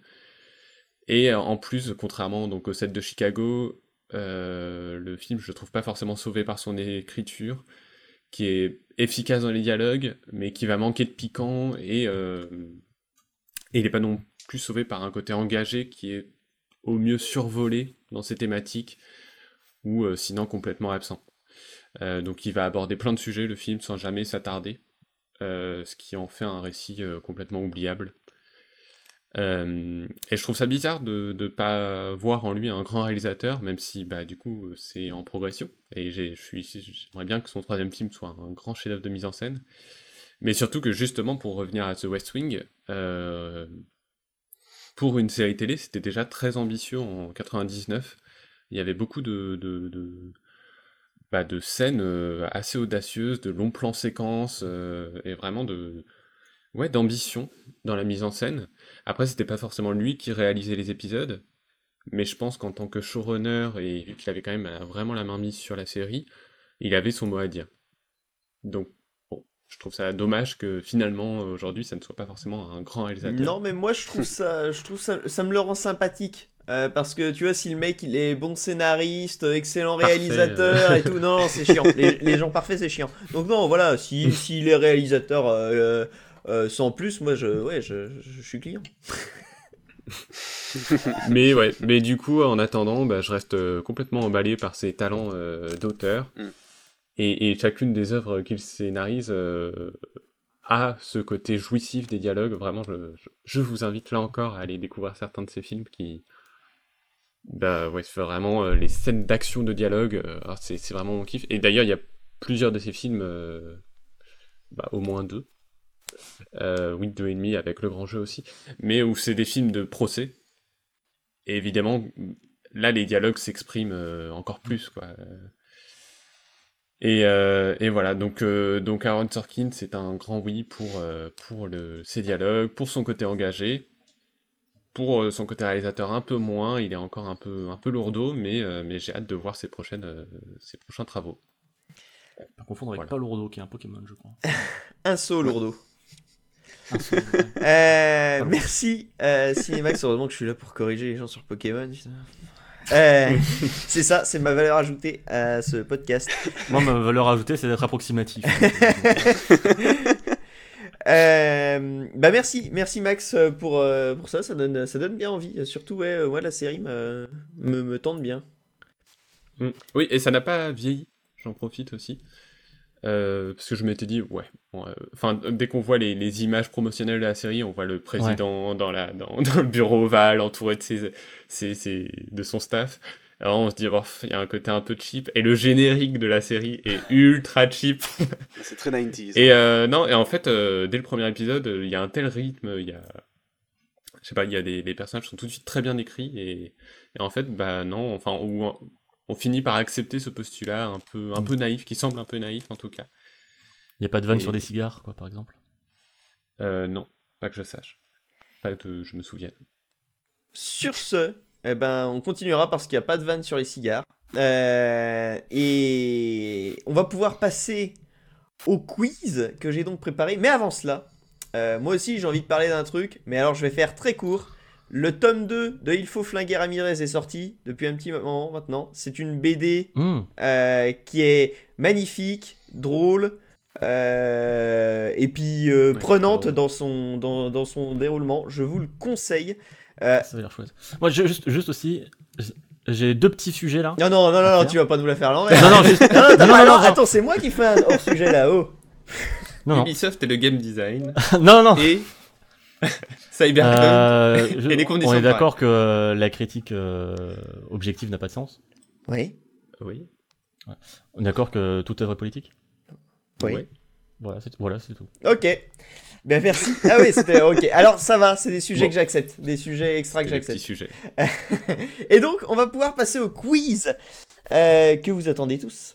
Et en plus contrairement donc au set de Chicago euh, le film je le trouve pas forcément sauvé par son écriture qui est efficace dans les dialogues mais qui va manquer de piquant et euh, et il n'est pas non plus sauvé par un côté engagé qui est au mieux survolé dans ses thématiques, ou euh, sinon complètement absent. Euh, donc il va aborder plein de sujets, le film, sans jamais s'attarder, euh, ce qui en fait un récit complètement oubliable. Et je trouve ça bizarre de ne pas voir en lui un grand réalisateur, même si bah, du coup c'est en progression. Et j'aimerais bien que son troisième film soit un grand chef-d'œuvre de mise en scène. Mais surtout que justement, pour revenir à The West Wing, euh, pour une série télé, c'était déjà très ambitieux en 99. Il y avait beaucoup de, de, de, bah, scènes euh, assez audacieuses, de longs plans séquences, euh, et vraiment de ouais, d'ambition dans la mise en scène. Après, c'était pas forcément lui qui réalisait les épisodes, mais je pense qu'en tant que showrunner, et vu qu'il avait quand même vraiment la main mise sur la série, il avait son mot à dire. Donc je trouve ça dommage que finalement aujourd'hui ça ne soit pas forcément un grand réalisateur. Non mais moi je trouve ça, je trouve ça, ça me le rend sympathique. Euh, parce que tu vois si le mec il est bon scénariste, excellent Parfait, réalisateur euh... et tout, non c'est chiant. les, les, gens parfaits c'est chiant. Donc non voilà, si, si les réalisateurs euh, euh, sans plus, moi je, ouais, je, je, je suis client. mais ouais, mais du coup en attendant, bah, je reste complètement emballé par ses talents d'auteur. Mm. Et, et, chacune des œuvres qu'il scénarise euh, a ce côté jouissif des dialogues. Vraiment, je, je, vous invite là encore à aller découvrir certains de ces films qui. Bah ouais, c'est vraiment euh, les scènes d'action de dialogue. Euh, c'est vraiment mon kiff. Et d'ailleurs, il y a plusieurs de ces films, euh, bah, au moins deux. Oui, deux et demi avec le grand jeu aussi. Mais où c'est des films de procès. Et évidemment, là, les dialogues s'expriment encore plus, quoi Et, euh, et voilà, donc, euh, donc Aaron Sorkin, c'est un grand oui pour, euh, pour le, ses dialogues, pour son côté engagé, pour euh, son côté réalisateur un peu moins, il est encore un peu, un peu lourdeau, mais, euh, mais j'ai hâte de voir ses, prochaines, euh, ses prochains travaux. Pas confondre avec Voilà. Paul Lourdeau, qui est un Pokémon, je crois. Un saut lourdeau. Euh, merci euh, Cinemax, heureusement que je suis là pour corriger les gens sur Pokémon. Euh, c'est ça, c'est ma valeur ajoutée à ce podcast. Moi, ma valeur ajoutée, c'est d'être approximatif. Euh, bah merci, merci Max pour, euh, pour ça, ça donne, ça donne bien envie. Surtout, ouais, ouais la série me, me, me tente bien. Mm. Oui, et ça n'a pas vieilli, j'en profite aussi. Euh, parce que je m'étais dit, ouais, bon, euh, enfin, dès qu'on voit les, les images promotionnelles de la série, on voit le président dans, la, dans, dans le bureau ovale, entouré de, ses, ses, ses- de son staff. Alors on se dit, oh, il y a un côté un peu cheap. Et le générique de la série est ultra cheap. C'est très 90s. Et euh, non, et en fait, dès le premier épisode, il y a un tel rythme, il y a, je sais pas, il y a des les personnages sont tout de suite très bien écrits et, et en fait, bah non, enfin, ou- on finit par accepter ce postulat un peu un peu naïf, qui semble un peu naïf en tout cas. Il n'y a pas de vanne Et- sur des cigares, quoi, par exemple? Euh, non, pas que je sache, pas que je me souvienne. Sur ce, eh ben, on continuera parce qu'il n'y a pas de vanne sur les cigares. Euh, et on va pouvoir passer au quiz que j'ai donc préparé. Mais avant cela, euh, moi aussi j'ai envie de parler d'un truc, mais alors je vais faire très court. Le tome 2 de Il faut flinguer Ramirez est sorti depuis un petit moment maintenant. C'est une BD Hum, euh, qui est magnifique, drôle, euh, et puis euh, Ouais, prenante dans son, dans, dans son déroulement. Je vous le conseille. Euh, Ça a l'air chouette. Moi, je- juste, juste aussi, j'ai deux petits sujets là. non, non, non, non, tu vas pas nous la faire à l'envers. Non, non, juste- Non, non, non, non, non, non. attends, c'est moi qui fais un hors sujet là-haut. Non, non. Ubisoft et le game design non, non. et Cyberpunk. Euh, je- Et les conditions on est d'accord que euh, la critique euh, objective n'a pas de sens. Oui, Oui. On est d'accord que toute œuvre est politique? oui. Ouais. Voilà, c'est voilà, c'est tout. Ok. Ben merci. Ah oui, c'était ok. Alors ça va, c'est des sujets Bon. que j'accepte, des sujets extra que j'accepte. sujets. Et donc, on va pouvoir passer au quiz euh, que vous attendez tous.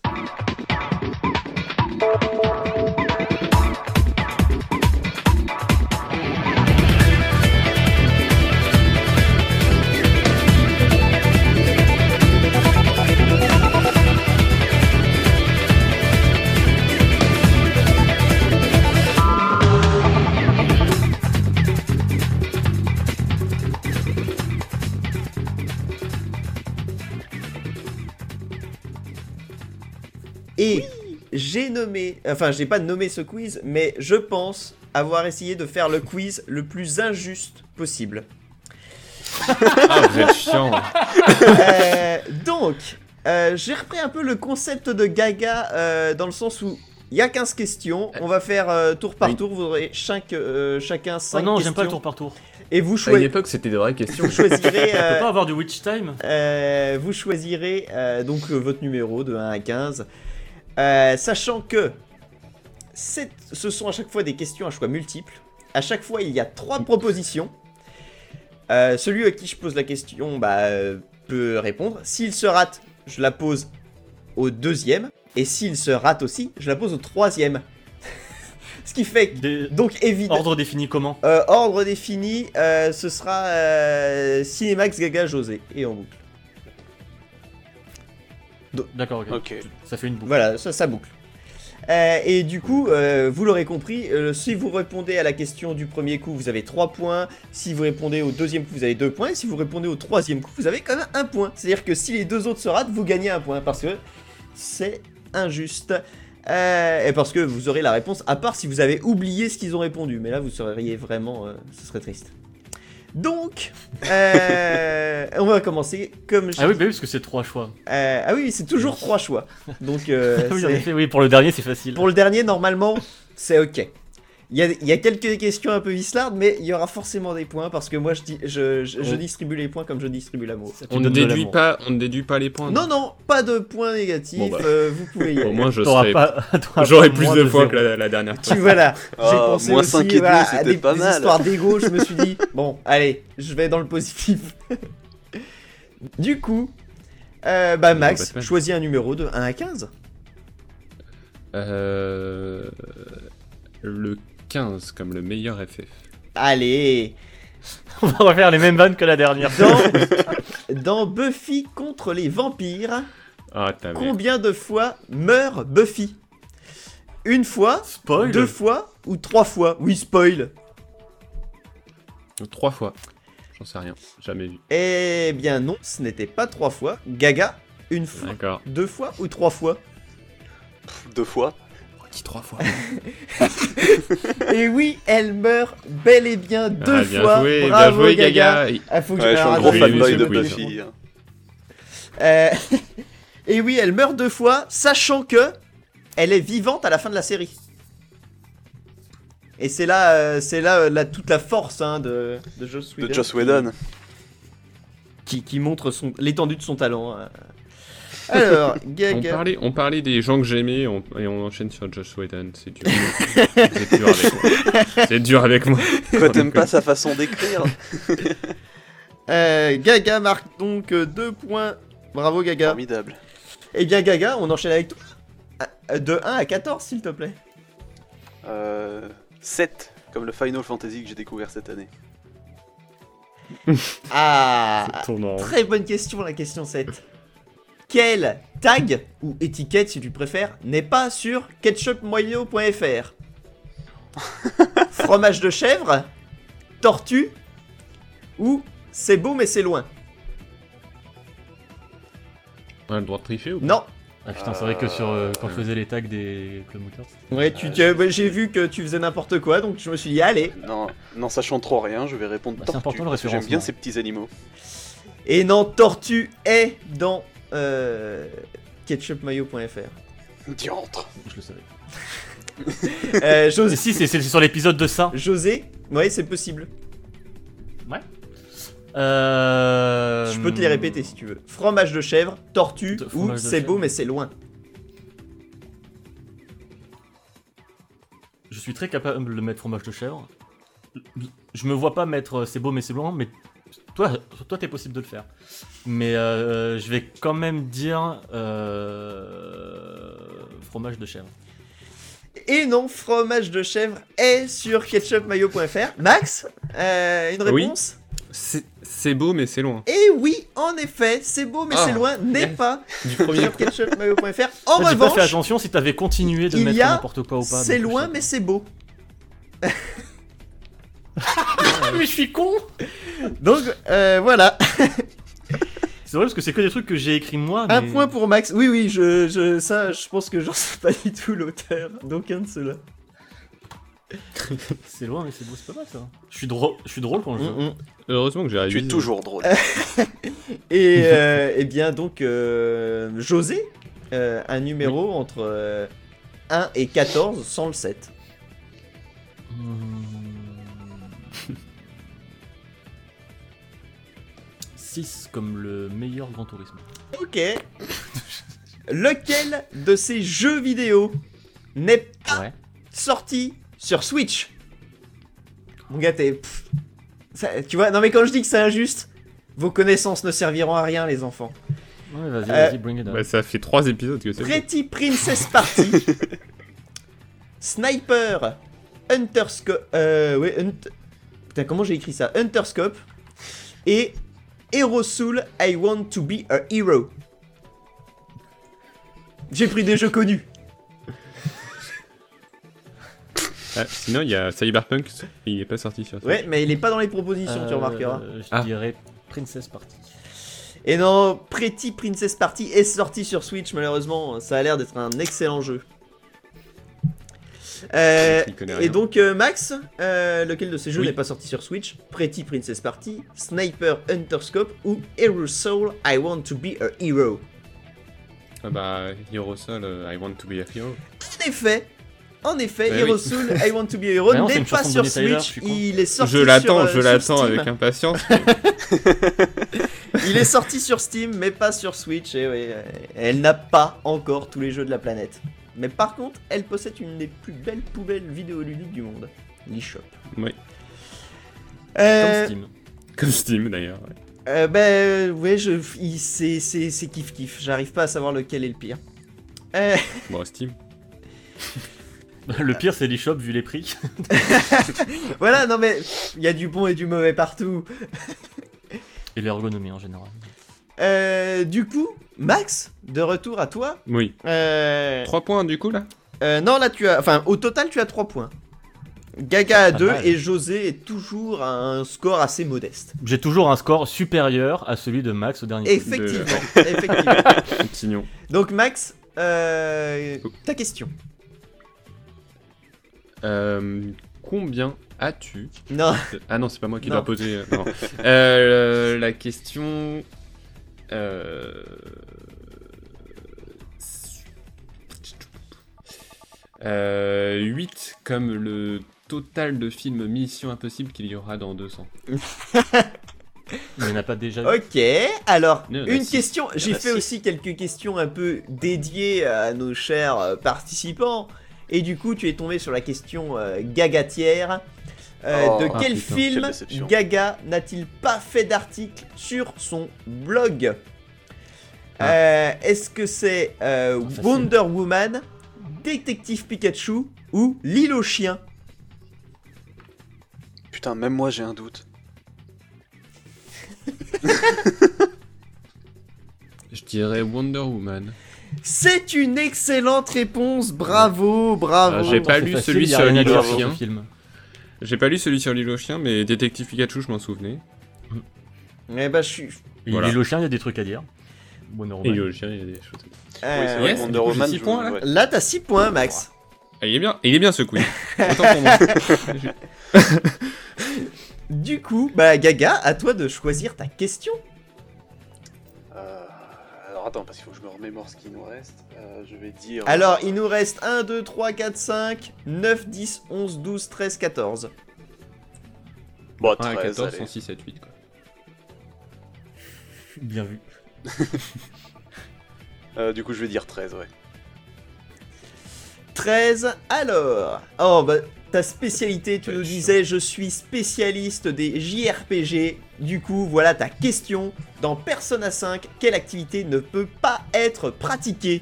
Et j'ai nommé, enfin, j'ai pas nommé ce quiz, mais je pense avoir essayé de faire le quiz le plus injuste possible. Ah, vous êtes chiant. Euh, donc, euh, j'ai repris un peu le concept de Gaga euh, dans le sens où il y a 15 questions. On va faire euh, tour par Oui. tour. Vous aurez chaque, euh, chacun 5 Oh non, j'aime pas le tour par tour. Et vous, À une choi- époque, c'était des vraies questions. vous choisirez. On euh, peut pas avoir du witch time Euh, vous choisirez euh, donc votre numéro de 1 à 15. Euh, sachant que ce sont à chaque fois des questions à choix multiples. À chaque fois, il y a trois propositions. Euh, celui à qui je pose la question bah, euh, peut répondre. S'il se rate, je la pose au deuxième. Et s'il se rate aussi, je la pose au troisième. Ce qui fait que, Des- donc évidemment, Ordre défini comment? Euh, ordre défini, ce sera Cinemax Gaga José. Et en boucle. D'accord, ok. Ok. Ça fait une boucle. Voilà, ça, ça boucle. Euh, et du coup, euh, vous l'aurez compris, euh, si vous répondez à la question du premier coup, vous avez 3 points. Si vous répondez au deuxième coup, vous avez 2 points. Et si vous répondez au troisième coup, vous avez quand même 1 point. C'est-à-dire que si les deux autres se ratent, vous gagnez un point. Parce que c'est injuste. Euh, et parce que vous aurez la réponse, à part si vous avez oublié ce qu'ils ont répondu. Mais là, vous seriez vraiment... euh, ce serait triste. Donc, euh, on va commencer comme... je Ah oui, bah oui, parce que c'est trois choix. Euh, ah oui, c'est toujours 3 choix. Donc, euh, oui, en c'est- effet, oui, pour le dernier, c'est facile. pour le dernier, normalement, c'est ok. Il y, a, il y a quelques questions un peu vislardes, mais il y aura forcément des points parce que moi je, dis- je, je, je On- distribue les points comme je distribue l'amour. On ne déduit pas, on ne déduit pas les points. Non, non, pas de points négatifs, Bon, bah. euh, vous pouvez y Au aller. moins, je T'auras serai. pas- t'auras J'aurai plus moins de points que la, la dernière Tu fois. voilà, j'ai Ah, pensé moins aussi cinq et demi, voilà, à c'était des, pas des mal. histoires d'ego, je me suis dit, bon, allez, je vais dans le positif. du coup, euh, bah Max, Batman. choisis un numéro de 1 à 15. Euh, le 15 comme le meilleur FF. Allez On va refaire les mêmes vannes que la dernière. dans, dans Buffy contre les vampires, Ah, combien de fois meurt Buffy? Une fois Spoil Deux fois ou trois fois? Oui, spoil Trois fois. J'en sais rien. Jamais vu. Eh bien non, ce n'était pas trois fois. Gaga, une fois, D'accord. deux fois ou trois fois? Deux fois. Trois fois Et oui, elle meurt bel et bien deux ah, bien fois. joué, Bravo bien joué, Gaga. Gaga. Ah, faut que Ouais, je suis un gros fanboy de. Buffy. hein. Euh, Et oui, elle meurt deux fois, sachant que elle est vivante à la fin de la série. Et c'est là, euh, c'est là euh, toute la force hein, de, de Joss Whedon. De Joss Whedon. Qui, qui montre son- l'étendue de son talent. Euh. Alors, On Gaga. parlait, on parlait des gens que j'aimais on- et on enchaîne sur Josh Whedon. C'est dur. C'est dur avec moi. C'est dur avec moi. Quoi, t'aimes pas sa façon d'écrire Euh, Gaga marque donc euh, deux points. Bravo Gaga. Formidable. Eh bien Gaga, on enchaîne avec toi. Ah, De 1 à 14 s'il te plaît. Euh, 7, comme le Final Fantasy que j'ai découvert cette année. Ah, très bonne question la question 7. Quel tag ou étiquette si tu préfères n'est pas sur ketchupmoyo.fr Fromage de chèvre Tortue Ou c'est beau mais c'est loin On a le droit de tricher ou pas Non. Ah putain, c'est vrai que sur euh, quand je faisais les tags des Club Ouais, tu, tu- ouais, j'ai vu que tu faisais n'importe quoi donc je me suis dit allez. Non, n'en sachant trop rien, je vais répondre Bah, c'est important le j'aime bien référencement. ces petits animaux. Et non, tortue est dans euh, ketchupmayo.fr. Diantre. je le savais. Euh, José, si, c'est c'est sur l'épisode de ça. José, ouais, c'est possible. Euh... Je peux te les répéter si tu veux. Fromage de chèvre, tortue De ou c'est beau mais c'est loin. Je suis très capable de mettre fromage de chèvre. Je me vois pas mettre euh, c'est beau mais c'est loin, mais toi, toi t'es possible de le faire. Mais euh, je vais quand même dire euh, fromage de chèvre. Et non, fromage de chèvre est sur ketchupmayo.fr. Max, euh, une Oui. réponse? C'est c'est beau, mais c'est loin. Et oui, en effet, c'est beau mais Ah, c'est loin n'est pas Du premier sur ketchupmayo.fr. En J'ai pas fait revanche, attention si t'avais continué de mettre n'importe quoi ou pas. c'est loin mais c'est beau. pas. mais je suis con Donc euh, voilà, C'est vrai parce que c'est que des trucs que j'ai écrits moi. un point pour Max. Oui, oui, je, je, ça, je pense que j'en sais pas du tout l'auteur d'aucun de ceux-là. C'est loin mais c'est beau, c'est pas mal ça. Je suis drôle, je suis drôle quand je joue. Mm, mm. Heureusement que j'ai Tu révisé. es toujours drôle. Et, euh, eh bien donc euh, José, euh, un numéro entre euh, 1 et 14 sans le 7. Hmm. 6 comme le meilleur Grand Tourisme. Ok. Lequel de ces jeux vidéo n'est pas Ouais. sorti sur Switch? Mon gars, t'es... pff, ça- tu vois, non mais quand je dis que c'est injuste, vos connaissances ne serviront à rien les enfants. Ouais, vas-y, Euh, vas-y, bring it on. Bah, ça fait trois épisodes que c'est. Pretty Princess Party, Sniper, Hunterscope, euh, ouais, Hunt- putain comment j'ai écrit ça, Hunterscope et Hero Soul, I Want to Be a Hero. J'ai pris des jeux connus. Ah, sinon, il y a Cyberpunk, il est pas sorti sur Ouais, mais il est pas dans les propositions, tu Euh, remarqueras. Je Ah. dirais Princess Party. Et non, Pretty Princess Party est sorti sur Switch, malheureusement. Ça a l'air d'être un excellent jeu. Euh, et donc, euh, Max, euh, lequel de ces jeux Oui. n'est pas sorti sur Switch Pretty Princess Party, Sniper Hunterscope ou Hero Soul I Want to Be a Hero Ah bah, Hero Soul, I want to be a hero. En effet, en effet, Eh Hero oui. Soul I Want to Be a Hero c'est n'est pas sur Tyler, Switch. Il est sorti Je l'attends, sur, euh, je l'attends Steam. avec impatience. Il est sorti sur Steam, mais pas sur Switch. Et oui, elle n'a pas encore tous les jeux de la planète. Mais par contre, elle possède une des plus belles poubelles vidéoludiques du monde, l'eShop. Oui. Euh, Comme Steam. Comme Steam d'ailleurs. ouais. euh, ben, ouais, je, il- c'est, c'est, c'est kiff kiff. J'arrive pas à savoir lequel est le pire. Euh, Bon, Steam. Le pire, c'est l'eShop vu les prix. Voilà, non mais il y a du bon et du mauvais partout. Et l'ergonomie en général. Euh, du coup, Max, de retour à toi. Oui. Euh, 3 points du coup là euh, non, là tu as. Enfin, au total, tu as 3 points. Gaga à Pas 2 mal. et José est toujours à un score assez modeste. J'ai toujours un score supérieur à celui de Max au dernier. Effectivement, effectivement. Continuons. Donc Max, euh, ta question. Euh, combien as-tu Non, Ah non, c'est pas moi qui dois poser. euh, non. Euh, la question. Euh... Euh, 8 comme le total de films Mission Impossible qu'il y aura dans 200. Il n'y en a pas déjà ok. Alors, une six. question. En J'ai a fait aussi quelques questions un peu dédiées à nos chers euh, participants. Et du coup, tu es tombé sur la question euh, gagatière. Euh, Oh, de ah, quel putain, film quelle. Gaga n'a-t-il pas fait d'article sur son blog Ah. Euh, Est-ce que c'est euh, facile. Wonder Woman, Détective Pikachu ou L'île aux chiens Putain, même moi j'ai un doute. Je dirais Wonder Woman. C'est une excellente réponse, bravo, bravo. Ah, j'ai pas C'est lu celui sur l'île aux chiens. J'ai pas lu celui sur l'île aux chiens, mais Détective Pikachu, je m'en souvenais. Eh ben, je suis. Voilà. L'île aux chiens, il y a des trucs à dire. Wonder Woman. l'île aux chiens, il y a des choses. Oui, euh, c'est vrai yes, Wonder coup, j'ai Woman. six je- points, là ouais. Là, t'as 6 points, Max. Ah, il est bien, il est bien ce quiz. Autant pour moi. Du coup, bah, Gaga, à toi de choisir ta question. Alors attends, parce qu'il faut que je me remémore ce qu'il nous reste. Euh, je vais dire. Alors, il nous reste 1, 2, 3, 4, 5, 9, 10, 11, 12, 13, 14. Bon, Ah, 13, 14, allez. 106, 7, 8 quoi. Bien vu. Euh, du coup, je vais dire 13, ouais. 13, alors. Oh, bah, ta spécialité, tu nous disais, je suis spécialiste des JRPG. Du coup, voilà ta question. Dans Persona 5, quelle activité ne peut pas être pratiquée?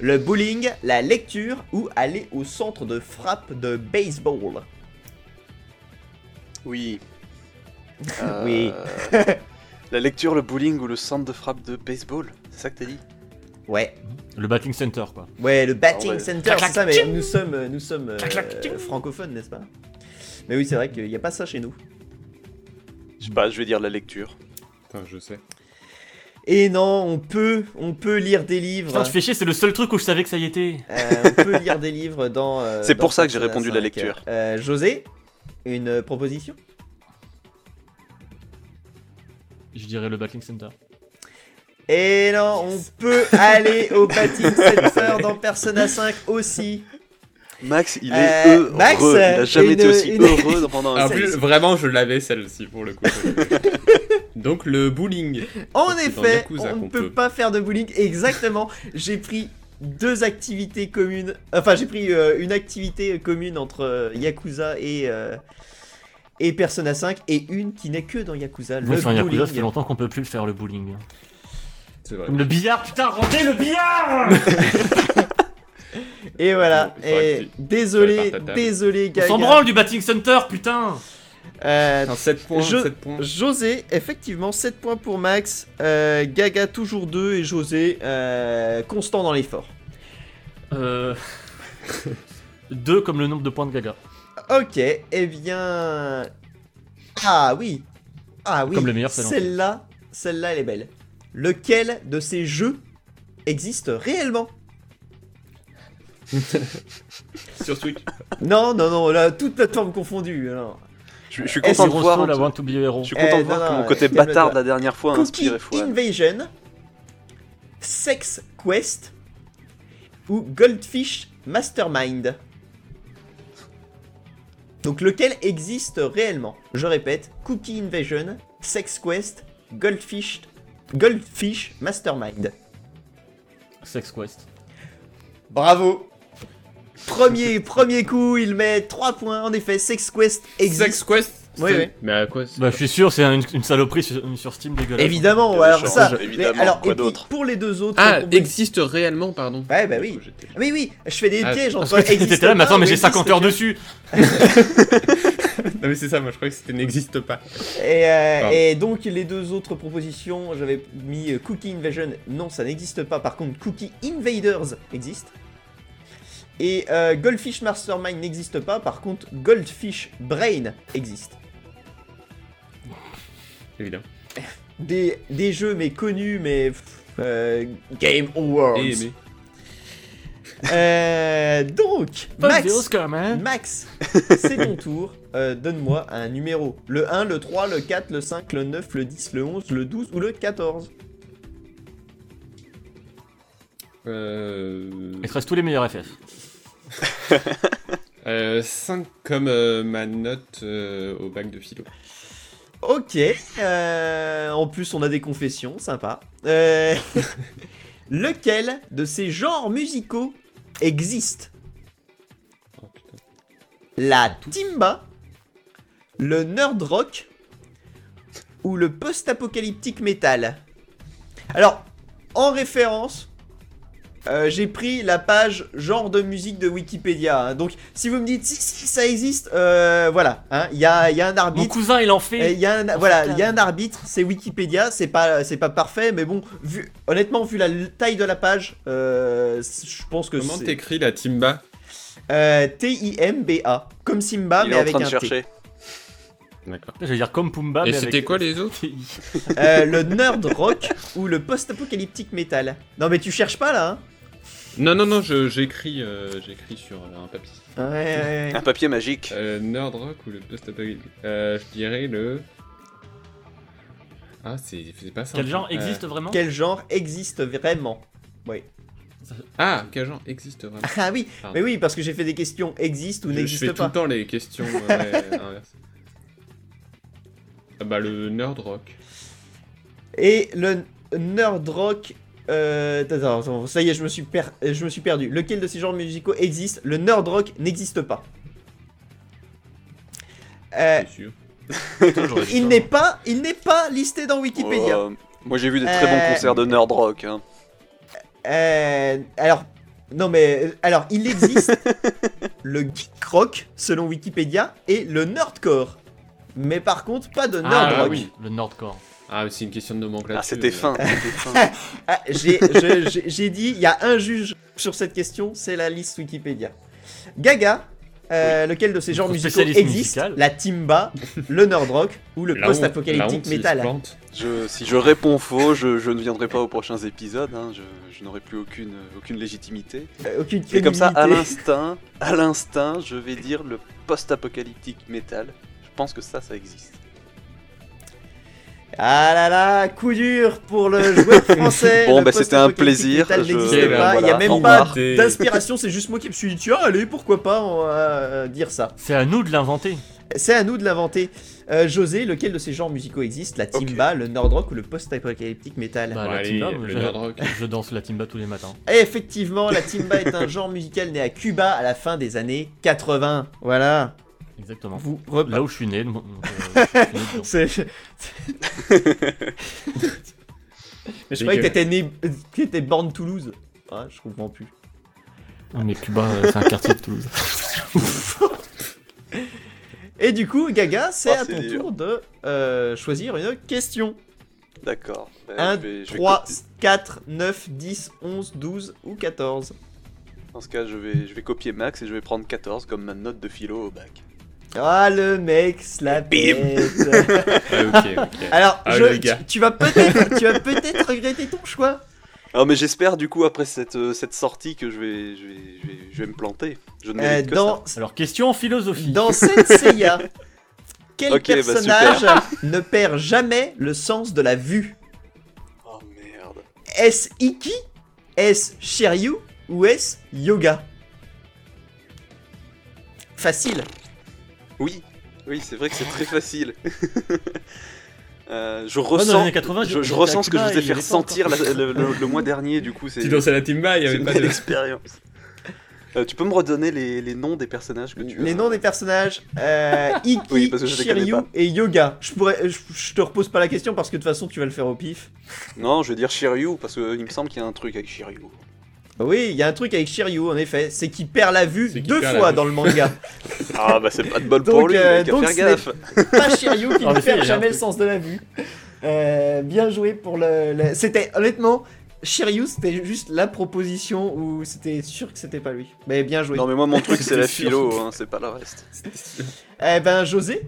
Le bowling, la lecture ou aller au centre de frappe de baseball? Oui. Euh, Oui. la lecture, le bowling ou le centre de frappe de baseball C'est ça que t'as dit? Ouais, Le batting center, quoi. ouais, le batting Ah center, c'est ça, mais nous sommes, euh, nous sommes euh, francophones, n'est-ce pas? Mais oui, c'est vrai qu'il n'y a pas ça chez nous. Je sais pas, je vais dire la lecture. Putain, je sais. Et non, on peut, on peut lire des livres. Putain, tu fais chier, c'est le seul truc où je savais que ça y était. Euh, on peut lire des livres dans. euh, C'est pour ça que j'ai répondu la 5. lecture. Euh, José, une proposition? Je dirais le batting center. Et non, on peut aller au batting center dans Persona 5 aussi. Max, il Euh, est heureux. Max, il a jamais une- été aussi une- heureux pendant un plus, vraiment, je l'avais celle-ci pour le coup. Donc le bowling. En effet, Yakuza on ne peut peut. pas faire de bowling. Exactement. J'ai pris deux activités communes. Enfin, j'ai pris euh, une activité commune entre euh, Yakuza et. euh, et Persona 5 et une qui n'est que dans Yakuza, le Moi, enfin, bowling. Yakuza, ça fait longtemps qu'on peut plus le faire, le bowling. C'est vrai. Comme le billard, putain, rendez le billard Et voilà. Il faudra Et désolé, désolé, On Gaga. s'en branle du batting center, putain Euh, Enfin, 7 points, Je- 7 points. José, effectivement, 7 points pour Max. Euh, Gaga, toujours 2. Et José, euh, constant dans l'effort. Euh... Deux comme le nombre de points de Gaga. Ok, eh bien. Ah oui. Ah oui. Comme le meilleur. Celle-là, celle-là, elle est belle. Lequel de ces jeux existe réellement Sur Switch. Non, non, non, là, toute plateforme confondue. alors. Je, je suis content de voir. Want to be hero. Je suis content Eh, de voir non, que non, mon côté calme-toi. bâtard de la dernière fois a Cookie inspiré Fouad. Invasion, Sex Quest ou Goldfish Mastermind. Donc lequel existe réellement? Je répète, Cookie Invasion, Sex Quest, Goldfish, Goldfish Mastermind. Sex Quest. Bravo Premier, premier coup, il met 3 points. En effet, Sex Quest existe. Sex Quest, Oui, oui. Mais à quoi Bah, je suis sûr, c'est une, une saloperie sur, sur Steam dégueulasse. Évidemment, des alors ça. évidemment, mais alors, quoi d'autre pour les deux autres. Ah, existe réellement, pardon. Ouais, bah oui. Oui, oui, je fais des Ah, pièges entre t'étais là, mais attends, mais j'ai existe 50 heures dessus. Non mais c'est ça, moi je croyais que c'était n'existe pas. Et, euh, Pardon. et donc les deux autres propositions, j'avais mis euh, Cookie Invasion, non ça n'existe pas, par contre Cookie Invaders existe. Et euh, Goldfish Mastermind n'existe pas, par contre Goldfish Brain existe. Évidemment. Des, des jeux mais connus mais... pff, euh, Game Awards. Et. Euh, donc, Max, man. Max, c'est ton tour. Euh, Donne-moi un numéro. Le 1, le 3, le 4, le 5, le 9, le 10, le 11, le 12 ou le 14. Euh... Il te reste tous les meilleurs FF. euh, 5 comme euh, ma note euh, au bac de philo. Ok. euh, en plus, on a des confessions, sympa. Euh, lequel de ces genres musicaux existe? Oh putain. La timba, le nerd rock ou le post-apocalyptique metal? Alors, en référence, euh, j'ai pris la page genre de musique de Wikipédia. hein. Donc, si vous me dites si, si ça existe, euh, voilà, hein, il y, a, il y a un Mon arbitre. cousin, il en fait. Il y a un, On voilà, il y a un arbitre, c'est Wikipédia, c'est pas, c'est pas parfait, mais bon, vu, honnêtement, vu la taille de la page, euh, je pense que Comment c'est t'écris la Timba? Euh, T-I-M-B-A, comme Simba, Il mais est en avec train de un chercher. D'accord. Je vais dire comme Pumba, Et mais c'était avec... quoi les autres. Euh, le nerd rock ou le post-apocalyptique metal. Non, mais tu cherches pas là, hein Non, non, non, je- j'écris euh, j'écris sur euh, un papier. Ouais, ouais, Un papier magique. Euh, Nerd Rock ou le post-apocalypse euh, Je dirais le. Ah, c'est c'est pas ça. Quel genre existe vraiment? Quel genre existe vraiment? Oui. Ah, quel genre existe vraiment? Ah oui, Pardon. mais oui, parce que j'ai fait des questions existe ou Je- Je n'existe fais tout pas. le temps les questions ouais, inversées. Ah bah le Nerd Rock. Et le nerd rock. Euh, attends, attends, ça y est, je me, suis per- euh, je me suis perdu. Lequel de ces genres musicaux existe? Le nerd rock n'existe pas. Euh, sûr. Il n'est pas, il n'est pas listé dans Wikipédia. Oh, moi j'ai vu des très bons Euh, concerts de nerd rock. Hein. Euh, alors, non mais, euh, alors il existe le geek rock selon Wikipédia et le nerdcore. Mais par contre, pas de nerd Ah, rock. oui. Le Nordcore. Ah, c'est une question de nomenclature. Ah, c'était fin. Ah, j'ai, dit, il y a un juge sur cette question, c'est la liste Wikipédia. Gaga, euh, lequel de ces genres musicaux existe musical. La timba, le nerd rock ou le post-apocalyptique metal. Je- si je réponds faux, je, je ne viendrai pas aux prochains épisodes. hein, Je, je n'aurai plus aucune, aucune légitimité. Euh, Aucune Et comme ça, à l'instinct, à l'instinct, je vais dire le post-apocalyptique metal. Pense que ça, ça existe. Ah là là, coup dur pour le joueur français. Bon, bah, c'était un plaisir, je- pas. Il y a même pas d'inspiration, c'est juste moi qui me suis dit, tiens, allez, pourquoi pas, on va euh, dire ça. C'est à nous de l'inventer. C'est à nous de l'inventer. Euh, José, lequel de ces genres musicaux existe? La timba, le nerd rock ou le post-apocalyptic metal? Bah, la allez, timba, le je, Rock. je danse la timba tous les matins. Et effectivement, la timba est un genre musical né à Cuba à la fin des années 80. Voilà. Exactement. Vous Là où je suis né. donc, euh, je suis né. Mais je croyais que t'étais né. que t'étais born Toulouse. Ah, je comprends plus. Non, mais Cuba, euh, c'est un quartier de Toulouse. Et du coup, Gaga, c'est Oh, à ton dur. tour de euh, choisir une question. D'accord. Bah, 1, je vais- je vais 3, copier- 4, 9, 10, 11, 12 ou 14. Dans ce cas, je vais, je vais copier Max et je vais prendre 14 comme ma note de philo au bac. Ah, le mec, se la Bim. pète. Ok, ok. Alors, Ah, je- tu, tu vas peut-être tu vas peut-être regretter ton choix. Alors, mais j'espère du coup après cette, euh, cette sortie que je vais, je vais, je vais, je vais me planter. Je ne Euh, mérite que dans, Alors, question philosophie. dans cette Seiya, quel bah, personnage ne perd jamais le sens de la vue? Oh merde. Est-ce Iki Est-ce Shiryu Ou est-ce Yoga? Facile. Oui, oui, c'est vrai que c'est très facile. Euh, je ressens, années 80, je, j'étais je à ressens ce que je vous ai fait encore. la- le, le- le mois dernier, du coup c'est Tu danses à la Timba, il y c'est avait une pas belle de. expérience. Euh, tu peux me redonner les, les noms des personnages que tu Les as noms des personnages euh, Iki, Oui, parce que je les connais Shiryu et Yoga. Je, pourrais, je, je te repose pas la question parce que de toute façon tu vas le faire au pif. Non, je vais dire Shiryu parce qu'il me semble qu'il y a un truc avec Shiryu. Oui, il y a un truc avec Shiryu en effet, c'est qu'il perd la vue qu'il deux perd la fois vue. dans le manga. Ah bah c'est pas de bol Donc, pour lui, euh, donc faire ce n'est gaffe. pas Shiryu qui En ne effet, il y perd a un jamais le sens de la vue. Euh, bien joué pour le. le- C'était honnêtement. Shiryu, c'était juste la proposition où c'était sûr que c'était pas lui. Mais bien joué. Non mais moi mon truc c'est la sûr. philo, hein, c'est pas le reste. Eh ben, José,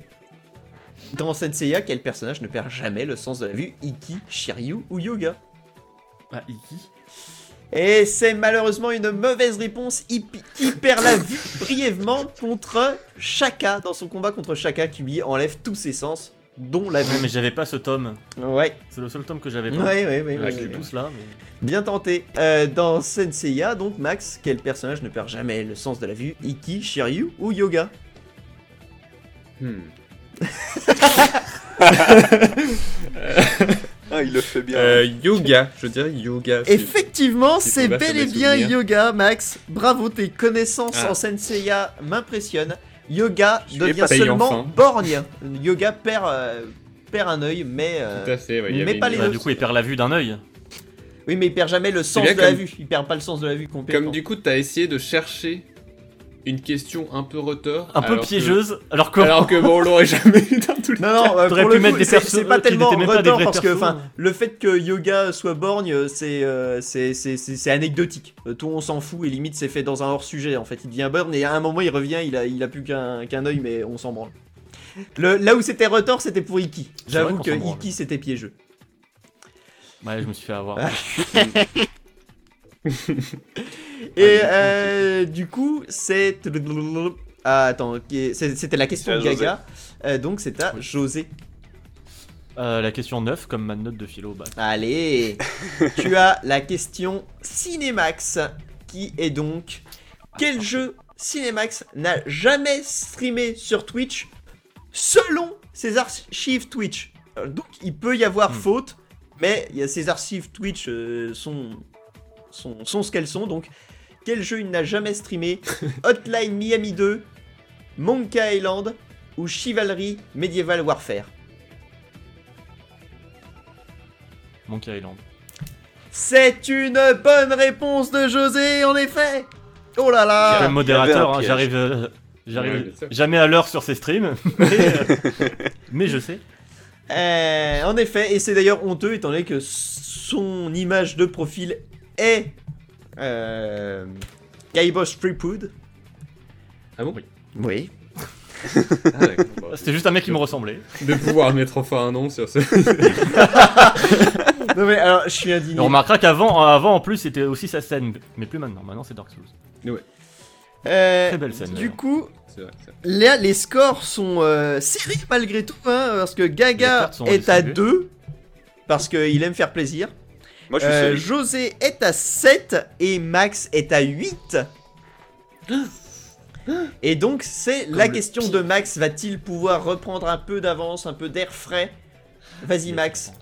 dans Senseiya, quel personnage ne perd jamais le sens de la vue? Iki, Shiryu ou Yoga? Ah, Iki Et c'est malheureusement une mauvaise réponse. Il, perd la vue brièvement contre Shaka dans son combat contre Shaka qui lui enlève tous ses sens, dont la vue. mais j'avais pas ce tome. Ouais, C'est le seul tome que j'avais pas. ouais, ouais, ouais, Avec ouais, les ouais. pouces là. Mais... Bien tenté. Euh, dans Senseiya, donc Max, quel personnage ne perd jamais le sens de la vue? Iki, Shiryu ou Yoga? Hmm. Ah il le fait bien. Euh, yoga, je dirais yoga. Effectivement, c'est bel et bien souvenir. Yoga, Max. Bravo, tes connaissances Ah. en Senseiya m'impressionnent. Yoga Je devient seulement enfin. borgne. Yoga perd, euh, perd un œil, mais... euh, Tout à fait, ouais, mais pas une- les Bah, deux. du coup, il perd la vue d'un œil. Oui, mais il perd jamais le sens de la vue. Il perd pas le sens de la vue complètement. Comme du coup, t'as essayé de chercher une question un peu retort. Un peu alors que- piégeuse. Alors que. Alors que bon, on l'aurait jamais eu dans tous les Non, non, euh, pour pu le mettre coup, des c'est pas qui tellement n'étaient même pas des retort vrais parce que, enfin, le fait que Yoga soit borgne, euh, c'est euh, c'est c'est- c'est- c'est anecdotique. Euh, Tout on s'en fout et limite c'est fait dans un hors sujet. En fait, il devient borgne et à un moment il revient, il a il a plus qu'un qu'un œil, mais on s'en branle. Le, là où c'était retort, c'était pour Iki. J'avoue que. Iki c'était piégeux. Ouais, je me suis fait avoir. Et euh, du coup, c'est. Ah, attends, c'était la question de. Gaga. Euh, donc c'est à José. Euh, la question 9, comme ma note de philo. Bah, Allez, tu as la question Cinemax qui est donc quel jeu Cinemax n'a jamais streamé sur Twitch selon ses archives Twitch? Donc il peut y avoir Hmm. faute, mais il y a ses archives Twitch euh, sont, sont sont ce qu'elles sont. Donc quel jeu il n'a jamais streamé Hotline Miami 2, Monkey Island ou Chivalry Medieval Warfare. Monkey Island. C'est une bonne réponse de José, en effet Oh là Je suis là modérateur, un hein, j'arrive euh, j'arrive jamais à l'heure sur ces streams. mais, euh, mais je sais. Euh, En effet, et c'est d'ailleurs honteux étant donné que son image de profil est... Euh... Guybrush Threepwood. Ah bon? Oui. Ah, d'accord, bon. C'était juste un mec qui me ressemblait. De pouvoir mettre enfin un nom sur ce. Non mais alors, je suis indigné. On remarquera qu'avant, avant en plus, c'était aussi sa scène, mais plus maintenant. Maintenant, c'est Dark Souls. Euh, Très belle scène, Du d'ailleurs. coup, vrai, les, les scores sont euh, serrés malgré tout, hein, parce que Gaga est à redistribuées. 2, parce qu'il aime faire plaisir. Moi je suis Euh, solide. José est à 7 et Max est à 8. Et donc c'est la question de Max, va-t-il pouvoir reprendre un peu d'avance, un peu d'air frais? Vas-y Max.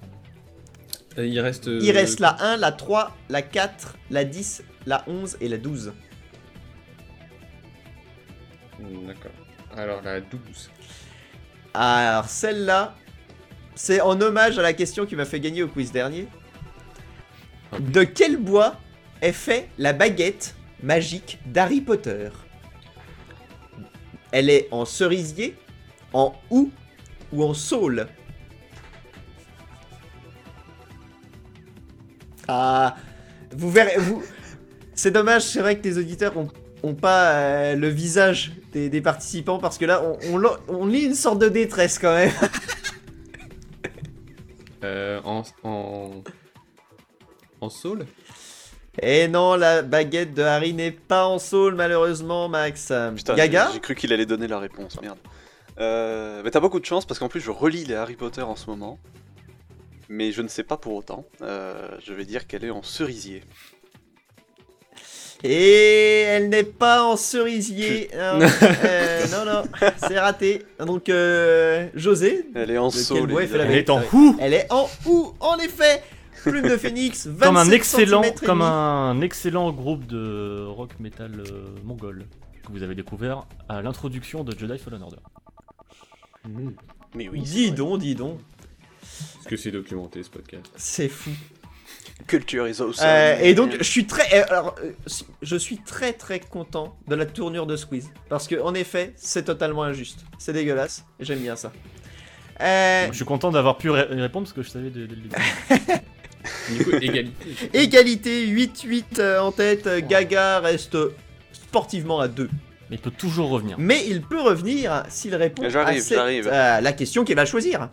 Euh, Il reste. euh, Il reste la 1, la 3, la 4, la 10, la 11 et la 12. Hmm, D'accord. Alors la 12. Alors celle-là, c'est en hommage à la question qui m'a fait gagner au quiz dernier. De quel bois est fait la baguette magique d'Harry Potter? Elle est en cerisier, en houx ou en saule? Ah, vous verrez, vous... C'est dommage, c'est vrai que les auditeurs ont, pas euh, le visage des, participants parce que là, on, lit une sorte de détresse quand même. Euh. En. En saule Et non, la baguette de Harry n'est pas en saule malheureusement, Max. Putain, Gaga j'ai- cru qu'il allait donner la réponse, merde. Euh, mais t'as beaucoup de chance parce qu'en plus je relis les Harry Potter en ce moment. Mais je ne sais pas pour autant. Euh, je vais dire qu'elle est en cerisier. Et elle n'est pas en cerisier. Non, euh, non, non, c'est raté. Donc, euh, José, Elle est en saule. elle est en hou elle est en ou, en effet. Plume de Phoenix, 27 Comme un excellent, comme un excellent groupe de rock metal euh, mongol que vous avez découvert à l'introduction de Jedi Fallen Order. Mais oui, c'est Dis vrai. donc, dis donc. Est-ce que c'est documenté ce podcast? C'est fou. Culture is awesome. Euh, et donc, je suis très, euh, alors, je suis très très content de la tournure de Squeeze parce que en effet, c'est totalement injuste. C'est dégueulasse. et J'aime bien ça. Euh, Je suis content d'avoir pu ré- répondre parce que je savais dès le début. Du coup, égalité. égalité 8-8 euh, en tête. euh, Gaga reste sportivement à 2. Mais il peut toujours revenir. Mais il peut revenir s'il répond à cette, euh, la question qu'il va choisir.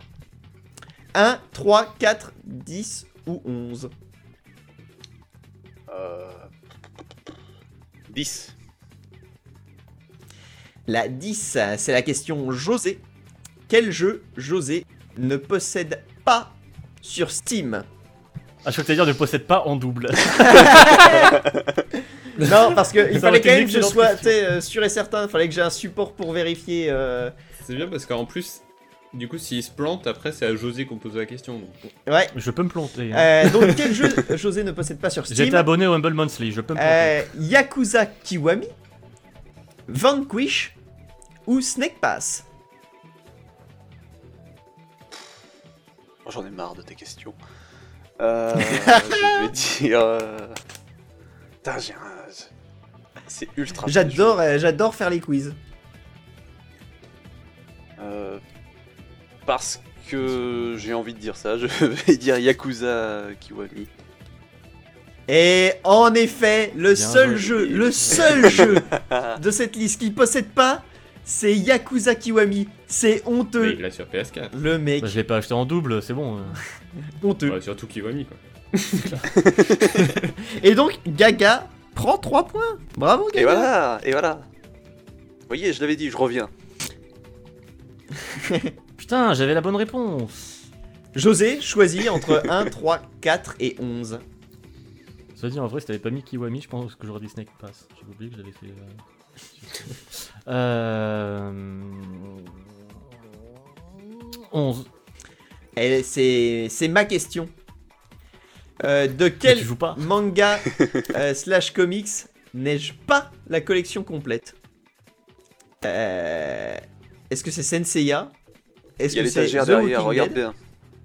1, 3, 4, 10 ou 11. Euh... 10. La 10, c'est la question José. Quel jeu José ne possède pas sur Steam? Ah, je crois que dire ne possède pas en double. Non, parce qu'il Ça fallait quand même que je sois euh, sûr et certain. Il fallait que j'ai un support pour vérifier. euh, C'est bien parce qu'en plus, du coup, s'il se plante, après, c'est à José qu'on pose la question. donc. Ouais. je peux me planter. hein. Euh, donc, quel jeu José ne possède pas sur J'ai Steam? Été abonné au Humble Monthly, je peux me planter. Euh, Yakuza Kiwami, Vanquish ou Snake Pass? Oh, J'en ai marre de tes questions. Euh, je vais dire. euh, Putain, j'ai un. C'est ultra. J'adore, euh, j'adore faire les quiz. Euh, Parce que j'ai envie de dire ça, je vais dire Yakuza Kiwami. Et en effet, le Bien seul joué. jeu, le seul jeu de cette liste qu'il possède pas, c'est Yakuza Kiwami. C'est Mais honteux. il l'a sur PS4. Le mec, Bah, je l'ai pas acheté en double, c'est bon. honteux. Ouais, surtout Kiwami, quoi. Et donc, Gaga prend 3 points. Bravo, Gaga. Et voilà, et voilà. Vous voyez, je l'avais dit, je reviens. Putain, j'avais la bonne réponse. José choisit entre 1, 3, 4 et 11. Ça dit, en vrai, si t'avais pas mis Kiwami, je pense que j'aurais dit Snake Pass. J'ai oublié que je l'avais fait. euh, euh... 11. Et c'est ma question. Euh, de quel tu joues pas manga euh, slash comics n'ai-je pas la collection complète Euh, Est-ce que c'est Senseiya Est-ce que c'est derrière, regarde bien.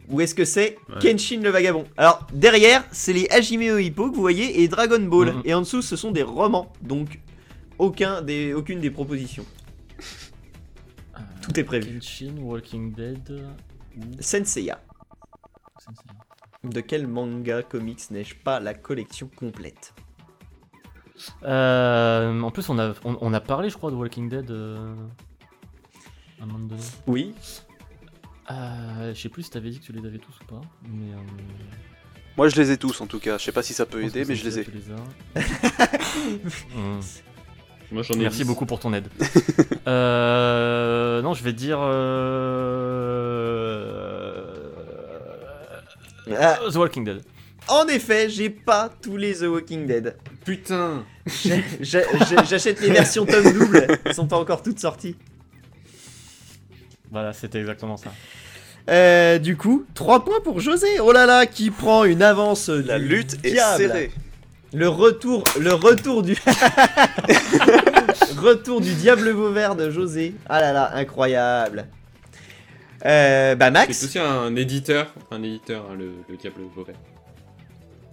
Ou est-ce que c'est Ouais. Kenshin le Vagabond Alors, derrière, c'est les Hajime Hippo que vous voyez et Dragon Ball. Mhm. Et en dessous, ce sont des romans. Donc, aucun des, aucune des propositions. Tout est prévu. Kenshin, Walking Dead. Senseiya. De quel manga comics n'ai-je pas la collection complète? Euh, en plus, on a, on, on a parlé, je crois, de Walking Dead. euh, à un moment donné. Oui. Euh, je sais plus si t'avais dit que tu les avais tous ou pas. Mais. euh, Moi, je les ai tous en tout cas. Je sais pas si ça peut aider, mais je les ai. ça, tu as. Hmm. Moi, j'en ai Merci 10. beaucoup pour ton aide. euh, non, je vais dire. euh, Ah, The Walking Dead. en effet, j'ai pas tous les The Walking Dead. Putain J'achète les versions tome double, elles sont pas encore toutes sorties. Voilà, c'était exactement ça. Euh, du coup, 3 points pour José. Oh là là, qui prend une avance. La lutte est diable. serrée. Le retour, le retour du retour du diable Vauvert de José. Ah là là, incroyable. Euh, bah C'est Max, aussi un éditeur, un éditeur, hein, le, le Diable Vauvert.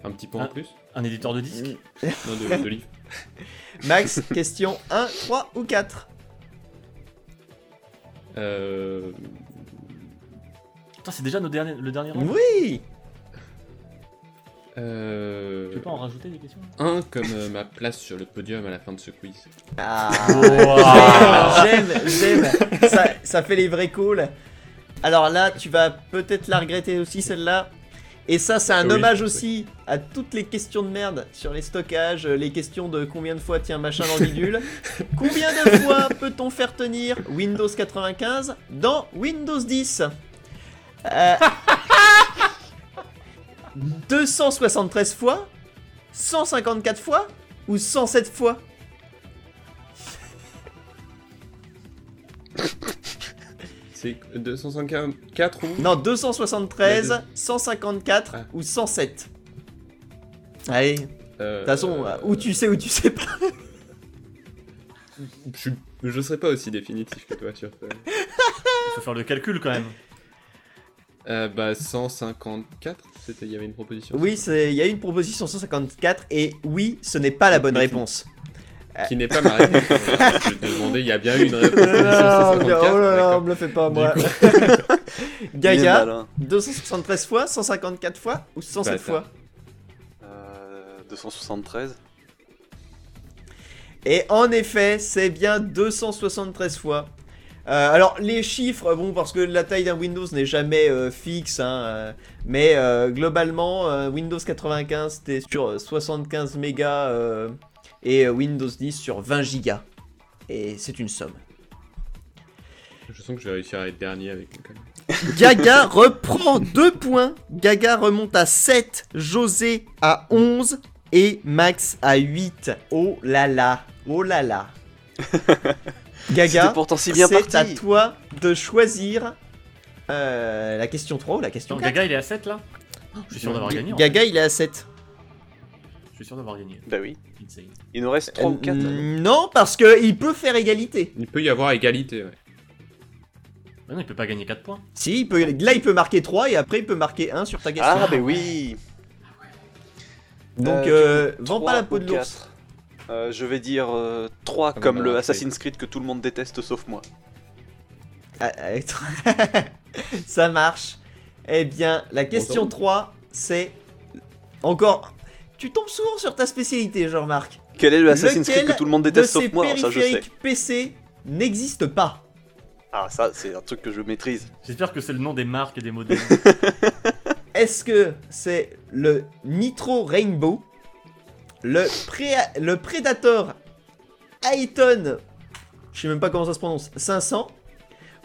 Un petit point en plus Un éditeur de disques Non, de, de livres. Max, question 1, 3 ou 4 Euh... Putain, c'est déjà nos derniers, le dernier round. Oui. Euh... Tu peux pas en rajouter des questions Un comme euh, ma place sur le podium à la fin de ce quiz. Ah, Wow. j'aime, j'aime. Ça, ça fait les vrais calls. Alors là, tu vas peut-être la regretter aussi celle-là. Et ça, c'est un Oui, hommage oui. aussi à toutes les questions de merde sur les stockages, les questions de combien de fois tient machin dans le bidule. combien de fois peut-on faire tenir Windows 95 dans Windows 10 Euh, 273 fois 154 fois Ou 107 fois? C'est 254 ou? Non, 273, La 154 Ah. ou 107. Allez, de Euh, toute façon, euh, ou tu sais ou tu sais pas. je, je serais pas aussi définitif que toi sur. Il faut faire le calcul quand même. Euh, bah 154, c'était il y avait une proposition. Oui, c'est- il y a une proposition 154 et oui, ce n'est pas la bonne réponse. Qui n'est pas ma réponse. je te demandais, il y a bien une réponse. oh là là, d'accord. me le fais pas, moi. Gaga, malin. 273 fois, 154 fois ou 107 Bah, fois? Euh, 273. Et en effet, c'est bien 273 fois. Euh, alors les chiffres, bon parce que la taille d'un Windows n'est jamais euh, fixe, hein, euh, mais euh, globalement euh, Windows 95 c'était sur euh, 75 mégas euh, et euh, Windows 10 sur 20 gigas. Et c'est une somme. Je sens que je vais réussir à être dernier avec. Gaga reprend 2 points, Gaga remonte à 7, José à 11 et Max à 8. Oh là là, oh là là. Gaga, C'était pourtant si bien c'est à toi de choisir euh, la question 3 ou la question Donc 4. Gaga il est à 7 là Je suis sûr d'avoir gagné. en Gaga, il est à 7. fait. Je suis sûr d'avoir gagné. Bah oui. Insane. Il nous reste 3 ou 4. Euh, non, parce que il peut faire égalité. Il peut y avoir égalité, ouais. Bah non, il peut pas gagner 4 points. Si, il peut, là il peut marquer 3 et après il peut marquer 1 sur ta question. Ah, bah oui. Donc, Euh, euh, vends pas la peau de l'ours. Euh, je vais dire 3 Comme comme on a le. Assassin's Creed que tout le monde déteste sauf moi. Ah, ah, Ça marche. Eh bien, la question Bon, 3, c'est encore. Tu tombes souvent sur ta spécialité, je remarque. Quel est le Assassin's Lequel Creed que tout le monde De déteste ces sauf moi? Ça je sais. périphériques PC n'existe pas? Ah, ça c'est un truc que je maîtrise. J'espère que c'est le nom des marques et des modèles. Est-ce que c'est le Nitro Rainbow, le, Pré- le Predator Ayton, je sais même pas comment ça se prononce, 500,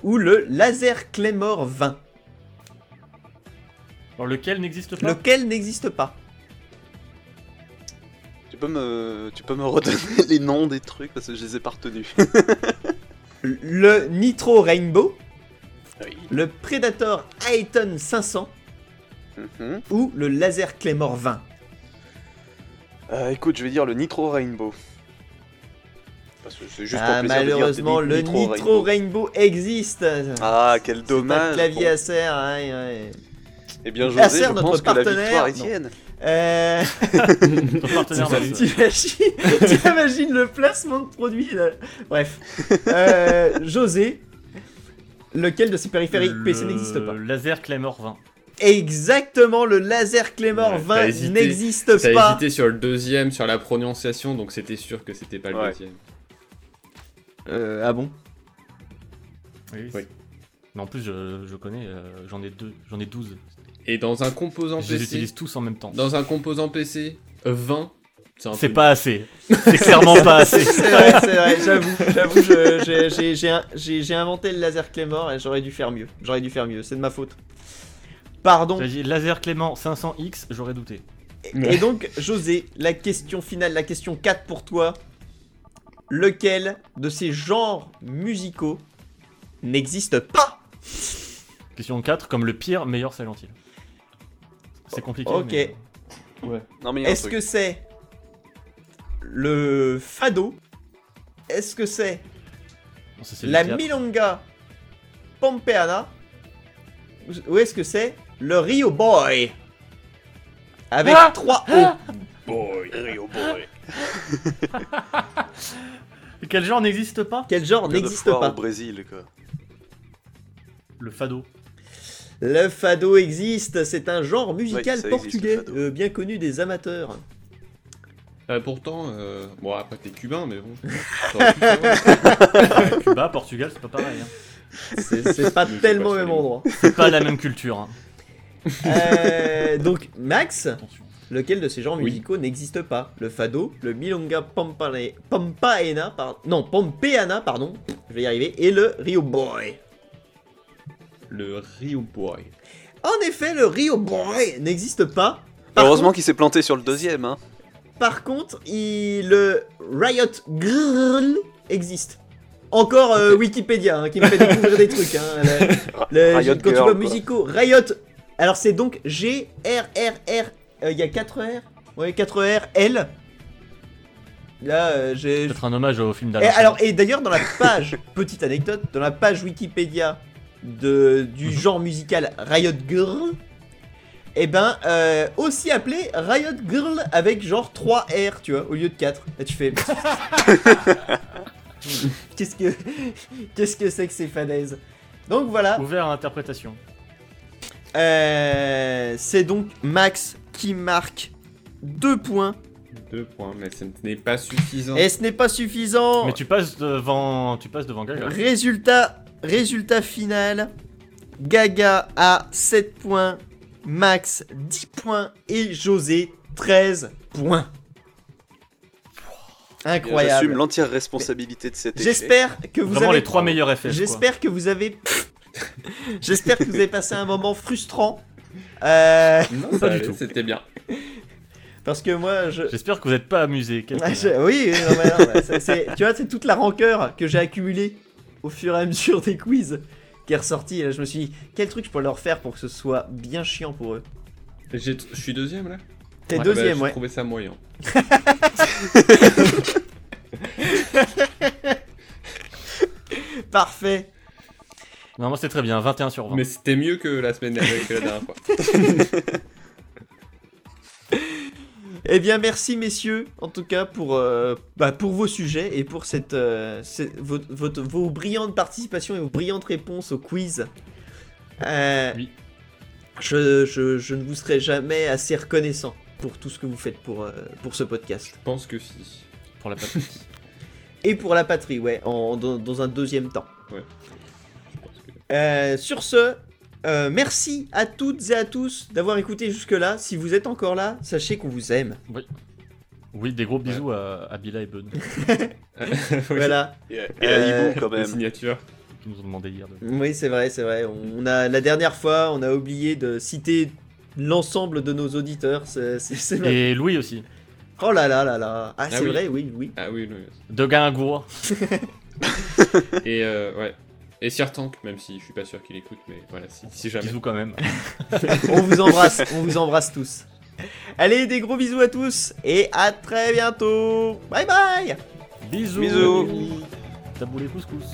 ou le Laser Claymore 20, Alors lequel n'existe pas? Lequel n'existe pas? Tu peux me, tu peux me redonner les noms des trucs parce que je les ai pas retenus. Le Nitro Rainbow, oui. le Predator Ayton 500 Mhm. ou le Laser Claymore 20. Euh, écoute, je vais dire le Nitro Rainbow. Parce que c'est juste Ah, pour plaisir de dire malheureusement, le Nitro, Rainbow. existe. Ah, quel C'est un dommage. clavier Bon. Acer, ouais, ouais. Eh bien, Acer, José, je notre pense que la partenaire, victoire est tienne. Euh... Partenaire. T'imagines le placement de produit là. Bref. Euh, José, lequel de ces périphériques PC n'existe pas? Laser Claymore 20. Exactement, le laser Claymore Ouais, 20 t'as hésité. n'existe T'as pas. hésité sur le deuxième, sur la prononciation, donc c'était sûr que c'était pas le Ouais. deuxième. Euh, ah bon? Oui. Oui. Mais en plus, je, je connais, euh, j'en ai deux, j'en ai 12. Et dans un composant Je les PC, utilise tous en même temps. dans un composant PC, euh, 20, c'est pas assez. C'est clairement pas assez. C'est vrai, c'est vrai, j'avoue, j'avoue, je- j'ai- inventé le laser Claymore et j'aurais dû faire mieux. J'aurais dû faire mieux, c'est de ma faute. Pardon. J'ai dit Laser Clément 500X, j'aurais douté. Et donc, José, la question finale, la question 4 pour toi. Lequel de ces genres musicaux n'existe pas? Question 4, comme le pire meilleur Silent Hill. C'est compliqué. Ok. mais- un Est-ce que c'est le fado? Est-ce que c'est la milonga pompeana Ou est-ce que c'est le Rio Boy Avec Ah 3 O. Boy, Rio Boy. Quel genre n'existe pas? Quel genre n'existe pas? au Brésil, quoi. Le fado. Le fado existe, c'est un genre musical Oui, ça existe, portugais, le euh, bien connu des amateurs. Euh, pourtant, euh, bon après t'es cubain, mais bon. Cuba, Portugal, c'est pas pareil. hein. C'est pas tellement au même endroit. C'est pas la même culture. hein. Euh, donc, Max, lequel de ces genres Oui. musicaux n'existe pas? Le fado, le milonga pampane- pampaena, par- non, pompeana, pardon, je vais y arriver, et le Rio Boy. Le Rio Boy. En effet, le Rio Boy n'existe pas. Par Heureusement contre- qu'il s'est planté sur le deuxième, hein. Par contre, il- le Riot Grrrl existe. Encore euh, Wikipédia hein, qui me fait découvrir des trucs. Hein, le- le- Riot quand tu Girl, vois musicaux, Riot. Alors c'est donc G R R R. euh, Il y a 4 R? Ouais, 4 R L. Là, euh, j'ai. Peut-être un hommage au film Et d'Alain. alors, et d'ailleurs, dans la page, petite anecdote, dans la page Wikipédia de, du genre musical Riot Girl, et ben, euh, aussi appelé Riot Girl avec genre 3 R, tu vois, au lieu de 4. Là, tu fais. Qu'est-ce que. Qu'est-ce que c'est que ces fanaises Donc voilà, Ouvert à interprétation. Euh, c'est donc Max qui marque 2 points. Deux points, mais ce n'est pas suffisant. Et ce n'est pas suffisant. Mais tu passes devant, tu passes devant Gaga. Résultat, résultat final. Gaga a 7 points, Max 10 points et José 13 points. J'assume Incroyable. l'entière responsabilité de cet échec. J'espère que vous Vraiment avez les trois meilleurs effets. J'espère que vous avez J'espère que vous avez passé un moment frustrant. Euh, Non, Pas du tout. C'était bien. parce que moi je J'espère que vous n'êtes pas amusé. Ah, je- Oui, oui, non, mais non, bah, c'est- c'est- tu vois, c'est toute la rancœur que j'ai accumulée au fur et à mesure des quiz qui est ressortie. Et là, je me suis dit, quel truc je peux leur faire pour que ce soit bien chiant pour eux. J'ai- Je suis deuxième là? T'es Ouais, deuxième, bah, J'ai ouais. trouvé ça moyen. Parfait. Non, moi c'est très bien. 21 sur 20. Mais c'était mieux que la semaine dernière, que la dernière fois. Eh bien, merci messieurs, en tout cas, pour, euh, bah, pour vos sujets et pour cette, euh, cette- votre- votre- vos brillantes participations et vos brillantes réponses au quiz. Euh, Oui. je, je- je ne vous serai jamais assez reconnaissant pour tout ce que vous faites pour, euh, pour ce podcast. Je pense que si. Pour la patrie. Et pour la patrie, ouais, en, dans, dans un deuxième temps. Ouais. Euh, sur ce, euh, merci à toutes et à tous d'avoir écouté jusque-là. Si vous êtes encore là, sachez qu'on vous aime. Oui, des gros bisous à, à Bila et Oui, Voilà. Et, et à Euh, Hibou, quand les même. signatures. qui nous ont demandé hier. de- Oui, c'est vrai, c'est vrai. On a la dernière fois, on a oublié de citer l'ensemble de nos auditeurs. C'est c'est- c'est. Et Louis aussi. Oh là là là là. Ah, c'est oui. vrai, oui, oui. Ah oui, oui. De Guingour. Et euh, ouais. Et Sir Tank, même si je suis pas sûr qu'il écoute, mais voilà, si, si jamais. Bisous quand même. On vous embrasse, on vous embrasse tous. Allez, des gros bisous à tous et à très bientôt. Bye bye. Bisous. Bisous. Taboulé couscous.